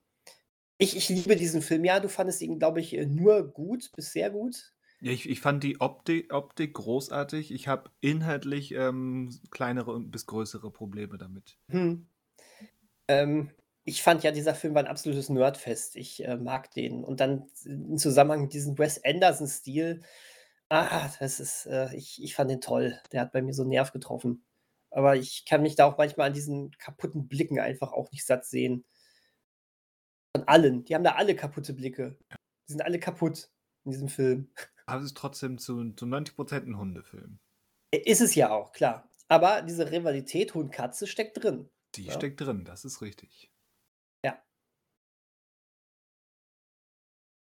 Ich ich liebe diesen Film. Ja, du fandest ihn, glaube ich, äh, nur gut bis sehr gut? Ja, ich ich fand die Opti Optik großartig. Ich habe inhaltlich, ähm, kleinere bis größere Probleme damit. Mhm. Ähm, ich fand ja, dieser Film war 'n absolutes Nerdfest. Ich, äh, mag den. Und dann im Zusammenhang mit diesem Wes Anderson-Stil, ah, das ist äh, ich ich fand den toll. Der hat bei mir so 'n Nerv getroffen. Aber ich kann mich da auch manchmal an diesen kaputten Blicken einfach auch nicht satt sehen. Von allen. Die haben da alle kaputte Blicke. Ja. Die sind alle kaputt in diesem Film. Aber es ist trotzdem zu zu 90% 'n Hundefilm. Ist es ja auch, klar. Aber diese Rivalität Hund-Katze steckt drin, Die ne? steckt drin, das ist richtig. Ja.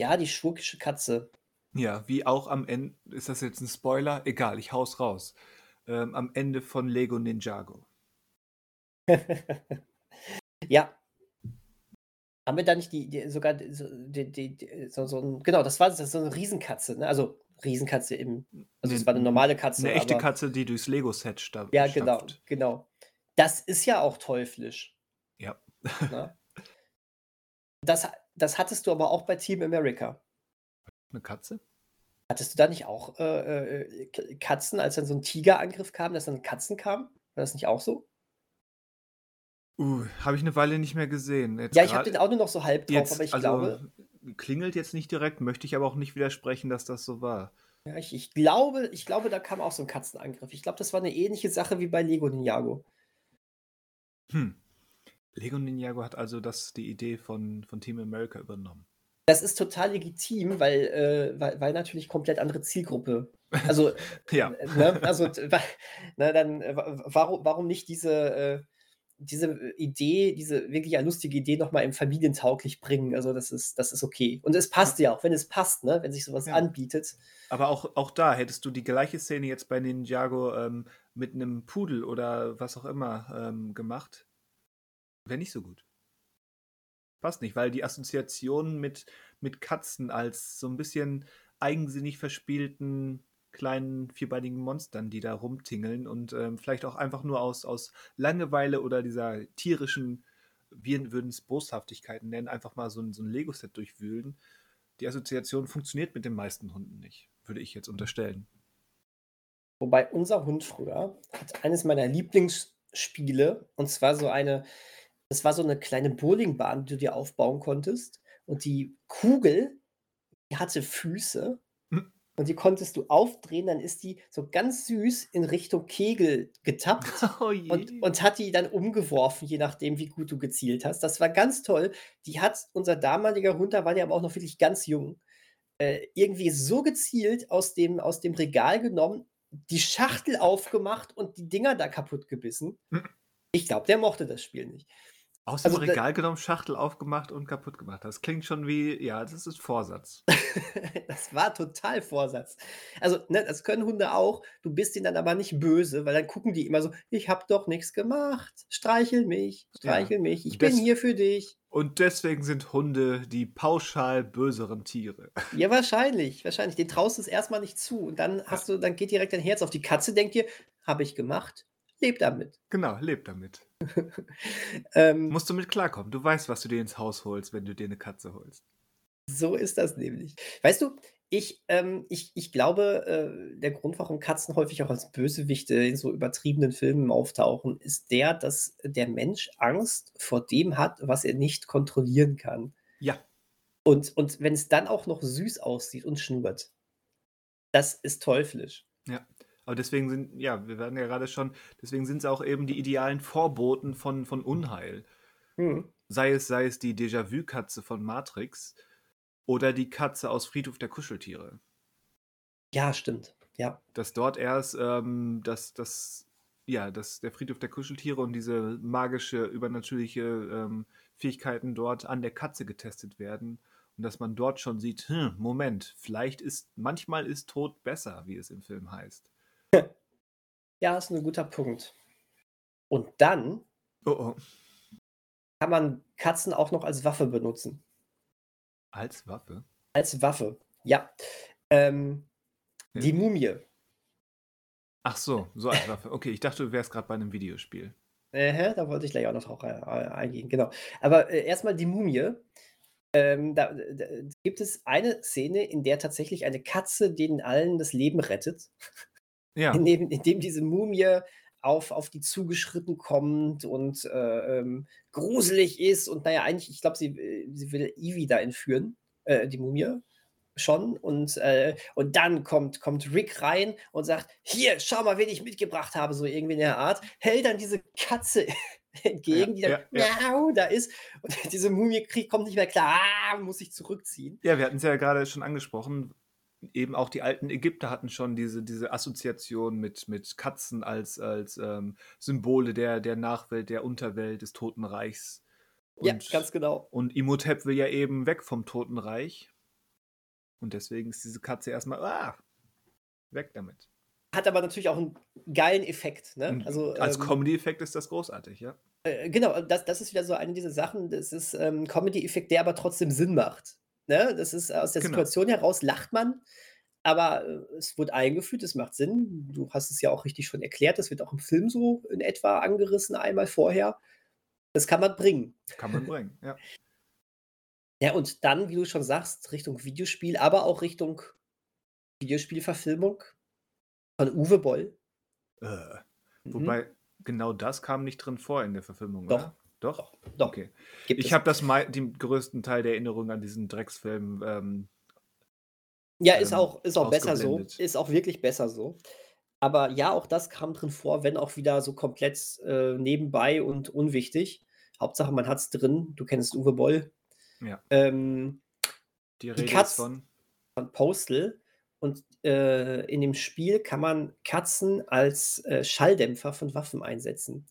Ja, die schurkische Katze. Ja, wie auch am En ist das jetzt 'n Spoiler? Egal, ich haue es raus. Ähm, am Ende von Lego Ninjago. Ja. Haben wir da nicht die die sogar so die die so so 'n genau, das war das so 'ne Riesenkatze, ne? Also, Riesenkatze im also, es war 'ne normale Katze, 'Ne echte aber Katze, die durchs Lego-Set sta Ja, genau, genau. Das ist ja auch teuflisch. Ja. Ne? Das das hattest du aber auch bei Team America. Eine Katze? Hattest du da nicht auch äh, äh, Katzen, als dann so ein Tigerangriff kam, dass dann Katzen kamen? War das nicht auch so? Uh, habe ich eine Weile nicht mehr gesehen. Jetzt ja, ich habe den auch nur noch so halb drauf, jetzt, aber ich also, glaube. Klingelt jetzt nicht direkt, möchte ich aber auch nicht widersprechen, dass das so war. Ja, ich, ich, glaube, ich glaube, da kam auch so ein Katzenangriff. Ich glaube, das war eine ähnliche Sache wie bei Lego Ninjago. Hm. Lego Ninjago hat also das, die Idee von, von Team America übernommen. Das ist total legitim, weil, äh, weil, weil natürlich komplett andere Zielgruppe. Also, ja. ne, also na, dann, äh, warum, warum nicht diese, äh, diese Idee, diese wirklich ja lustige Idee nochmal im Familientauglich bringen? Also, das ist, das ist okay. Und es passt ja auch, wenn es passt, ne? wenn sich sowas Ja. anbietet. Aber auch, auch da hättest du die gleiche Szene jetzt bei Ninjago ähm, mit einem Pudel oder was auch immer ähm, gemacht. Wäre nicht so gut. Passt nicht, weil die Assoziation mit, mit Katzen als so ein bisschen eigensinnig verspielten kleinen vierbeinigen Monstern, die da rumtingeln und ähm, vielleicht auch einfach nur aus, aus Langeweile oder dieser tierischen, wir würden es Boshaftigkeiten nennen, einfach mal so ein, so ein Lego-Set durchwühlen. Die Assoziation funktioniert mit den meisten Hunden nicht, würde ich jetzt unterstellen. Wobei unser Hund früher hat eines meiner Lieblingsspiele, und zwar so eine, das war so eine kleine Bowlingbahn, die du dir aufbauen konntest. Und die Kugel, die hatte Füße Hm. und die konntest du aufdrehen, dann ist die so ganz süß in Richtung Kegel getappt Oh und, und hat die dann umgeworfen, je nachdem, wie gut du gezielt hast. Das war ganz toll. Die hat unser damaliger Hund, da war der aber auch noch wirklich ganz jung, äh, irgendwie so gezielt aus dem, aus dem Regal genommen, die Schachtel aufgemacht und die Dinger da kaputt gebissen. Hm. Ich glaube, der mochte das Spiel nicht. Aus dem Also, Regal genommen, Schachtel aufgemacht und kaputt gemacht. Das klingt schon wie, ja, das ist Vorsatz. das war total Vorsatz. Also, ne, das können Hunde auch. Du bist ihnen dann aber nicht böse, weil dann gucken die immer so: Ich habe doch nichts gemacht. Streichel mich, streichel mich. Ich bin hier für dich. Und deswegen sind Hunde die pauschal böseren Tiere. Ja, wahrscheinlich, wahrscheinlich. Den traust du es erstmal nicht zu. Und dann hast du, dann geht direkt dein Herz auf die Katze, denkt dir, habe ich gemacht, leb damit. Genau, leb damit. Ähm, Musst du mit klarkommen. Du weißt, was du dir ins Haus holst, wenn du dir eine Katze holst. so ist das nämlich. Weißt du, ich, ähm, ich, ich glaube, äh, der Grund, warum Katzen häufig auch als Bösewichte in so übertriebenen Filmen auftauchen, ist der, dass der Mensch Angst vor dem hat, was er nicht kontrollieren kann. Ja, Und, und wenn es dann auch noch süß aussieht und schnurrt, das ist teuflisch. ja. Aber deswegen sind, ja, wir werden ja gerade schon, deswegen sind es auch eben die idealen Vorboten von, von Unheil. Hm. Sei es, sei es die Déjà-vu-Katze von Matrix oder die Katze aus Friedhof der Kuscheltiere. Ja, stimmt. Ja. dass dort erst ähm, dass, dass, ja, dass der Friedhof der Kuscheltiere und diese magische, übernatürliche ähm, Fähigkeiten dort an der Katze getestet werden und dass man dort schon sieht, hm, Moment, vielleicht ist, manchmal ist Tod besser, wie es im Film heißt. Ja, ist ein guter Punkt. Und dann Oh, oh. kann man Katzen auch noch als Waffe benutzen. Als Waffe? Als Waffe, ja. Ähm, Ja. die Mumie. Ach so, so als Waffe. Okay, ich dachte, du wärst gerade bei einem Videospiel. Äh, da wollte ich gleich auch noch drauf ein- eingehen, genau. Aber äh, erstmal die Mumie. Ähm, da, da gibt es eine Szene, in der tatsächlich eine Katze denen allen das Leben rettet, Ja, indem, indem diese Mumie auf, auf die zugeschritten kommt und äh, ähm, gruselig ist. Und naja, eigentlich, ich glaube, sie, äh, sie will Ivy da entführen, äh, die Mumie schon. Und, äh, und dann kommt, kommt Rick rein und sagt: Hier, schau mal, wen ich mitgebracht habe, so irgendwie in der Art. Hält dann diese Katze entgegen, die dann ja, ja. da ist. Und diese Mumie kriegt, kommt nicht mehr klar, ah, muss sich zurückziehen. ja, wir hatten es ja gerade schon angesprochen. Eben auch die alten Ägypter hatten schon diese, diese Assoziation mit, mit Katzen als, als ähm, Symbole der, der Nachwelt, der Unterwelt, des Totenreichs. ja, Und- ganz genau. Und Imhotep will ja eben weg vom Totenreich. Und deswegen ist diese Katze erstmal, ah, weg damit. Hat aber natürlich auch einen geilen Effekt. Ne? Also, als ähm, Comedy-Effekt ist das großartig, ja. Äh, genau, das, das ist wieder so eine dieser Sachen, das ist ähm, Comedy-Effekt, der aber trotzdem Sinn macht. Ne? Das ist aus der Genau. Situation heraus lacht man, aber äh, es wird eingeführt, es macht Sinn. Du hast es ja auch richtig schon erklärt, das wird auch im Film so in etwa angerissen, einmal vorher. Das kann man bringen. Kann man bringen, ja. Ja, und dann, wie du schon sagst, Richtung Videospiel, aber auch Richtung Videospielverfilmung von Uwe Boll. Äh, Mhm. wobei, genau das kam nicht drin vor in der Verfilmung, Doch. oder? Doch? Doch. Okay. Gibt Ich habe das mei den größten Teil der Erinnerung an diesen Drecksfilm ähm, Ja, ist ähm, auch, ist auch besser so. Ist auch wirklich besser so. Aber ja, auch das kam drin vor, wenn auch wieder so komplett äh, nebenbei und unwichtig. Hauptsache, man hat es drin. Du kennst Uwe Boll. Ja. Ähm, Die Die Rede ist Katz- von. von Postal. Und äh, in dem Spiel kann man Katzen als äh, Schalldämpfer von Waffen einsetzen.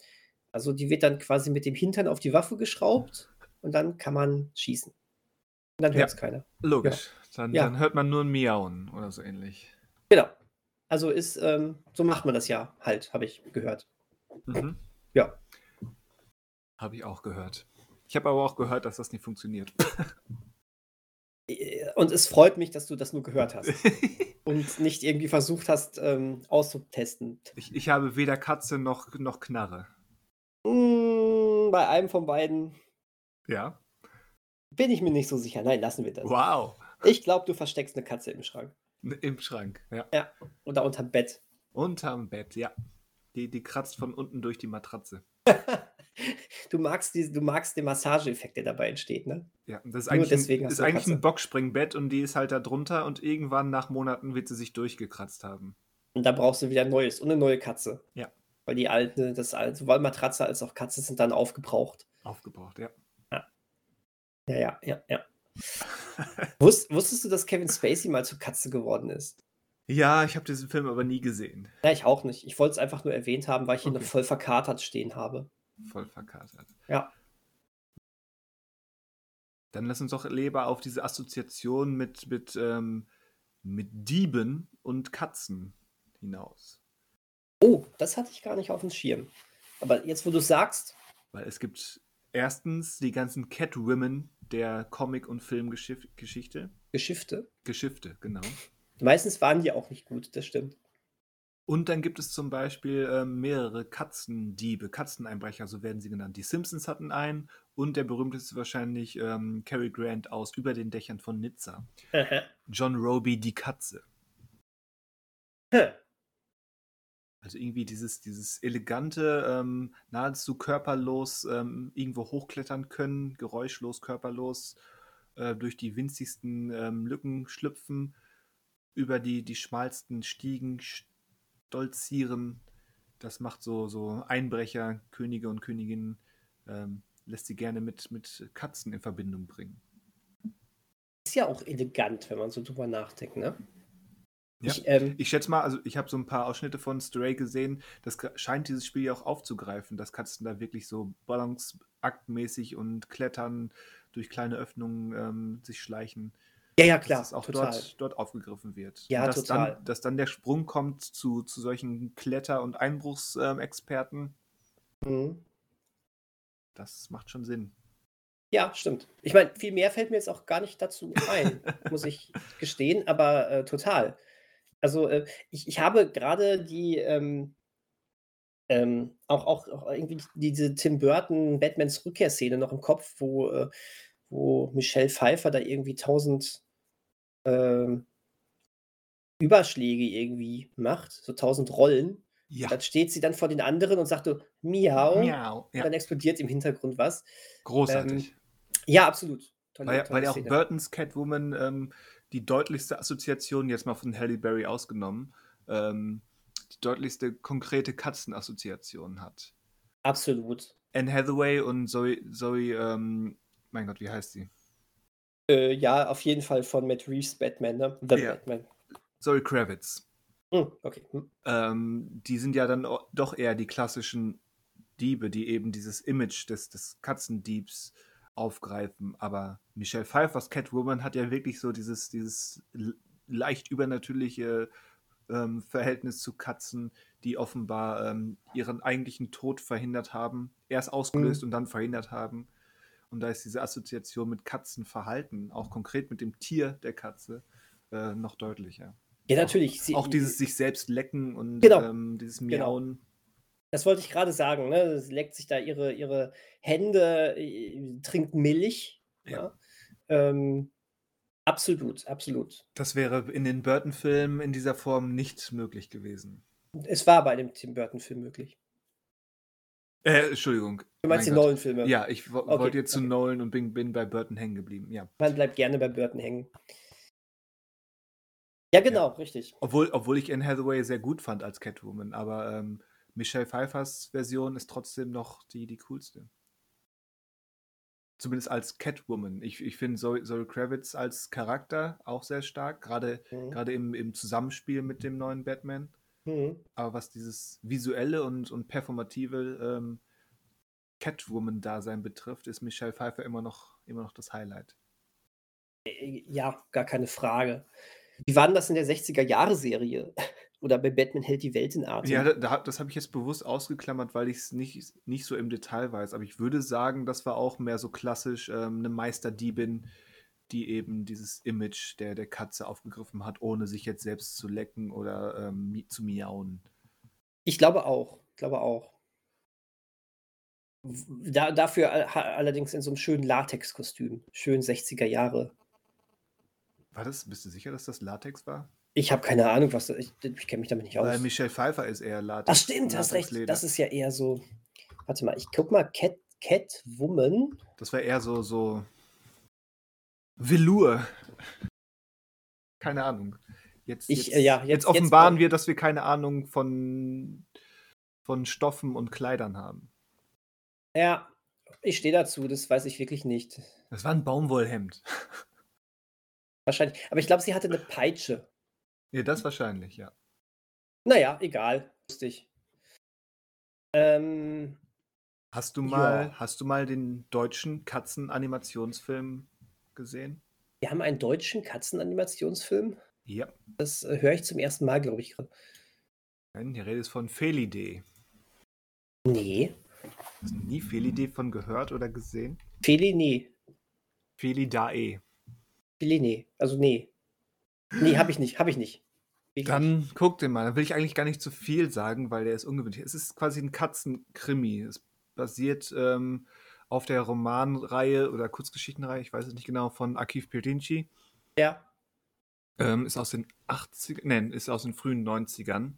Also die wird dann quasi mit dem Hintern auf die Waffe geschraubt und dann kann man schießen. Und dann Ja. hört es keiner. Logisch. Dann, Ja. dann hört man nur ein Miauen oder so ähnlich. Genau. Also ist, ähm, so macht man das ja halt, habe ich gehört. Mhm. Ja. Habe ich auch gehört. Ich habe aber auch gehört, dass das nicht funktioniert. Äh, Und es freut mich, dass du das nur gehört hast und nicht irgendwie versucht hast, ähm, auszutesten. ich, ich habe weder Katze noch, noch Knarre. Bei einem von beiden Ja. bin ich mir nicht so sicher. Nein, lassen wir das. Wow. Ich glaube, du versteckst eine Katze im Schrank. Im Schrank. Ja. Oder unterm Bett. Unterm Bett, ja. Die, die kratzt von unten durch die Matratze. Du magst, die, du magst den Massageeffekt, der dabei entsteht, ne? Ja, das ist Nur eigentlich, deswegen ein, ist eigentlich ein. Boxspringbett und die ist halt da drunter und irgendwann nach Monaten wird sie sich durchgekratzt haben. Und da brauchst du wieder ein neues und eine neue Katze. Ja. Weil die alte, das alte, sowohl Matratze als auch Katze sind dann aufgebraucht. Aufgebraucht, ja. Ja, ja, ja, ja. Wusst, wusstest du, dass Kevin Spacey mal zur Katze geworden ist? Ja, ich habe diesen Film aber nie gesehen. Ja, ich auch nicht. Ich wollte es einfach nur erwähnt haben, weil ich ihn noch Okay. voll verkatert stehen habe. Voll verkatert. Ja. Dann lass uns doch lieber auf diese Assoziation mit, mit, ähm, mit Dieben und Katzen hinaus. Oh, das hatte ich gar nicht auf dem Schirm. Aber jetzt, wo du sagst, Weil es gibt erstens die ganzen Catwomen der Comic- und Filmgeschichte. Geschifte, Geschifte, genau. meistens waren die auch nicht gut, das stimmt. Und dann gibt es zum Beispiel ähm, mehrere Katzendiebe, Katzeneinbrecher, so werden sie genannt. Die Simpsons hatten einen und der berühmteste wahrscheinlich ähm, Cary Grant aus Über den Dächern von Nizza. John Roby, die Katze. Also irgendwie dieses, dieses elegante, ähm, nahezu körperlos ähm, irgendwo hochklettern können, geräuschlos, körperlos, äh, durch die winzigsten ähm, Lücken schlüpfen, über die, die schmalsten Stiegen stolzieren. Das macht so, so Einbrecher, Könige und Königinnen, ähm, lässt sie gerne mit, mit Katzen in Verbindung bringen. Ist ja auch elegant, wenn man so drüber nachdenkt, ne? Ja. Ich, ähm, Ich schätze mal, also ich habe so ein paar Ausschnitte von Stray gesehen. Das scheint dieses Spiel ja auch aufzugreifen, dass Katzen da wirklich so balanceaktmäßig und klettern, durch kleine Öffnungen ähm, sich schleichen. ja, ja, klar, dass es auch dort, dort aufgegriffen wird. Ja, und dass total. Dann, dass dann der Sprung kommt zu, zu solchen Kletter- und Einbruchsexperten, Mhm. das macht schon Sinn. Ja, stimmt. Ich meine, viel mehr fällt mir jetzt auch gar nicht dazu ein, muss ich gestehen, aber äh, total. Also äh, ich, ich habe gerade die ähm, ähm, auch, auch, auch irgendwie diese Tim Burton Batmans Rückkehrszene noch im Kopf, wo, äh, wo Michelle Pfeiffer da irgendwie tausend ähm, Überschläge irgendwie macht, so tausend Rollen. Ja. Dann steht sie dann vor den anderen und sagt so, miau. Miau. Und Ja, dann explodiert im Hintergrund was. großartig. Ja, absolut. Tolle, Weil, ja- tolle weil ja auch. Burtons Catwoman ähm, die deutlichste Assoziation, jetzt mal von Halle Berry ausgenommen, ähm, die deutlichste konkrete Katzenassoziation hat. Absolut. Anne Hathaway und Zoe, Zoe ähm, mein Gott, wie heißt sie? Äh, ja, auf jeden Fall von Matt Reeves Batman, ne? The Ja. Batman. Zoe Kravitz. Hm, okay. Hm. Ähm, die sind ja dann doch eher die klassischen Diebe, die eben dieses Image des, des Katzendiebs aufgreifen. Aber Michelle Pfeiffers Catwoman hat ja wirklich so dieses, dieses leicht übernatürliche ähm, Verhältnis zu Katzen, die offenbar ähm, ihren eigentlichen Tod verhindert haben, erst ausgelöst und dann verhindert haben. Und da ist diese Assoziation mit Katzenverhalten, auch konkret mit dem Tier der Katze, äh, noch deutlicher. Ja, natürlich. Sie, Auch dieses sich selbst lecken und Genau. ähm, dieses Genau. Das wollte ich gerade sagen, ne? Sie leckt sich da ihre, ihre Hände, äh, trinkt Milch. Ja. Ähm, absolut, absolut. Das wäre in den Burton-Filmen in dieser Form nicht möglich gewesen. Es war bei dem Tim Burton-Film möglich. Äh, Entschuldigung. Du meinst Mein die. Nolan-Filme? Ja, ich Okay, wollte jetzt zu okay. Nolan und bin, bin bei Burton hängen geblieben. Ja. Man bleibt gerne bei Burton hängen. Ja, genau, richtig. Obwohl, obwohl ich Anne Hathaway sehr gut fand als Catwoman, aber ähm, Michelle Pfeiffers Version ist trotzdem noch die, die coolste. Zumindest als Catwoman. Ich, ich finde Zoe, Zoe Kravitz als Charakter auch sehr stark, gerade Mhm. im, im Zusammenspiel mit dem neuen Batman. Mhm. Aber was dieses visuelle und, und performative ähm, Catwoman-Dasein betrifft, ist Michelle Pfeiffer immer noch, immer noch das Highlight. Äh, Ja, gar keine Frage. Wie war denn das in der 60er-Jahre-Serie? Oder bei Batman hält die Welt in Atem? Ja, da, da, das habe ich jetzt bewusst ausgeklammert, weil ich es nicht, nicht so im Detail weiß. Aber ich würde sagen, das war auch mehr so klassisch ähm, eine Meisterdiebin, die eben dieses Image der, der Katze aufgegriffen hat, ohne sich jetzt selbst zu lecken oder ähm, zu miauen. Ich glaube auch. Ich glaube auch. Da, dafür allerdings in so einem schönen Latex-Kostüm. Schön 60er Jahre. War das? Bist du sicher, dass das Latex war? Ich habe keine Ahnung, was. das- Ich, ich kenne mich damit nicht aus. Weil Michelle Pfeiffer ist eher Latex. Ach, stimmt, hast recht. Latexleder. Das ist ja eher so. Warte mal, ich guck mal. Cat, Catwoman. Das war eher so, so Velour. Keine Ahnung. Jetzt, Ich, jetzt, äh, ja, jetzt, jetzt- offenbaren jetzt- wir, dass wir keine Ahnung von, von Stoffen und Kleidern haben. Ja, ich stehe dazu. Das weiß ich wirklich nicht. Das war ein Baumwollhemd. Wahrscheinlich. Aber ich glaube, sie hatte eine Peitsche. Ja, das wahrscheinlich, ja. Naja, egal. Lustig. Ähm, Hast du mal, Ja. hast du mal den deutschen Katzen-Animationsfilm gesehen? wir haben einen deutschen Katzenanimationsfilm. Ja. Das äh, höre ich zum ersten Mal, glaube ich, gerade. Nein, die Rede ist von Felidee. Nee. Hast du nie Felidee von gehört oder gesehen? Feli, nee. Felidae. Feli, nee. Also, nee. Nee, habe ich nicht. Habe ich nicht. Dann guck den mal. Da will ich eigentlich gar nicht zu viel sagen, weil der ist ungewöhnlich. Es ist quasi ein Katzenkrimi. Es basiert ähm, auf der Romanreihe oder Kurzgeschichtenreihe, ich weiß es nicht genau, von Akif Pirinci. Ja. Ähm, ist aus den 80 nein, ist aus den frühen 90ern.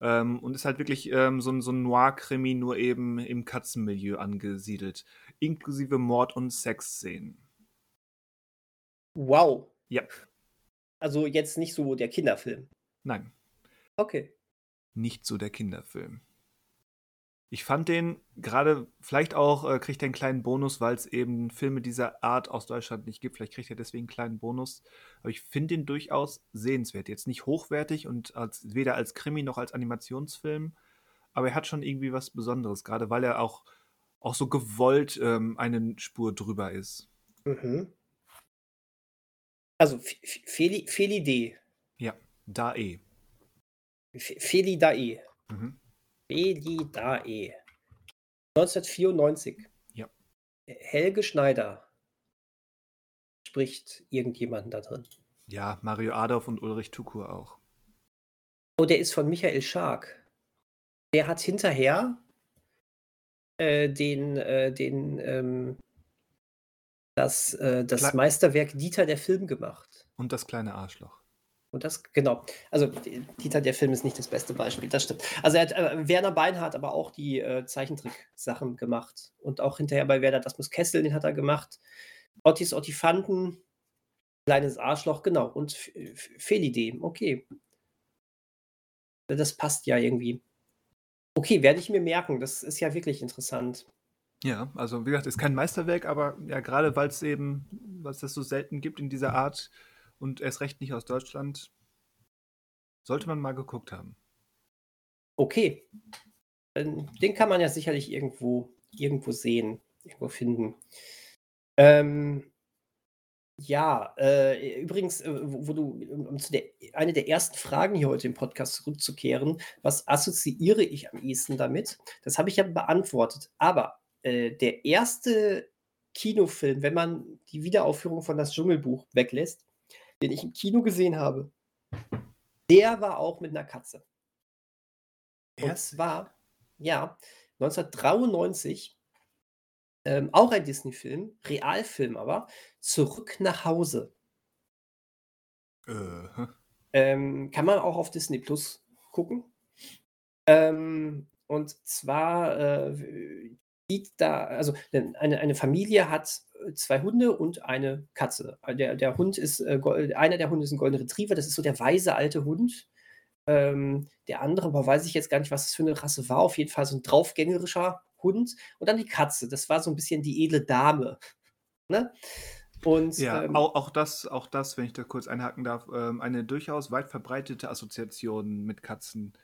Ähm, und ist halt wirklich ähm, so, ein- so ein Noir-Krimi, nur eben im Katzenmilieu angesiedelt. Inklusive Mord- und Sexszenen. Wow. Ja. Also, jetzt nicht so der Kinderfilm. Nein, Okay. nicht so der Kinderfilm. Ich fand den gerade, vielleicht auch äh, kriegt er einen kleinen Bonus, weil es eben Filme dieser Art aus Deutschland nicht gibt. Vielleicht kriegt er deswegen einen kleinen Bonus. Aber ich finde den durchaus sehenswert. Jetzt nicht hochwertig und als, weder als Krimi noch als Animationsfilm. Aber er hat schon irgendwie was Besonderes, gerade weil er auch, auch so gewollt ähm, eine Spur drüber ist. Mhm. Also, F- F- Feli, Felidae. Ja, da eh. F- Felidae. Mhm. Felidae. 1994. Ja. Helge Schneider spricht irgendjemanden da drin. Ja, Mario Adolf und Ulrich Tukur auch. Oh, der ist von Michael Schark. Der hat hinterher äh, den, äh, den, ähm, das, äh, das Kle- Meisterwerk Dieter der Film gemacht. Und das kleine Arschloch. Und das, genau. Also, Dieter der Film ist nicht das beste Beispiel, das stimmt. Also, er hat, äh, Werner Beinhardt aber auch die äh, Zeichentrick-Sachen gemacht. Und auch hinterher bei Werder, das muss Kessel, den hat er gemacht. Ottis Ottifanten, kleines Arschloch, genau. Und Felidee, okay. Das passt ja irgendwie. Okay, werde ich mir merken. Das ist ja wirklich interessant. Ja, also wie gesagt, ist kein Meisterwerk, aber ja, gerade weil es eben, es das so selten gibt in dieser Art und erst recht nicht aus Deutschland, sollte man mal geguckt haben. Okay. Ähm, Den kann man ja sicherlich irgendwo, irgendwo sehen, irgendwo finden. Ähm, ja, äh, übrigens, äh, wo, wo du, um zu der, eine der ersten Fragen hier heute im Podcast zurückzukehren, was assoziiere ich am ehesten damit? Das habe ich ja beantwortet. Aber äh, der erste Kinofilm, wenn man die Wiederaufführung von Das Dschungelbuch weglässt, den ich im Kino gesehen habe, der war auch mit einer Katze. Und Erst? zwar, ja, 1993 Ähm, auch ein Disney-Film, Realfilm aber, Zurück nach Hause. Äh, Ähm, kann man auch auf Disney Plus gucken. Ähm, und zwar äh, sieht da, also eine, eine Familie hat äh, zwei Hunde und eine Katze. Äh, Der, der Hund ist, äh, einer der Hunde ist ein Golden Retriever, das ist so der weise alte Hund. Ähm, der andere, aber weiß ich jetzt gar nicht, was das für eine Rasse war. Auf jeden Fall so ein draufgängerischer Hund. Und dann die Katze, das war so ein bisschen die edle Dame. Ne? Und ja, ähm, auch, auch, das, auch das, wenn ich da kurz einhaken darf, ähm, eine durchaus weit verbreitete Assoziation mit Katzen.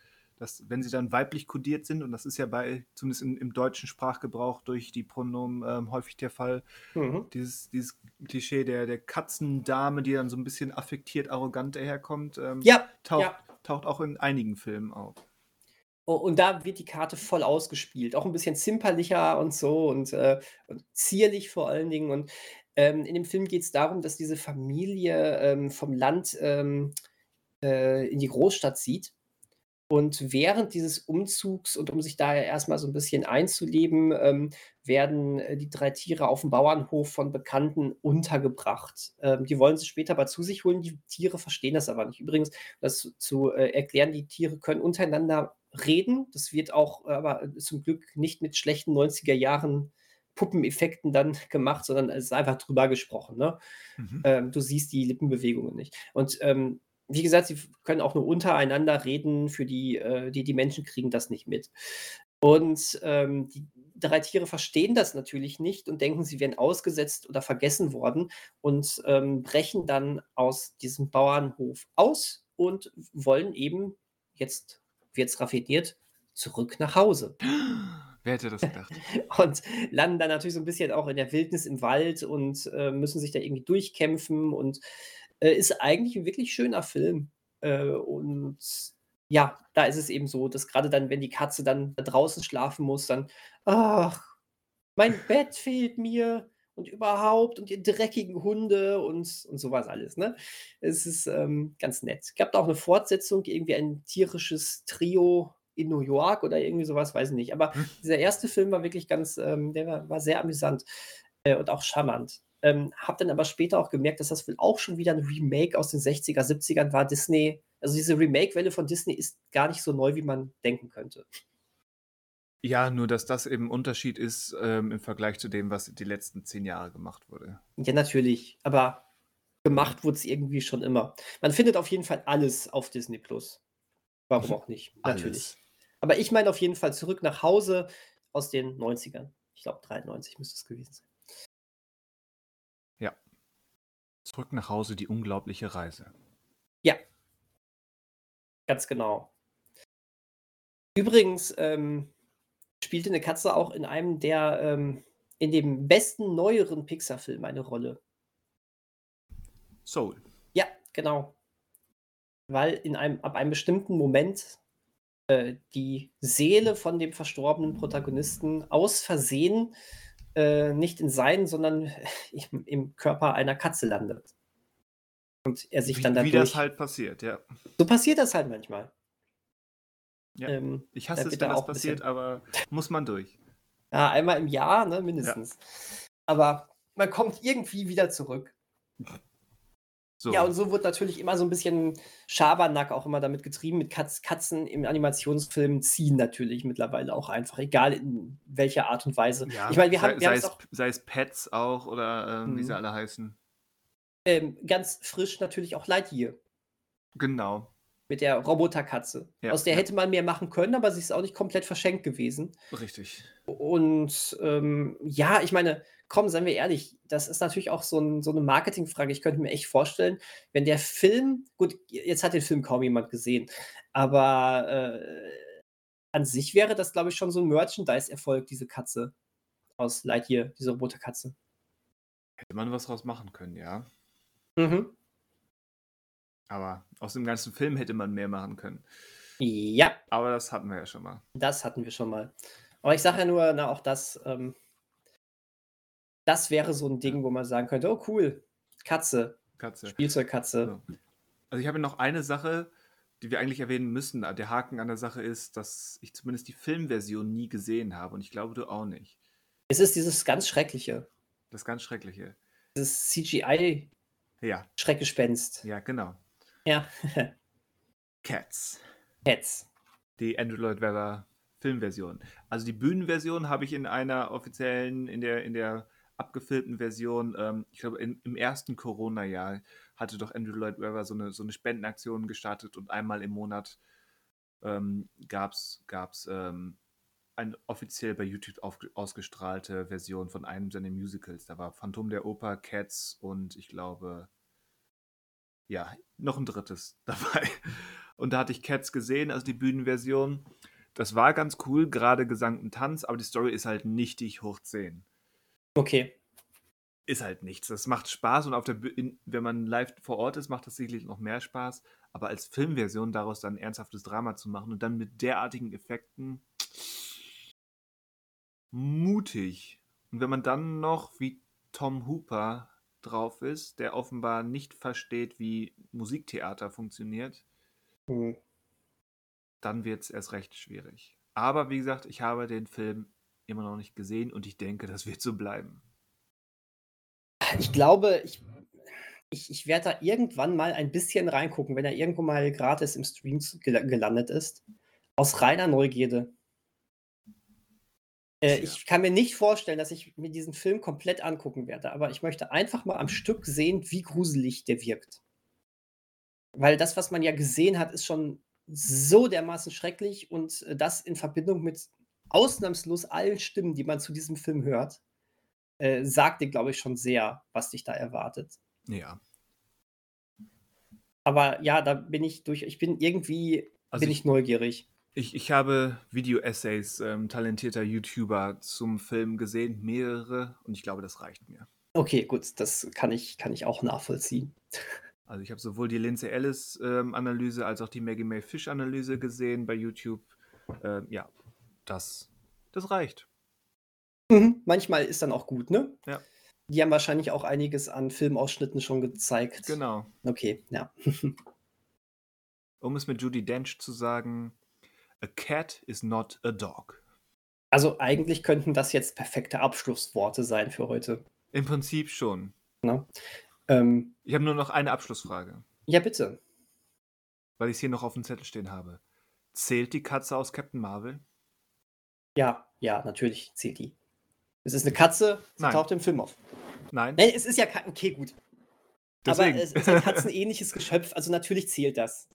Dass, wenn sie dann weiblich kodiert sind, und das ist ja bei, zumindest in, im deutschen Sprachgebrauch durch die Pronomen ähm, häufig der Fall, mhm. dieses, dieses Klischee der, der Katzendame, die dann so ein bisschen affektiert, arrogant daherkommt, ähm, ja, taucht, ja. taucht auch in einigen Filmen auf. Oh, und da wird die Karte voll ausgespielt. Auch ein bisschen zimperlicher und so und, äh, und zierlich vor allen Dingen. Und ähm, in dem Film geht es darum, dass diese Familie ähm, vom Land ähm, äh, in die Großstadt zieht. Und während dieses Umzugs und um sich da erstmal so ein bisschen einzuleben, ähm, werden äh, die drei Tiere auf dem Bauernhof von Bekannten untergebracht. Ähm, die wollen sie später aber zu sich holen. Die Tiere verstehen das aber nicht. Übrigens, das zu äh, erklären, die Tiere können untereinander reden. Das wird auch äh, aber zum Glück nicht mit schlechten 90er Jahren Puppeneffekten dann gemacht, sondern es ist einfach drüber gesprochen. Ne? Mhm. Ähm, du siehst die Lippenbewegungen nicht. Und ähm, wie gesagt, sie können auch nur untereinander reden, für die, äh, die, die Menschen kriegen das nicht mit. Und ähm, die drei Tiere verstehen das natürlich nicht und denken, sie wären ausgesetzt oder vergessen worden und ähm, brechen dann aus diesem Bauernhof aus und wollen eben, jetzt wird es raffiniert, zurück nach Hause. Wer hätte das gedacht? Und landen dann natürlich so ein bisschen auch in der Wildnis im Wald und äh, müssen sich da irgendwie durchkämpfen und äh, ist eigentlich ein wirklich schöner Film. Äh, und ja, da ist es eben so, dass gerade dann, wenn die Katze dann da draußen schlafen muss, dann, ach, mein Bett fehlt mir und überhaupt und die dreckigen Hunde und, und sowas alles. Ne? Es ist ähm, ganz nett. Es gab da auch eine Fortsetzung, irgendwie ein tierisches Trio in New York oder irgendwie sowas, weiß ich nicht. Aber Hm. dieser erste Film war wirklich ganz, ähm, der war, war sehr amüsant äh, und auch charmant. Ähm, hab dann aber später auch gemerkt, dass das wohl auch schon wieder ein Remake aus den 60er, 70ern war. Disney, also diese Remake-Welle von Disney ist gar nicht so neu, wie man denken könnte. Ja, nur dass das eben ein Unterschied ist ähm, im Vergleich zu dem, was die letzten zehn Jahre gemacht wurde. Ja, natürlich, aber gemacht wurde es irgendwie schon immer. Man findet auf jeden Fall alles auf Disney Plus. Warum auch nicht? Natürlich. Alles. Aber ich meine auf jeden Fall zurück nach Hause aus den 90ern. Ich glaube, 93 müsste es gewesen sein. Ja. Zurück nach Hause, die unglaubliche Reise. Ja. Ganz genau. Übrigens ähm, spielte eine Katze auch in einem der, ähm, in dem besten neueren Pixar-Film eine Rolle. Soul. Ja, genau. Weil in einem, ab einem bestimmten Moment äh, die Seele von dem verstorbenen Protagonisten aus Versehen äh, nicht in seinen, sondern im, im Körper einer Katze landet. Und er sich Wie, dann wie dadurch. das halt passiert, ja. so passiert das halt manchmal. Ja. Ähm, Ich hasse es, wenn das passiert, bisschen- aber muss man durch. Ja, einmal im Jahr, ne, mindestens. Aber man kommt irgendwie wieder zurück. So. Ja, und so wird natürlich immer so ein bisschen Schabernack auch immer damit getrieben. Mit Katz, Katzen im Animationsfilm ziehen natürlich mittlerweile auch einfach, egal in welcher Art und Weise. Ja, ich meine, wir sei, haben, wir sei, es, auch sei es Pets auch oder ähm, wie Mhm. sie alle heißen. ähm, ganz frisch natürlich auch Lightyear Genau. Mit der Roboterkatze. Ja, Aus der ja. hätte man mehr machen können, aber sie ist auch nicht komplett verschenkt gewesen. Richtig. Und ähm, ja, ich meine, komm, seien wir ehrlich, das ist natürlich auch so, ein, so eine Marketingfrage. Ich könnte mir echt vorstellen, wenn der Film, gut, jetzt hat den Film kaum jemand gesehen, aber äh, an sich wäre das, glaube ich, schon so ein Merchandise-Erfolg, diese Katze aus Lightyear, diese Roboterkatze. Hätte man was draus machen können, ja. Mhm. Aber aus dem ganzen Film hätte man mehr machen können. Ja, Aber das hatten wir ja schon mal. das hatten wir schon mal. Aber ich sage ja nur, na, auch das, ähm, das wäre so ein Ding, wo man sagen könnte, oh cool, Katze, Katze. Spielzeugkatze. So. Also ich habe noch eine Sache, die wir eigentlich erwähnen müssen. Der Haken an der Sache ist, dass ich zumindest die Filmversion nie gesehen habe und ich glaube, du auch nicht. Es ist dieses ganz Schreckliche. Das ganz Schreckliche. Dieses Ja, CGI-Schreckgespenst. ja, genau. Ja. Cats. Cats. Die Andrew Lloyd Webber Filmversion. Also die Bühnenversion habe ich in einer offiziellen, in der, in der abgefilmten Version, ähm, ich glaube in, im ersten Corona-Jahr hatte doch Andrew Lloyd Webber so eine, so eine Spendenaktion gestartet und einmal im Monat ähm, gab es gab's, ähm, eine offiziell bei YouTube auf, ausgestrahlte Version von einem seiner Musicals. Da war Phantom der Oper, Cats und ich glaube, ja, noch ein drittes dabei. Und da hatte ich Cats gesehen, also die Bühnenversion. Das war ganz cool, gerade Gesang und Tanz, aber die Story ist halt nichtig hoch 10. Okay. Ist halt nichts. Das macht Spaß und auf der in, wenn man live vor Ort ist, macht das sicherlich noch mehr Spaß. Aber als Filmversion daraus dann ein ernsthaftes Drama zu machen und dann mit derartigen Effekten mutig. Und wenn man dann noch wie Tom Hooper drauf ist, der offenbar nicht versteht, wie Musiktheater funktioniert, Hm. dann wird es erst recht schwierig. Aber wie gesagt, ich habe den Film immer noch nicht gesehen und ich denke, das wird so bleiben. Ich glaube, ich, ich, ich werde da irgendwann mal ein bisschen reingucken, wenn er irgendwo mal gratis im Stream gelandet ist. Aus reiner Neugierde. Äh, ich kann mir nicht vorstellen, dass ich mir diesen Film komplett angucken werde, aber ich möchte einfach mal am Stück sehen, wie gruselig der wirkt. Weil das, was man ja gesehen hat, ist schon so dermaßen schrecklich und äh, das in Verbindung mit ausnahmslos allen Stimmen, die man zu diesem Film hört, äh, sagt dir, glaube ich, schon sehr, was dich da erwartet. Ja. Aber ja, da bin ich durch, ich bin irgendwie, Also bin ich- ich neugierig. Ich, ich habe Video-Essays ähm, talentierter YouTuber zum Film gesehen, mehrere, und ich glaube, das reicht mir. Okay, gut, das kann ich, kann ich auch nachvollziehen. Also ich habe sowohl die Lindsay Ellis ähm, Analyse als auch die Maggie May Fish Analyse gesehen bei YouTube. Ähm, ja, das, das reicht. Mhm, Manchmal ist dann auch gut, ne? Ja. Die haben wahrscheinlich auch einiges an Filmausschnitten schon gezeigt. Genau. Okay, ja. Um es mit Judy Dench zu sagen, a cat is not a dog. Also eigentlich könnten das jetzt perfekte Abschlussworte sein für heute. Im Prinzip schon. Ne? Ähm, Ich habe nur noch eine Abschlussfrage, ja, bitte. weil ich es hier noch auf dem Zettel stehen habe. Zählt die Katze aus Captain Marvel? Ja, ja, natürlich zählt die. Es ist eine Katze, sie Nein. taucht im Film auf. Nein? Nein, es ist ja kein. Okay, gut. Deswegen. Aber es ist ein katzenähnliches Geschöpf, also natürlich zählt das.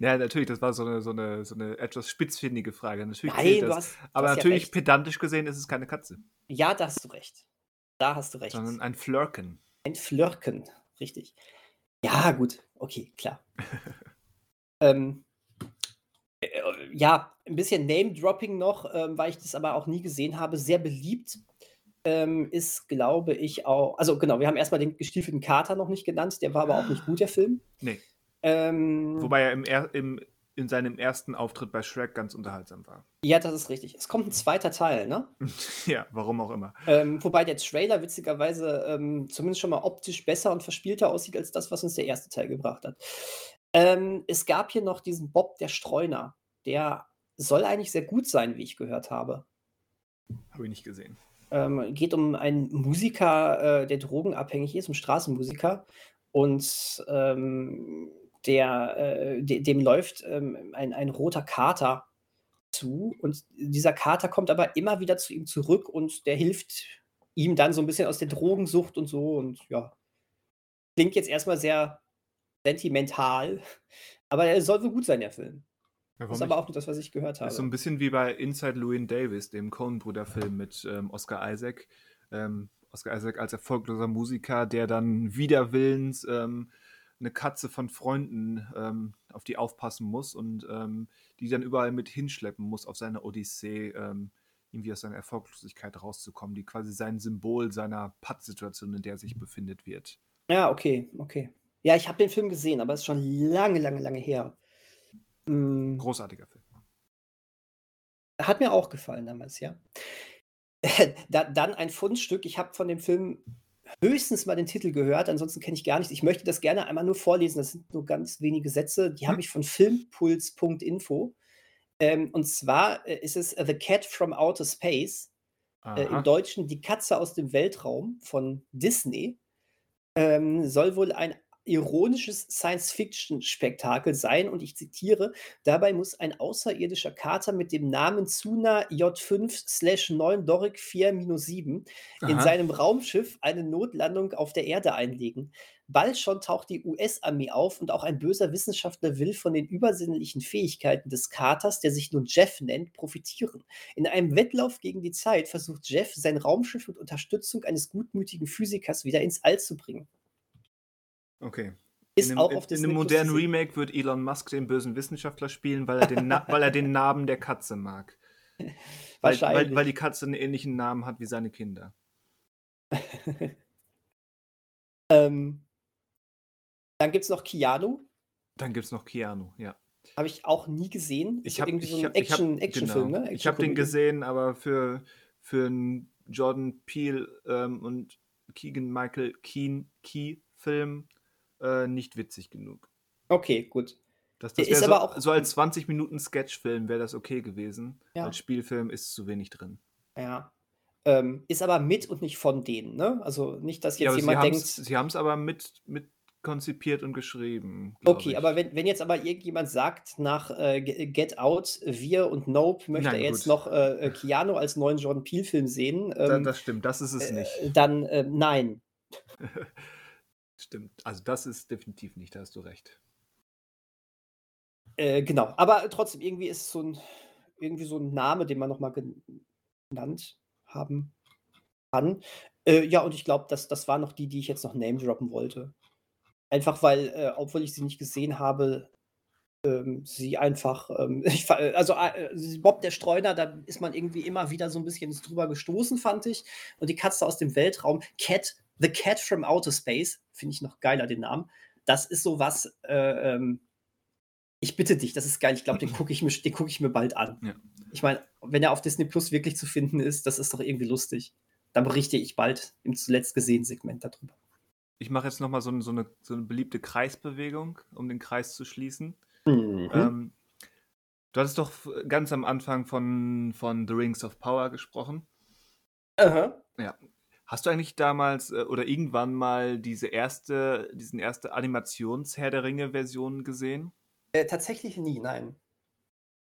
Ja, natürlich, das war so eine, so eine, so eine etwas spitzfindige Frage. Natürlich Nein, du das. hast. Aber hast natürlich, Ja, pedantisch gesehen, ist es keine Katze, ja, da hast du recht. Da hast du recht. sondern ein Flirken. Ein Flirken, richtig. Ja, gut, okay, klar. ähm, äh, ja, ein bisschen Name-Dropping noch, ähm, weil ich das aber auch nie gesehen habe. Sehr beliebt ähm, ist, glaube ich, auch. Also, genau, wir haben erstmal den gestiefelten Kater noch nicht genannt. Der war aber auch nicht gut, der Film. Nee. Ähm, Wobei er im, er im, in seinem ersten Auftritt bei Shrek ganz unterhaltsam war. ja, das ist richtig. Es kommt ein zweiter Teil, ne? ja, warum auch immer. Ähm, wobei der Trailer witzigerweise ähm, zumindest schon mal optisch besser und verspielter aussieht als das, was uns der erste Teil gebracht hat. Ähm, es gab hier noch diesen Bob der Streuner. Der soll eigentlich sehr gut sein, wie ich gehört habe. Habe ich nicht gesehen. Ähm, geht um einen Musiker, äh, der drogenabhängig ist, um Straßenmusiker. Und ähm, der, äh, de dem läuft ähm, ein, ein roter Kater zu. Und dieser Kater kommt aber immer wieder zu ihm zurück und der hilft ihm dann so ein bisschen aus der Drogensucht und so. Und ja, klingt jetzt erstmal sehr sentimental, aber er soll wohl gut sein, der Film. Ja, Das ist aber auch nur das, was ich gehört habe. ist so ein bisschen wie bei Inside Llewyn Davis, dem Coen-Bruder-Film mit ähm, Oscar Isaac. Ähm, Oscar Isaac als erfolgloser Musiker, der dann wider Willens ähm, eine Katze von Freunden ähm, auf die aufpassen muss und ähm, die dann überall mit hinschleppen muss auf seine Odyssee, ähm, irgendwie aus seiner Erfolglosigkeit rauszukommen, die quasi sein Symbol seiner Pattsituation, in der er sich befindet, wird. Ja, okay, okay. Ja, ich habe den Film gesehen, aber es ist schon lange, lange, lange her. Mm, Großartiger Film. Hat mir auch gefallen damals, ja. da, dann ein Fundstück. Ich habe von dem Film höchstens mal den Titel gehört, ansonsten kenne ich gar nichts. Ich möchte das gerne einmal nur vorlesen. Das sind nur ganz wenige Sätze. Die habe ich von filmpuls.info. Ähm, und zwar äh, ist es The Cat from Outer Space. äh, im Deutschen Die Katze aus dem Weltraum von Disney, ähm, soll wohl ein ironisches Science-Fiction-Spektakel sein und ich zitiere: „Dabei muss ein außerirdischer Kater mit dem Namen Zuna J5/9 Doric 4-7 in seinem Raumschiff eine Notlandung auf der Erde einlegen. Bald schon taucht die US-Armee auf und auch ein böser Wissenschaftler will von den übersinnlichen Fähigkeiten des Katers, der sich nun Jeff nennt, profitieren. In einem Wettlauf gegen die Zeit versucht Jeff, sein Raumschiff mit Unterstützung eines gutmütigen Physikers wieder ins All zu bringen.“ Okay. Ist in auch einem, auf in, einem modernen. Remake wird Elon Musk den bösen Wissenschaftler spielen, weil er den, Na weil er den Namen der Katze mag. Weil, weil, Wahrscheinlich. weil die Katze einen ähnlichen Namen hat wie seine Kinder. Ähm. Dann gibt's noch Keanu. Dann gibt's noch Keanu, ja. Habe ich auch nie gesehen. Ich habe irgendwie so ich 'n habe ich habe Action Actionfilm, genau. ne? Ich habe den gesehen, aber für für 'n Jordan Peele, ähm, und Keegan-Michael Keen Key-Film, äh, nicht witzig genug. Okay, gut. Das das ist so aber auch so als 20 Minuten Sketchfilm wäre das okay gewesen. Ja. Als Spielfilm ist zu wenig drin. Ja. Ähm, ist aber mit und nicht von denen, ne? Also, nicht, dass Ja, jetzt aber sie jemand haben's denkt sie haben's aber mit mit konzipiert und geschrieben, Okay, aber ich. wenn wenn jetzt aber irgendjemand sagt, nach, äh, Ge Get Out, Wir und Nope möchte Nein, er jetzt gut. noch, äh, äh, Keanu als neuen Jordan Peele-Film sehen, Da ähm, das stimmt, das ist es äh, nicht. dann, äh, nein. Stimmt. Also, das ist definitiv nicht, da hast du recht. Äh, genau. Aber trotzdem, irgendwie ist es so 'n irgendwie so 'n Name, den man noch mal gen genannt haben kann. Äh, ja, und ich glaube, das das waren noch die, die ich jetzt noch name droppen wollte. Einfach weil, äh, obwohl ich sie nicht gesehen habe, ähm, sie einfach, ähm, ich fa also, äh, Bob der Streuner, da ist man irgendwie immer wieder so 'n bisschen drüber gestoßen, fand ich. Und die Katze aus dem Weltraum, Cat The Cat from Outer Space, finde ich noch geiler, den Namen. Das ist so was, äh, ähm ich bitte dich, das ist geil. Ich glaube, den gucke ich mir den gucke ich mir bald an. Ja. Ich meine, wenn er auf Disney Plus wirklich zu finden ist, das ist doch irgendwie lustig. Dann berichte ich bald im zuletzt gesehen Segment da drüber. Ich mache jetzt noch mal so so 'ne so 'ne beliebte Kreisbewegung, um den Kreis zu schließen. Mhm. Ähm, du hattest doch ganz am Anfang von von The Rings of Power gesprochen. Aha. Ja. Hast du eigentlich damals, äh, oder irgendwann mal diese erste diesen erste Animations-Herr der Ringe-Version gesehen? Äh, tatsächlich nie, nein.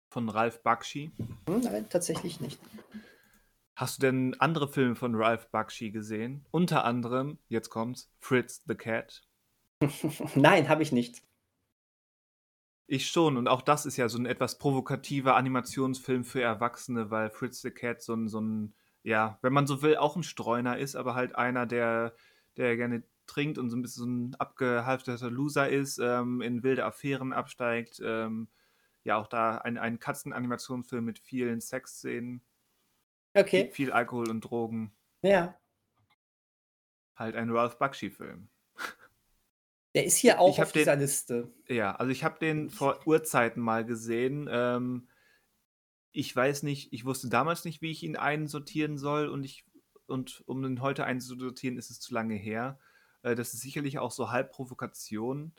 Von Ralph Bakshi? Hm, nein, tatsächlich nicht. Hast du denn andere Filme von Ralph Bakshi gesehen? Unter anderem, jetzt kommt's, Fritz the Cat? Nein, habe ich nicht. Ich schon und auch das ist ja so 'n etwas provokativer Animationsfilm für Erwachsene, weil Fritz the Cat so 'n so 'n ja, wenn man so will, auch 'n Streuner ist, aber halt einer, der der gerne trinkt und so 'n bisschen so 'n abgehalfterter Loser ist, ähm, in wilde Affären absteigt, ähm, ja auch da ein ein Katzenanimationsfilm mit vielen Sexszenen. Viel Okay. viel Alkohol und Drogen. Ja. Halt ein Ralph Bakshi-Film. Der ist hier Ich auch habe auf dieser den Liste. ja, also, ich habe den vor Urzeiten mal gesehen. Ähm, ich weiß nicht ich wusste damals nicht, wie ich ihn einsortieren soll und ich und um ihn heute einzusortieren, ist es zu lange her. Äh, das ist sicherlich auch so halb Provokation.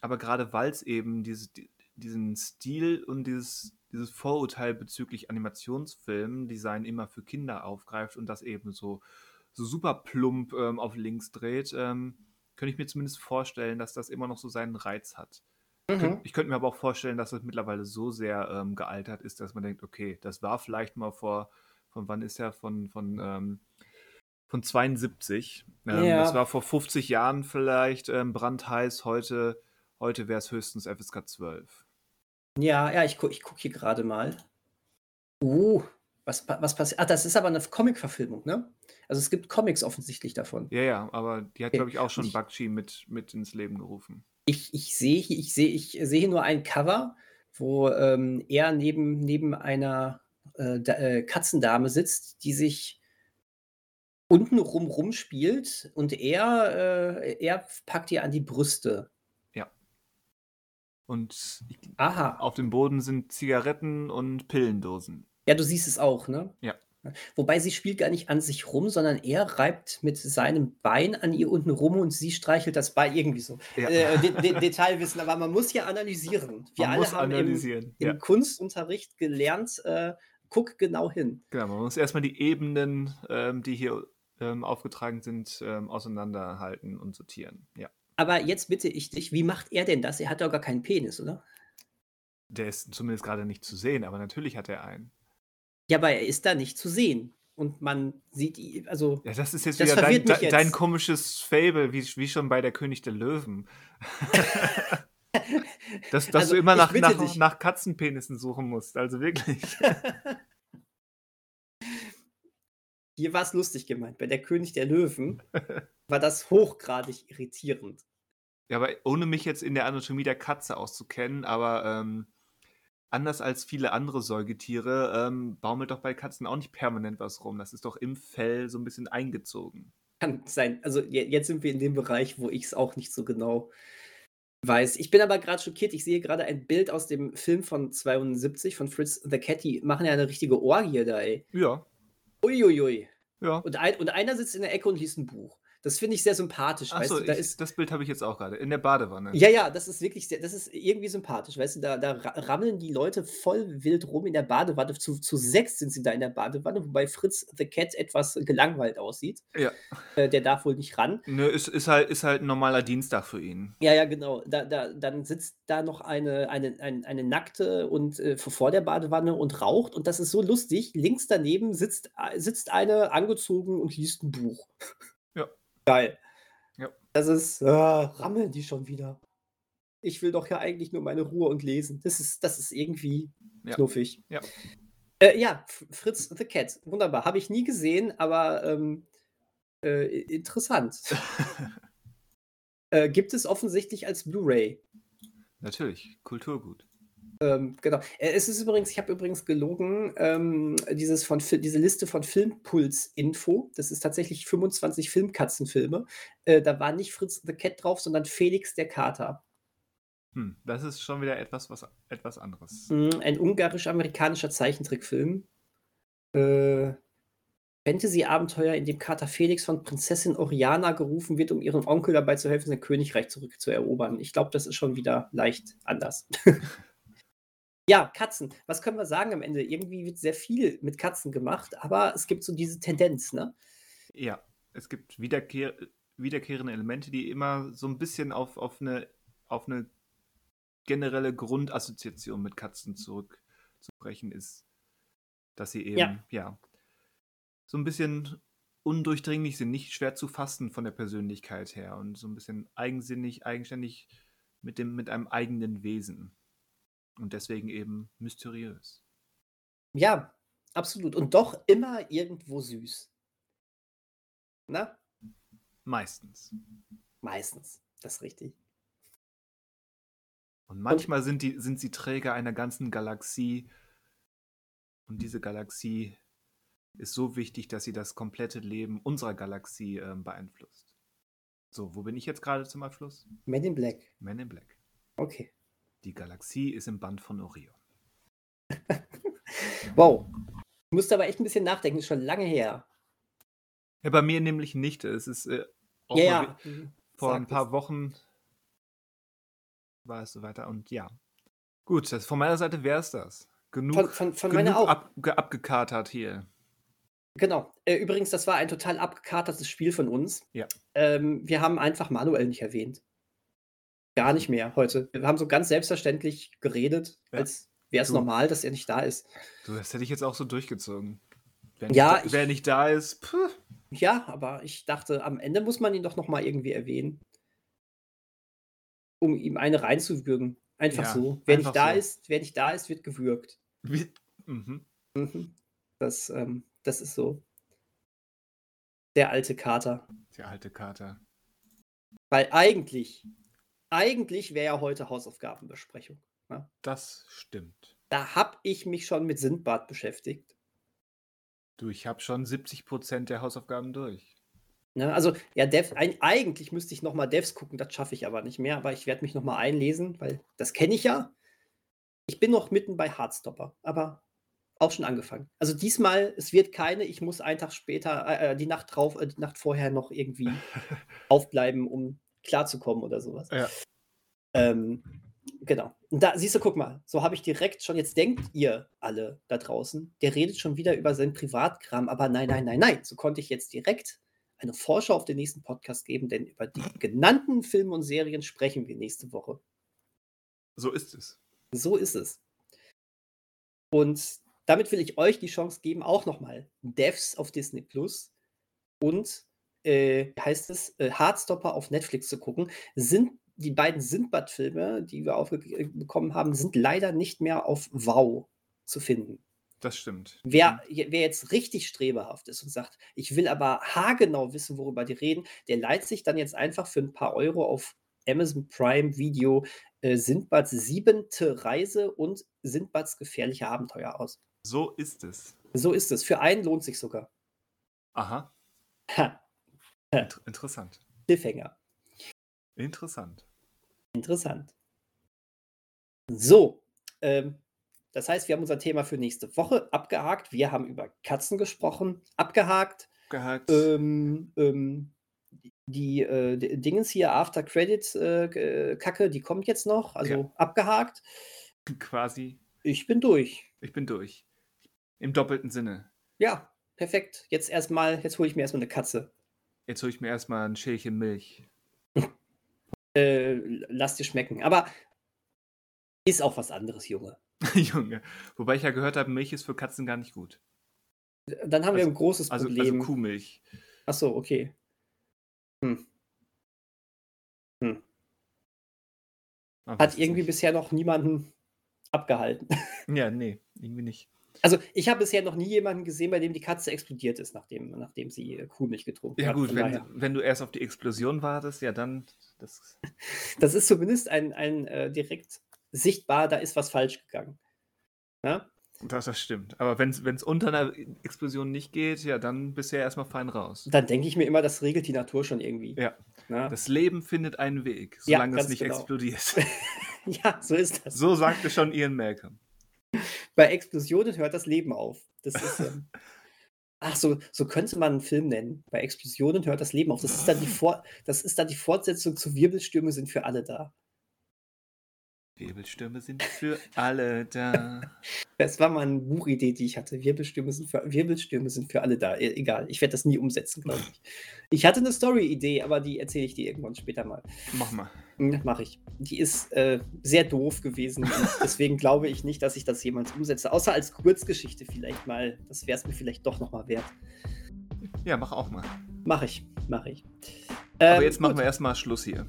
Aber grade weil's eben diese di diesen Stil und dieses dieses Vorurteil bezüglich Animationsfilmen, Design immer für Kinder aufgreift und das eben so so super plump, ähm, auf links dreht, ähm, könnte ich mir zumindest vorstellen, dass das immer noch so seinen Reiz hat. Könnt Mhm. ich könnte mir aber auch vorstellen, dass das mittlerweile so sehr, ähm, gealtert ist, dass man denkt: „Okay, das war vielleicht mal vor“ von wann ist der? Von von, ähm von 72. Ähm, das Ja. war vor 50 Jahren vielleicht, ähm, brandheiß. Heute heute wär's höchstens FSK 12. Ja, ja, ich gucke ich gucke hier grade mal. Uh, was was passi ah, das ist aber 'ne F Comic-Verfilmung, ne? Also, es gibt Comics offensichtlich davon. Ja, ja, aber die hat, Okay. glaube ich, auch schon Bakshi mit mit ins Leben gerufen. Ich ich sehe hier ich sehe ich sehe nur ein Cover, wo, ähm, er neben neben einer, äh, Da äh, Katzendame sitzt, die sich untenrum rumspielt und er äh, er packt ihr an die Brüste. Ja. Und ich Aha. auf dem Boden sind Zigaretten und Pillendosen. Ja, du siehst es auch, ne? Ja. Wobei sie spielt gar nicht an sich rum, sondern er reibt mit seinem Bein an ihr unten rum und sie streichelt das Bein irgendwie so. Ja. Äh, De De Detailwissen, aber man muss ja analysieren. Wir Man alle haben im im ja. Kunstunterricht gelernt, äh, guck genau hin. Genau, man muss erstmal die Ebenen, ähm, die hier ähm, aufgetragen sind, ähm, auseinanderhalten und sortieren. Ja. Aber jetzt bitte ich dich, wie macht er denn das? Er hat doch gar keinen Penis, oder? Der ist zumindest gerade nicht zu sehen, aber natürlich hat er einen. Ja, aber er ist da nicht zu sehen. Und man sieht ihn, also. Ja, das ist jetzt Das wieder dein, verwirrt mich dein, jetzt. komisches Fable, wie, wie schon bei der König der Löwen. dass dass Also, du immer nach, nach, dich. nach Katzenpenissen suchen musst. Also wirklich. Hier war es lustig gemeint. Bei der König der Löwen war das hochgradig irritierend. Ja, aber ohne mich jetzt in der Anatomie der Katze auszukennen, aber ähm, anders als viele andere Säugetiere ähm, baumelt doch bei Katzen auch nicht permanent was rum. Das ist doch im Fell so ein bisschen eingezogen. Kann sein. Also je- jetzt sind wir in dem Bereich, wo ich es auch nicht so genau weiß. Ich bin aber gerade schockiert. Ich sehe gerade ein Bild aus dem Film von 72 von Fritz the Cat. Die machen ja eine richtige Orgie da, ey. Ja, Uiuiui. ja. Und, ein, und einer sitzt in der Ecke und liest ein Buch. Das finde ich sehr sympathisch. Achso, weißt du, da ist, das Bild habe ich jetzt auch gerade. In der Badewanne. ja, ja, das ist wirklich sehr, das ist irgendwie sympathisch. Weißt du, da, da ra- rammeln die Leute voll wild rum in der Badewanne. Zu, zu sechs sind sie da in der Badewanne, wobei Fritz the Cat etwas gelangweilt aussieht. Ja. Äh, der darf wohl nicht ran. Nö, ist, ist, halt, ist halt ein normaler Dienstag für ihn. Ja, ja, genau. Da, da, dann sitzt da noch eine, eine, eine, eine nackte und äh, vor der Badewanne und raucht. Und das ist so lustig. Links daneben sitzt, äh, sitzt eine angezogen und liest ein Buch. Geil. Ja. Das ist, ah, rammeln die schon wieder. Ich will doch ja eigentlich nur meine Ruhe und lesen. Das ist, das ist irgendwie Ja. knuffig. Ja. Äh, ja, Fritz the Cat. Wunderbar. Habe ich nie gesehen, aber ähm, äh, interessant. äh, gibt es offensichtlich als Blu-ray. Natürlich, Kulturgut. Ähm, genau. Äh, es ist übrigens, ich habe übrigens gelogen, ähm, dieses von, diese Liste von Filmpuls-Info, das ist tatsächlich 25 Filmkatzenfilme. Äh, da war nicht Fritz the Cat drauf, sondern Felix der Kater. Hm, das ist schon wieder etwas, was, etwas anderes. Mhm, ein ungarisch-amerikanischer Zeichentrickfilm. Äh, Fantasy-Abenteuer, in dem Kater Felix von Prinzessin Oriana gerufen wird, um ihrem Onkel dabei zu helfen, sein Königreich zurückzuerobern. Ich glaube, das ist schon wieder leicht anders. ja, Katzen. Was können wir sagen am Ende? Irgendwie wird sehr viel mit Katzen gemacht, aber es gibt so diese Tendenz, ne? Ja, es gibt wiederkehr, wiederkehrende Elemente, die immer so ein bisschen auf, auf, eine, auf eine generelle Grundassoziation mit Katzen zurückzubrechen ist. Dass sie eben, Ja. ja, so ein bisschen undurchdringlich sind, nicht schwer zu fassen von der Persönlichkeit her und so ein bisschen eigensinnig, eigenständig mit, dem, mit einem eigenen Wesen. Und deswegen eben mysteriös. Ja, absolut. Und doch immer irgendwo süß. Na? Meistens. Meistens. Das ist richtig. Und manchmal sind, die, sind sie Träger einer ganzen Galaxie. Und diese Galaxie ist so wichtig, dass sie das komplette Leben unserer Galaxie ähm, beeinflusst. So, wo bin ich jetzt gerade zum Abschluss? Men in Black. Man in Black. Okay. Die Galaxie ist im Band von Orion. Wow. Ich musste aber echt ein bisschen nachdenken, ist schon lange her. Ja, bei mir nämlich nicht. Es ist äh, Ja, ja. wi- vor Sag ein paar es. Wochen war es so weiter. Und ja. Gut, das, von meiner Seite wäre es das. Genug, Von, von, von genug meiner auch. ab, ge- abgekatert hier. Genau. Äh, übrigens, das war ein total abgekatertes Spiel von uns. Ja. Ähm, wir haben einfach Manuel nicht erwähnt. Gar nicht mehr heute. Wir haben so ganz selbstverständlich geredet, Ja. als wäre es normal, dass er nicht da ist. Du, das hätte ich jetzt auch so durchgezogen. Wer Ja, nicht, da, ich- wer nicht da ist, puh. Ja, aber ich dachte, am Ende muss man ihn doch noch mal irgendwie erwähnen. Um ihm eine reinzuwürgen. Einfach Ja, so. Wer einfach nicht da so. ist, wer nicht da ist, wird gewürgt. Mhm. Mhm. Das, ähm, das ist so. Der alte Kater. Der alte Kater. Weil eigentlich, eigentlich wäre ja heute Hausaufgabenbesprechung. Ne? Das stimmt. Da habe ich mich schon mit Sindbad beschäftigt. Du, ich habe schon 70% der Hausaufgaben durch. Ne? Also, ja, Dev, ein, eigentlich müsste ich nochmal Devs gucken, das schaffe ich aber nicht mehr. Aber ich werde mich nochmal einlesen, weil das kenne ich ja. Ich bin noch mitten bei Hardstopper, aber auch schon angefangen. Also diesmal, es wird keine, ich muss einen Tag später, äh, äh, die Nacht drauf, äh, die Nacht vorher noch irgendwie aufbleiben, um klarzukommen oder sowas. Ja. Ähm, Genau. Und da siehst du, guck mal, so habe ich direkt schon, jetzt denkt ihr alle da draußen, der redet schon wieder über seinen Privatkram, aber nein, nein, nein, nein. So konnte ich jetzt direkt eine Vorschau auf den nächsten Podcast geben, denn über die genannten Filme und Serien sprechen wir nächste Woche. So ist es. So ist es. Und damit will ich euch die Chance geben, auch nochmal Devs auf Disney Plus und äh, heißt es, äh, Hardstopper auf Netflix zu gucken, sind die beiden Sindbad-Filme, die wir aufbekommen haben, sind leider nicht mehr auf Wow zu finden. Das stimmt. Wer, wer jetzt richtig strebehaft ist und sagt, ich will aber haargenau wissen, worüber die reden, der leiht sich dann jetzt einfach für ein paar Euro auf Amazon Prime Video äh, Sindbads siebente Reise und Sindbads gefährliche Abenteuer aus. So ist es. So ist es. Für einen lohnt sich sogar. Aha. Ha. Inter interessant. Cliffhanger. Interessant. Interessant. So, ähm, das heißt, wir haben unser Thema für nächste Woche abgehakt. Wir haben über Katzen gesprochen, abgehakt. Abgehakt. Ähm, ähm, die äh, Dingens hier, After Credits äh, äh, Kacke, die kommt jetzt noch, also Ja. abgehakt. Quasi. Ich bin durch. Ich bin durch. Im doppelten Sinne. Ja, perfekt. Jetzt erstmal, jetzt hole ich mir erstmal eine Katze. Jetzt hole ich mir erstmal ein Schälchen Milch. Äh, lass dir schmecken. Aber ist auch was anderes, Junge. Junge. Wobei ich ja gehört habe, Milch ist für Katzen gar nicht gut. Dann haben wir Also- ein großes Also, also Problem. Kuhmilch. Ach so, okay. Hm. Man Hat weiß es irgendwie bisher noch niemanden abgehalten. Ja, nee, irgendwie nicht. Also ich habe bisher noch nie jemanden gesehen, bei dem die Katze explodiert ist, nachdem, nachdem sie äh, Kuhmilch getrunken Ja hat. gut, Von wenn, daher. wenn du erst auf die Explosion wartest, ja dann. Das, Das ist zumindest ein, ein äh, direkt sichtbar, da ist was falsch gegangen. Ja? das, das stimmt. Aber wenn es unter einer Explosion nicht geht, ja dann ja erstmal fein raus. Dann denke ich mir immer, das regelt die Natur schon irgendwie. Ja, Ja, das Leben findet einen Weg, Ja, solange es ganz nicht genau. explodiert. ja so ist das. So sagte schon Ian Malcolm. Bei Explosionen hört das Leben auf. Das ist. Ähm, ach, so, so könnte man einen Film nennen. Bei Explosionen hört das Leben auf. Das ist dann die, Vor das ist dann die Fortsetzung zu Wirbelstürme sind für alle da. Wirbelstürme sind für alle da. Das war mal eine Buchidee, die ich hatte. Wirbelstürme sind für, Wirbelstürme sind für alle da. E egal, ich werde das nie umsetzen, glaube ich. Ich hatte eine Story-Idee, aber die erzähle ich dir irgendwann später mal. Mach mal. Mache ich. Die ist äh, sehr doof gewesen. Deswegen glaube ich nicht, dass ich das jemals umsetze. Außer als Kurzgeschichte vielleicht mal. Das wäre es mir vielleicht doch nochmal wert. Ja, mach auch mal. Mache ich, mache ich. Aber Ähm, jetzt machen gut, wir erstmal Schluss hier.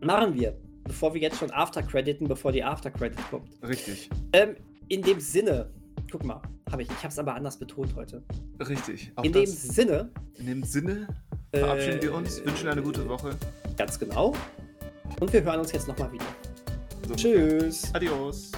Machen wir. Bevor wir jetzt schon After-Crediten, bevor die After-Credit kommt. Richtig. Ähm, in dem Sinne, guck mal, habe ich, ich habe es aber anders betont heute. Richtig. In dem Sinne, in dem Sinne verabschieden äh, wir uns, wünschen eine gute Woche. Ganz genau. Und wir hören uns jetzt nochmal wieder. So, Tschüss. Adios.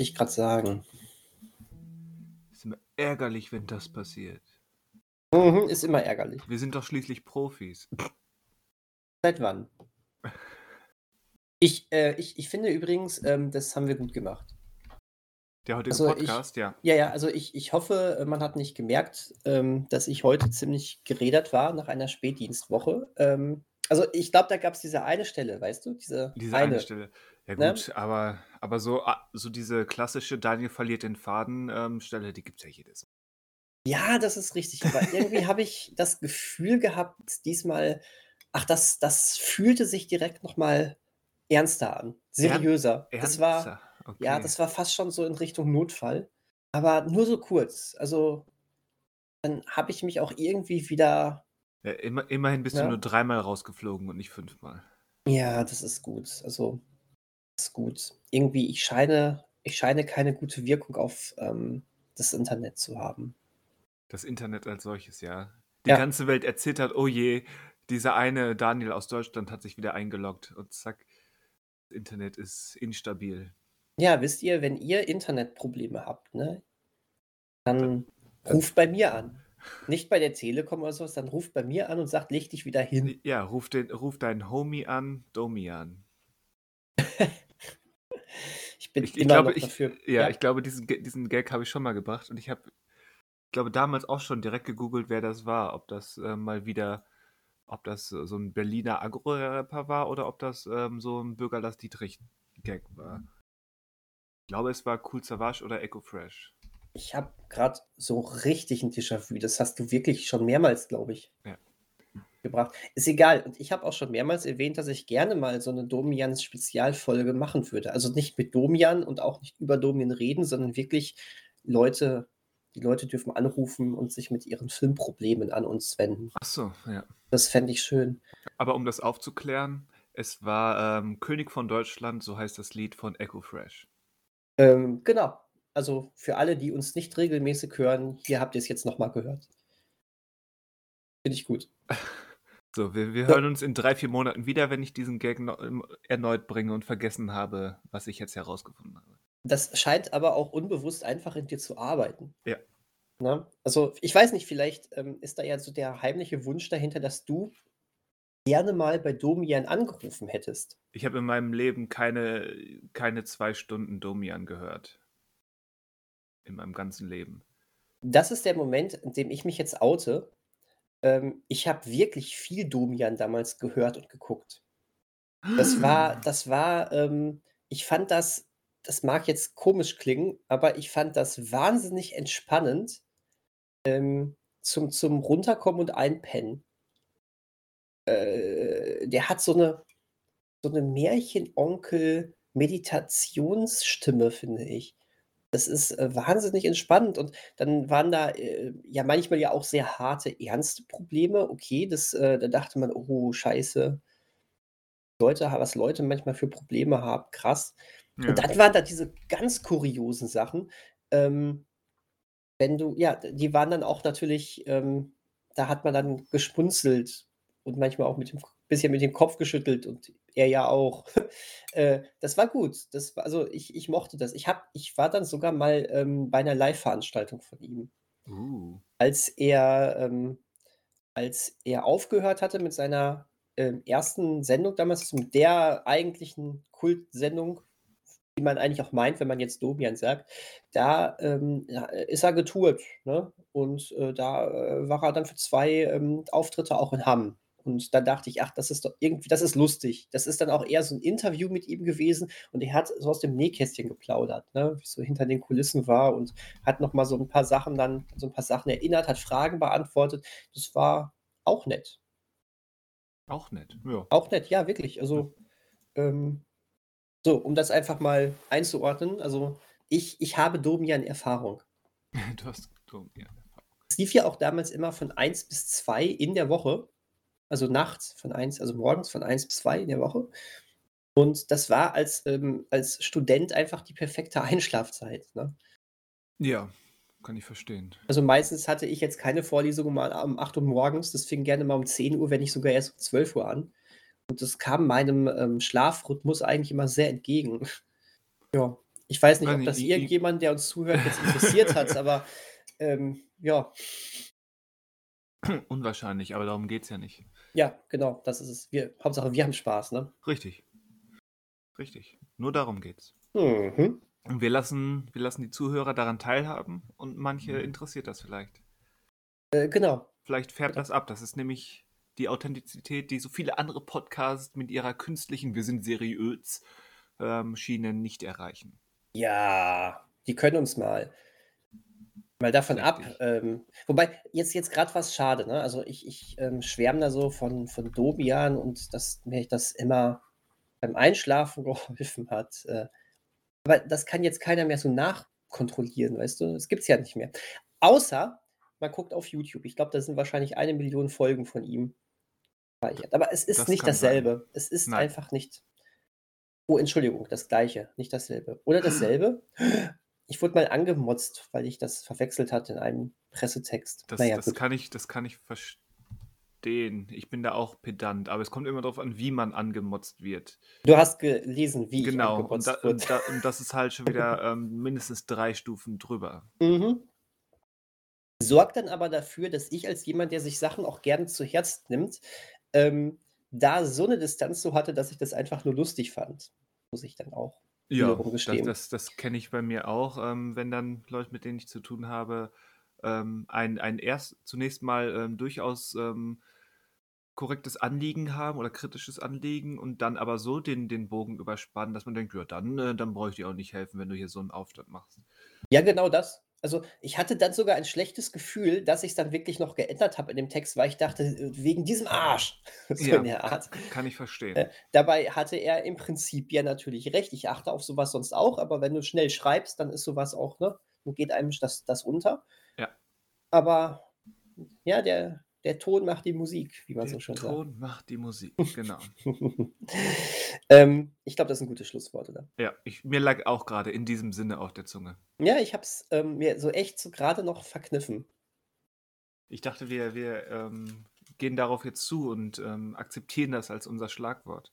Wollte ich gerade sagen. Ist immer ärgerlich, wenn das passiert. Mhm, ist immer ärgerlich. Wir sind doch schließlich Profis. Seit wann? Ich, äh, ich, ich finde übrigens, ähm, das haben wir gut gemacht. Der heutige Also ich- Podcast, ja. Ja, ja, also ich, ich hoffe, äh, man hat nicht gemerkt, ähm, dass ich heute ziemlich geredert war nach einer Spätdienstwoche. Ähm, also ich glaube, da gab es diese eine Stelle, weißt du? Diese, Diese eine, Stelle. Ja Ne? gut, aber, aber so, ah, so diese klassische Daniel verliert den Faden ähm, die gibt es ja jedes. Ja, das ist richtig. Aber irgendwie habe ich das Gefühl gehabt, diesmal, ach, das, das fühlte sich direkt nochmal ernster an, seriöser. Das war, Ernster? Okay. ja, das war fast schon so in Richtung Notfall. Aber nur so kurz. Also dann habe ich mich auch irgendwie wieder ja, immer, immerhin bist Ja. du nur dreimal rausgeflogen und nicht fünfmal. Ja, das ist gut. Also, ist gut. Irgendwie, ich scheine, ich scheine keine gute Wirkung auf ähm, das Internet zu haben. Das Internet als solches, ja. Die Ja. ganze Welt erzittert, oh je, dieser eine Daniel aus Deutschland hat sich wieder eingeloggt und zack. Internet ist instabil. Ja, wisst ihr, wenn ihr Internetprobleme habt, ne, dann dann ruft bei mir an. Nicht bei der Telekom oder so was, dann ruft bei mir an und sagt: „Leg dich wieder hin.“ Ja, ruf den ruf deinen Homie an, Domi an. Ich bin Ich ich glaube, ich dafür. ja, Ja? ich glaube, diesen diesen Gag habe ich schon mal gebracht und ich habe glaube, damals auch schon direkt gegoogelt, wer das war. Ob das, äh, mal wieder ob das, so 'n Berliner Agro-Rapper war oder ob das, ähm, so 'n Bürgerlass Dietrich-Gag war. Ich glaube, es war Kool Savas oder Eko Fresh. Ich habe grad so richtig 'n Déjà-vu. Das hast du wirklich schon mehrmals, glaube ich Ja. Gebracht. Ist egal. Und ich habe auch schon mehrmals erwähnt, dass ich gerne mal so 'ne Domians-Spezialfolge machen würde. Also, nicht mit Domian und auch nicht über Domian reden, sondern wirklich Leute die Leute dürfen anrufen und sich mit ihren Filmproblemen an uns wenden. Ach so, ja. Das fände ich schön. Aber um das aufzuklären, es war, ähm, „König von Deutschland“, so heißt das Lied von Eko Fresh. Ähm, genau. Also, für alle, die uns nicht regelmäßig hören, hier habt ihr's jetzt noch mal gehört. Finde ich gut. So, wir wir hören uns in 3, 4 Monaten wieder, wenn ich diesen Gag no ähm, erneut bringe und vergessen habe, was ich jetzt herausgefunden habe. Das scheint aber auch unbewusst einfach in dir zu arbeiten. Ja. Ne? Also, ich weiß nicht, vielleicht, ähm, ist da ja so der heimliche Wunsch dahinter, dass du gerne mal bei Domian angerufen hättest. Ich habe in meinem Leben keine keine 2 Stunden Domian gehört. In meinem ganzen Leben. Das ist der Moment, in dem ich mich jetzt oute. Ähm, ich habe wirklich viel Domian damals gehört und geguckt. Das war das war, ähm ich fand das das mag jetzt komisch klingen, aber ich fand das wahnsinnig entspannend, ähm, zum zum Runterkommen und Einpennen. Äh, der hat so 'ne so 'ne Märchenonkel-Meditationsstimme, finde ich. Das ist, äh, wahnsinnig entspannend und dann waren da, äh, ja manchmal ja auch sehr harte, ernste Probleme. Okay, das äh, da dachte man: „Oh, Scheiße.“ Leute ha was Leute manchmal für Probleme haben, krass. Und Ja. dann waren da diese ganz kuriosen Sachen, ähm, wenn du ja, die waren dann auch natürlich ähm, da hat man dann geschmunzelt und manchmal auch mit dem K bisschen mit dem Kopf geschüttelt und er ja auch. Äh, das war gut. Das war also, ich ich mochte das. Ich habe ich war dann sogar mal, ähm, bei 'ner Liveveranstaltung von ihm. Uh. Als er ähm, als er aufgehört hatte mit seiner, ähm, ersten Sendung damals, mit der eigentlichen Kultsendung, die man eigentlich auch meint, wenn man jetzt Domian sagt, da, ähm, ist er getourt, ne? Und, äh, da, äh, war er dann für 2, ähm, Auftritte auch in Hamm. Und da dachte ich: „Ach, das ist doch irgendwie das ist lustig.“ Das ist dann auch eher so 'n Interview mit ihm gewesen und er hat so aus dem Nähkästchen geplaudert, ne, wie's so hinter den Kulissen war und hat noch mal so 'n paar Sachen dann so 'n paar Sachen erinnert, hat Fragen beantwortet. Das war auch nett. Auch nett, ja. Auch nett, ja, wirklich. Also, ähm, so, um das einfach mal einzuordnen, also, ich ich habe Domian-Erfahrung. Du hast Domian-Erfahrung. Es lief ja auch damals immer von 1 bis 2 in der Woche, also, nachts von 1 also, morgens von 1 bis 2 in der Woche. Und das war als ähm, als Student einfach die perfekte Einschlafzeit, ne? Ja, kann ich verstehen. Also, meistens hatte ich jetzt keine Vorlesung mal um 8 Uhr morgens. Das fing gerne mal um 10:00, wenn nicht sogar erst um 12:00 an. Und das kam meinem, ähm, Schlafrhythmus eigentlich immer sehr entgegen. Ja, ich weiß nicht, ob das irgendjemand, der uns zuhört, jetzt interessiert hat, aber, ähm, ja. Unwahrscheinlich, aber darum geht's ja nicht. Ja, genau, das ist es. Wir Hauptsache, wir haben Spaß, ne? Richtig. Richtig. Nur darum geht's. Mhm. Und wir lassen wir lassen die Zuhörer daran teilhaben und manche interessiert das vielleicht. Äh, genau. Vielleicht färbt Genau. das ab. Das ist nämlich die Authentizität, die so viele andere Podcasts mit ihrer künstlichen „Wir sind seriös“, ähm, Schiene nicht erreichen. Ja, die können uns mal. Mal davon ab, ähm wobei, jetzt jetzt grad war's schade, ne? Also, ich ich, ähm, schwärme da so von von Domian und dass mir das immer beim Einschlafen geholfen hat, äh. Aber das kann jetzt keiner mehr so nachkontrollieren, weißt du? Das gibt's ja nicht mehr. Außer man guckt auf YouTube. Ich glaube, da sind wahrscheinlich 1.000.000 Folgen von ihm gespeichert. Aber es ist Das nicht kann sein. dasselbe. Es ist Nein. einfach nicht oh, Entschuldigung, das Gleiche, nicht dasselbe. Oder dasselbe? Ich wurde mal angemotzt, weil ich das verwechselt hatte in einem Pressetext. Das Na ja, das gut. kann ich das kann ich verst verstehen. Ich bin da auch pedant, aber es kommt immer darauf an, wie man angemotzt wird. Du hast gelesen, wie Genau, ich und, angemotzt da, und, wurde. da, und das ist halt schon wieder ähm, mindestens drei Stufen drüber. Mhm. Sorgt dann aber dafür, dass ich als jemand, der sich Sachen auch gerne zu Herzen nimmt, ähm, da so eine Distanz so hatte, dass ich das einfach nur lustig fand. Muss ich dann auch Ja, das, das, das kenne ich bei mir auch, ähm, wenn dann Leute, mit denen ich zu tun habe, ähm, ein, ein erst zunächst mal ähm, durchaus ähm, korrektes Anliegen haben oder kritisches Anliegen und dann aber so den, den Bogen überspannen, dass man denkt, ja, dann, äh, dann brauche ich dir auch nicht helfen, wenn du hier so einen Aufstand machst. Ja, genau das. Also, ich hatte dann sogar ein schlechtes Gefühl, dass ich's dann wirklich noch geändert habe in dem Text, weil ich dachte, äh, wegen diesem Arsch, so Ja, in der Art. kann ich verstehen. Äh, dabei hatte er im Prinzip ja natürlich recht. Ich achte auf sowas sonst auch, aber wenn du schnell schreibst, dann ist sowas auch, ne, dann geht einem das, das unter. Ja. Aber ja, der, der Ton macht die Musik, wie man Der so schön sagt. Ton macht die Musik, genau. ähm, ich glaube, das ist ein gutes Schlusswort, oder? Ja, ich, mir lag auch gerade in diesem Sinne auf der Zunge. Ja, ich habe es ähm, mir so echt so gerade noch verkniffen. Ich dachte, wir, wir ähm, gehen darauf jetzt zu und ähm, akzeptieren das als unser Schlagwort.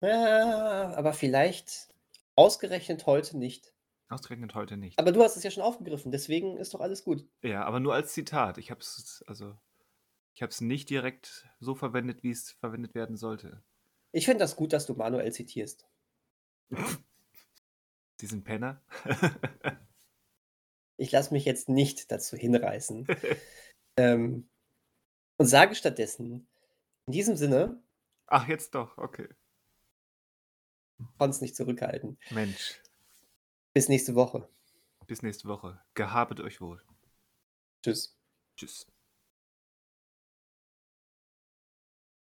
Ja, aber vielleicht ausgerechnet heute nicht. Ausgerechnet heute nicht. Aber du hast es ja schon aufgegriffen, deswegen ist doch alles gut. Ja, aber nur als Zitat. Ich habe es also, ich habe es nicht direkt so verwendet, wie es verwendet werden sollte. Ich finde das gut, dass du manuell zitierst. Diesen Penner. Ich lasse mich jetzt nicht dazu hinreißen. ähm, und sage stattdessen, in diesem Sinne, Ach, jetzt doch, okay. konnte es nicht zurückhalten. Mensch, Bis nächste Woche. bis nächste Woche. Gehabet euch wohl. Tschüss. Tschüss.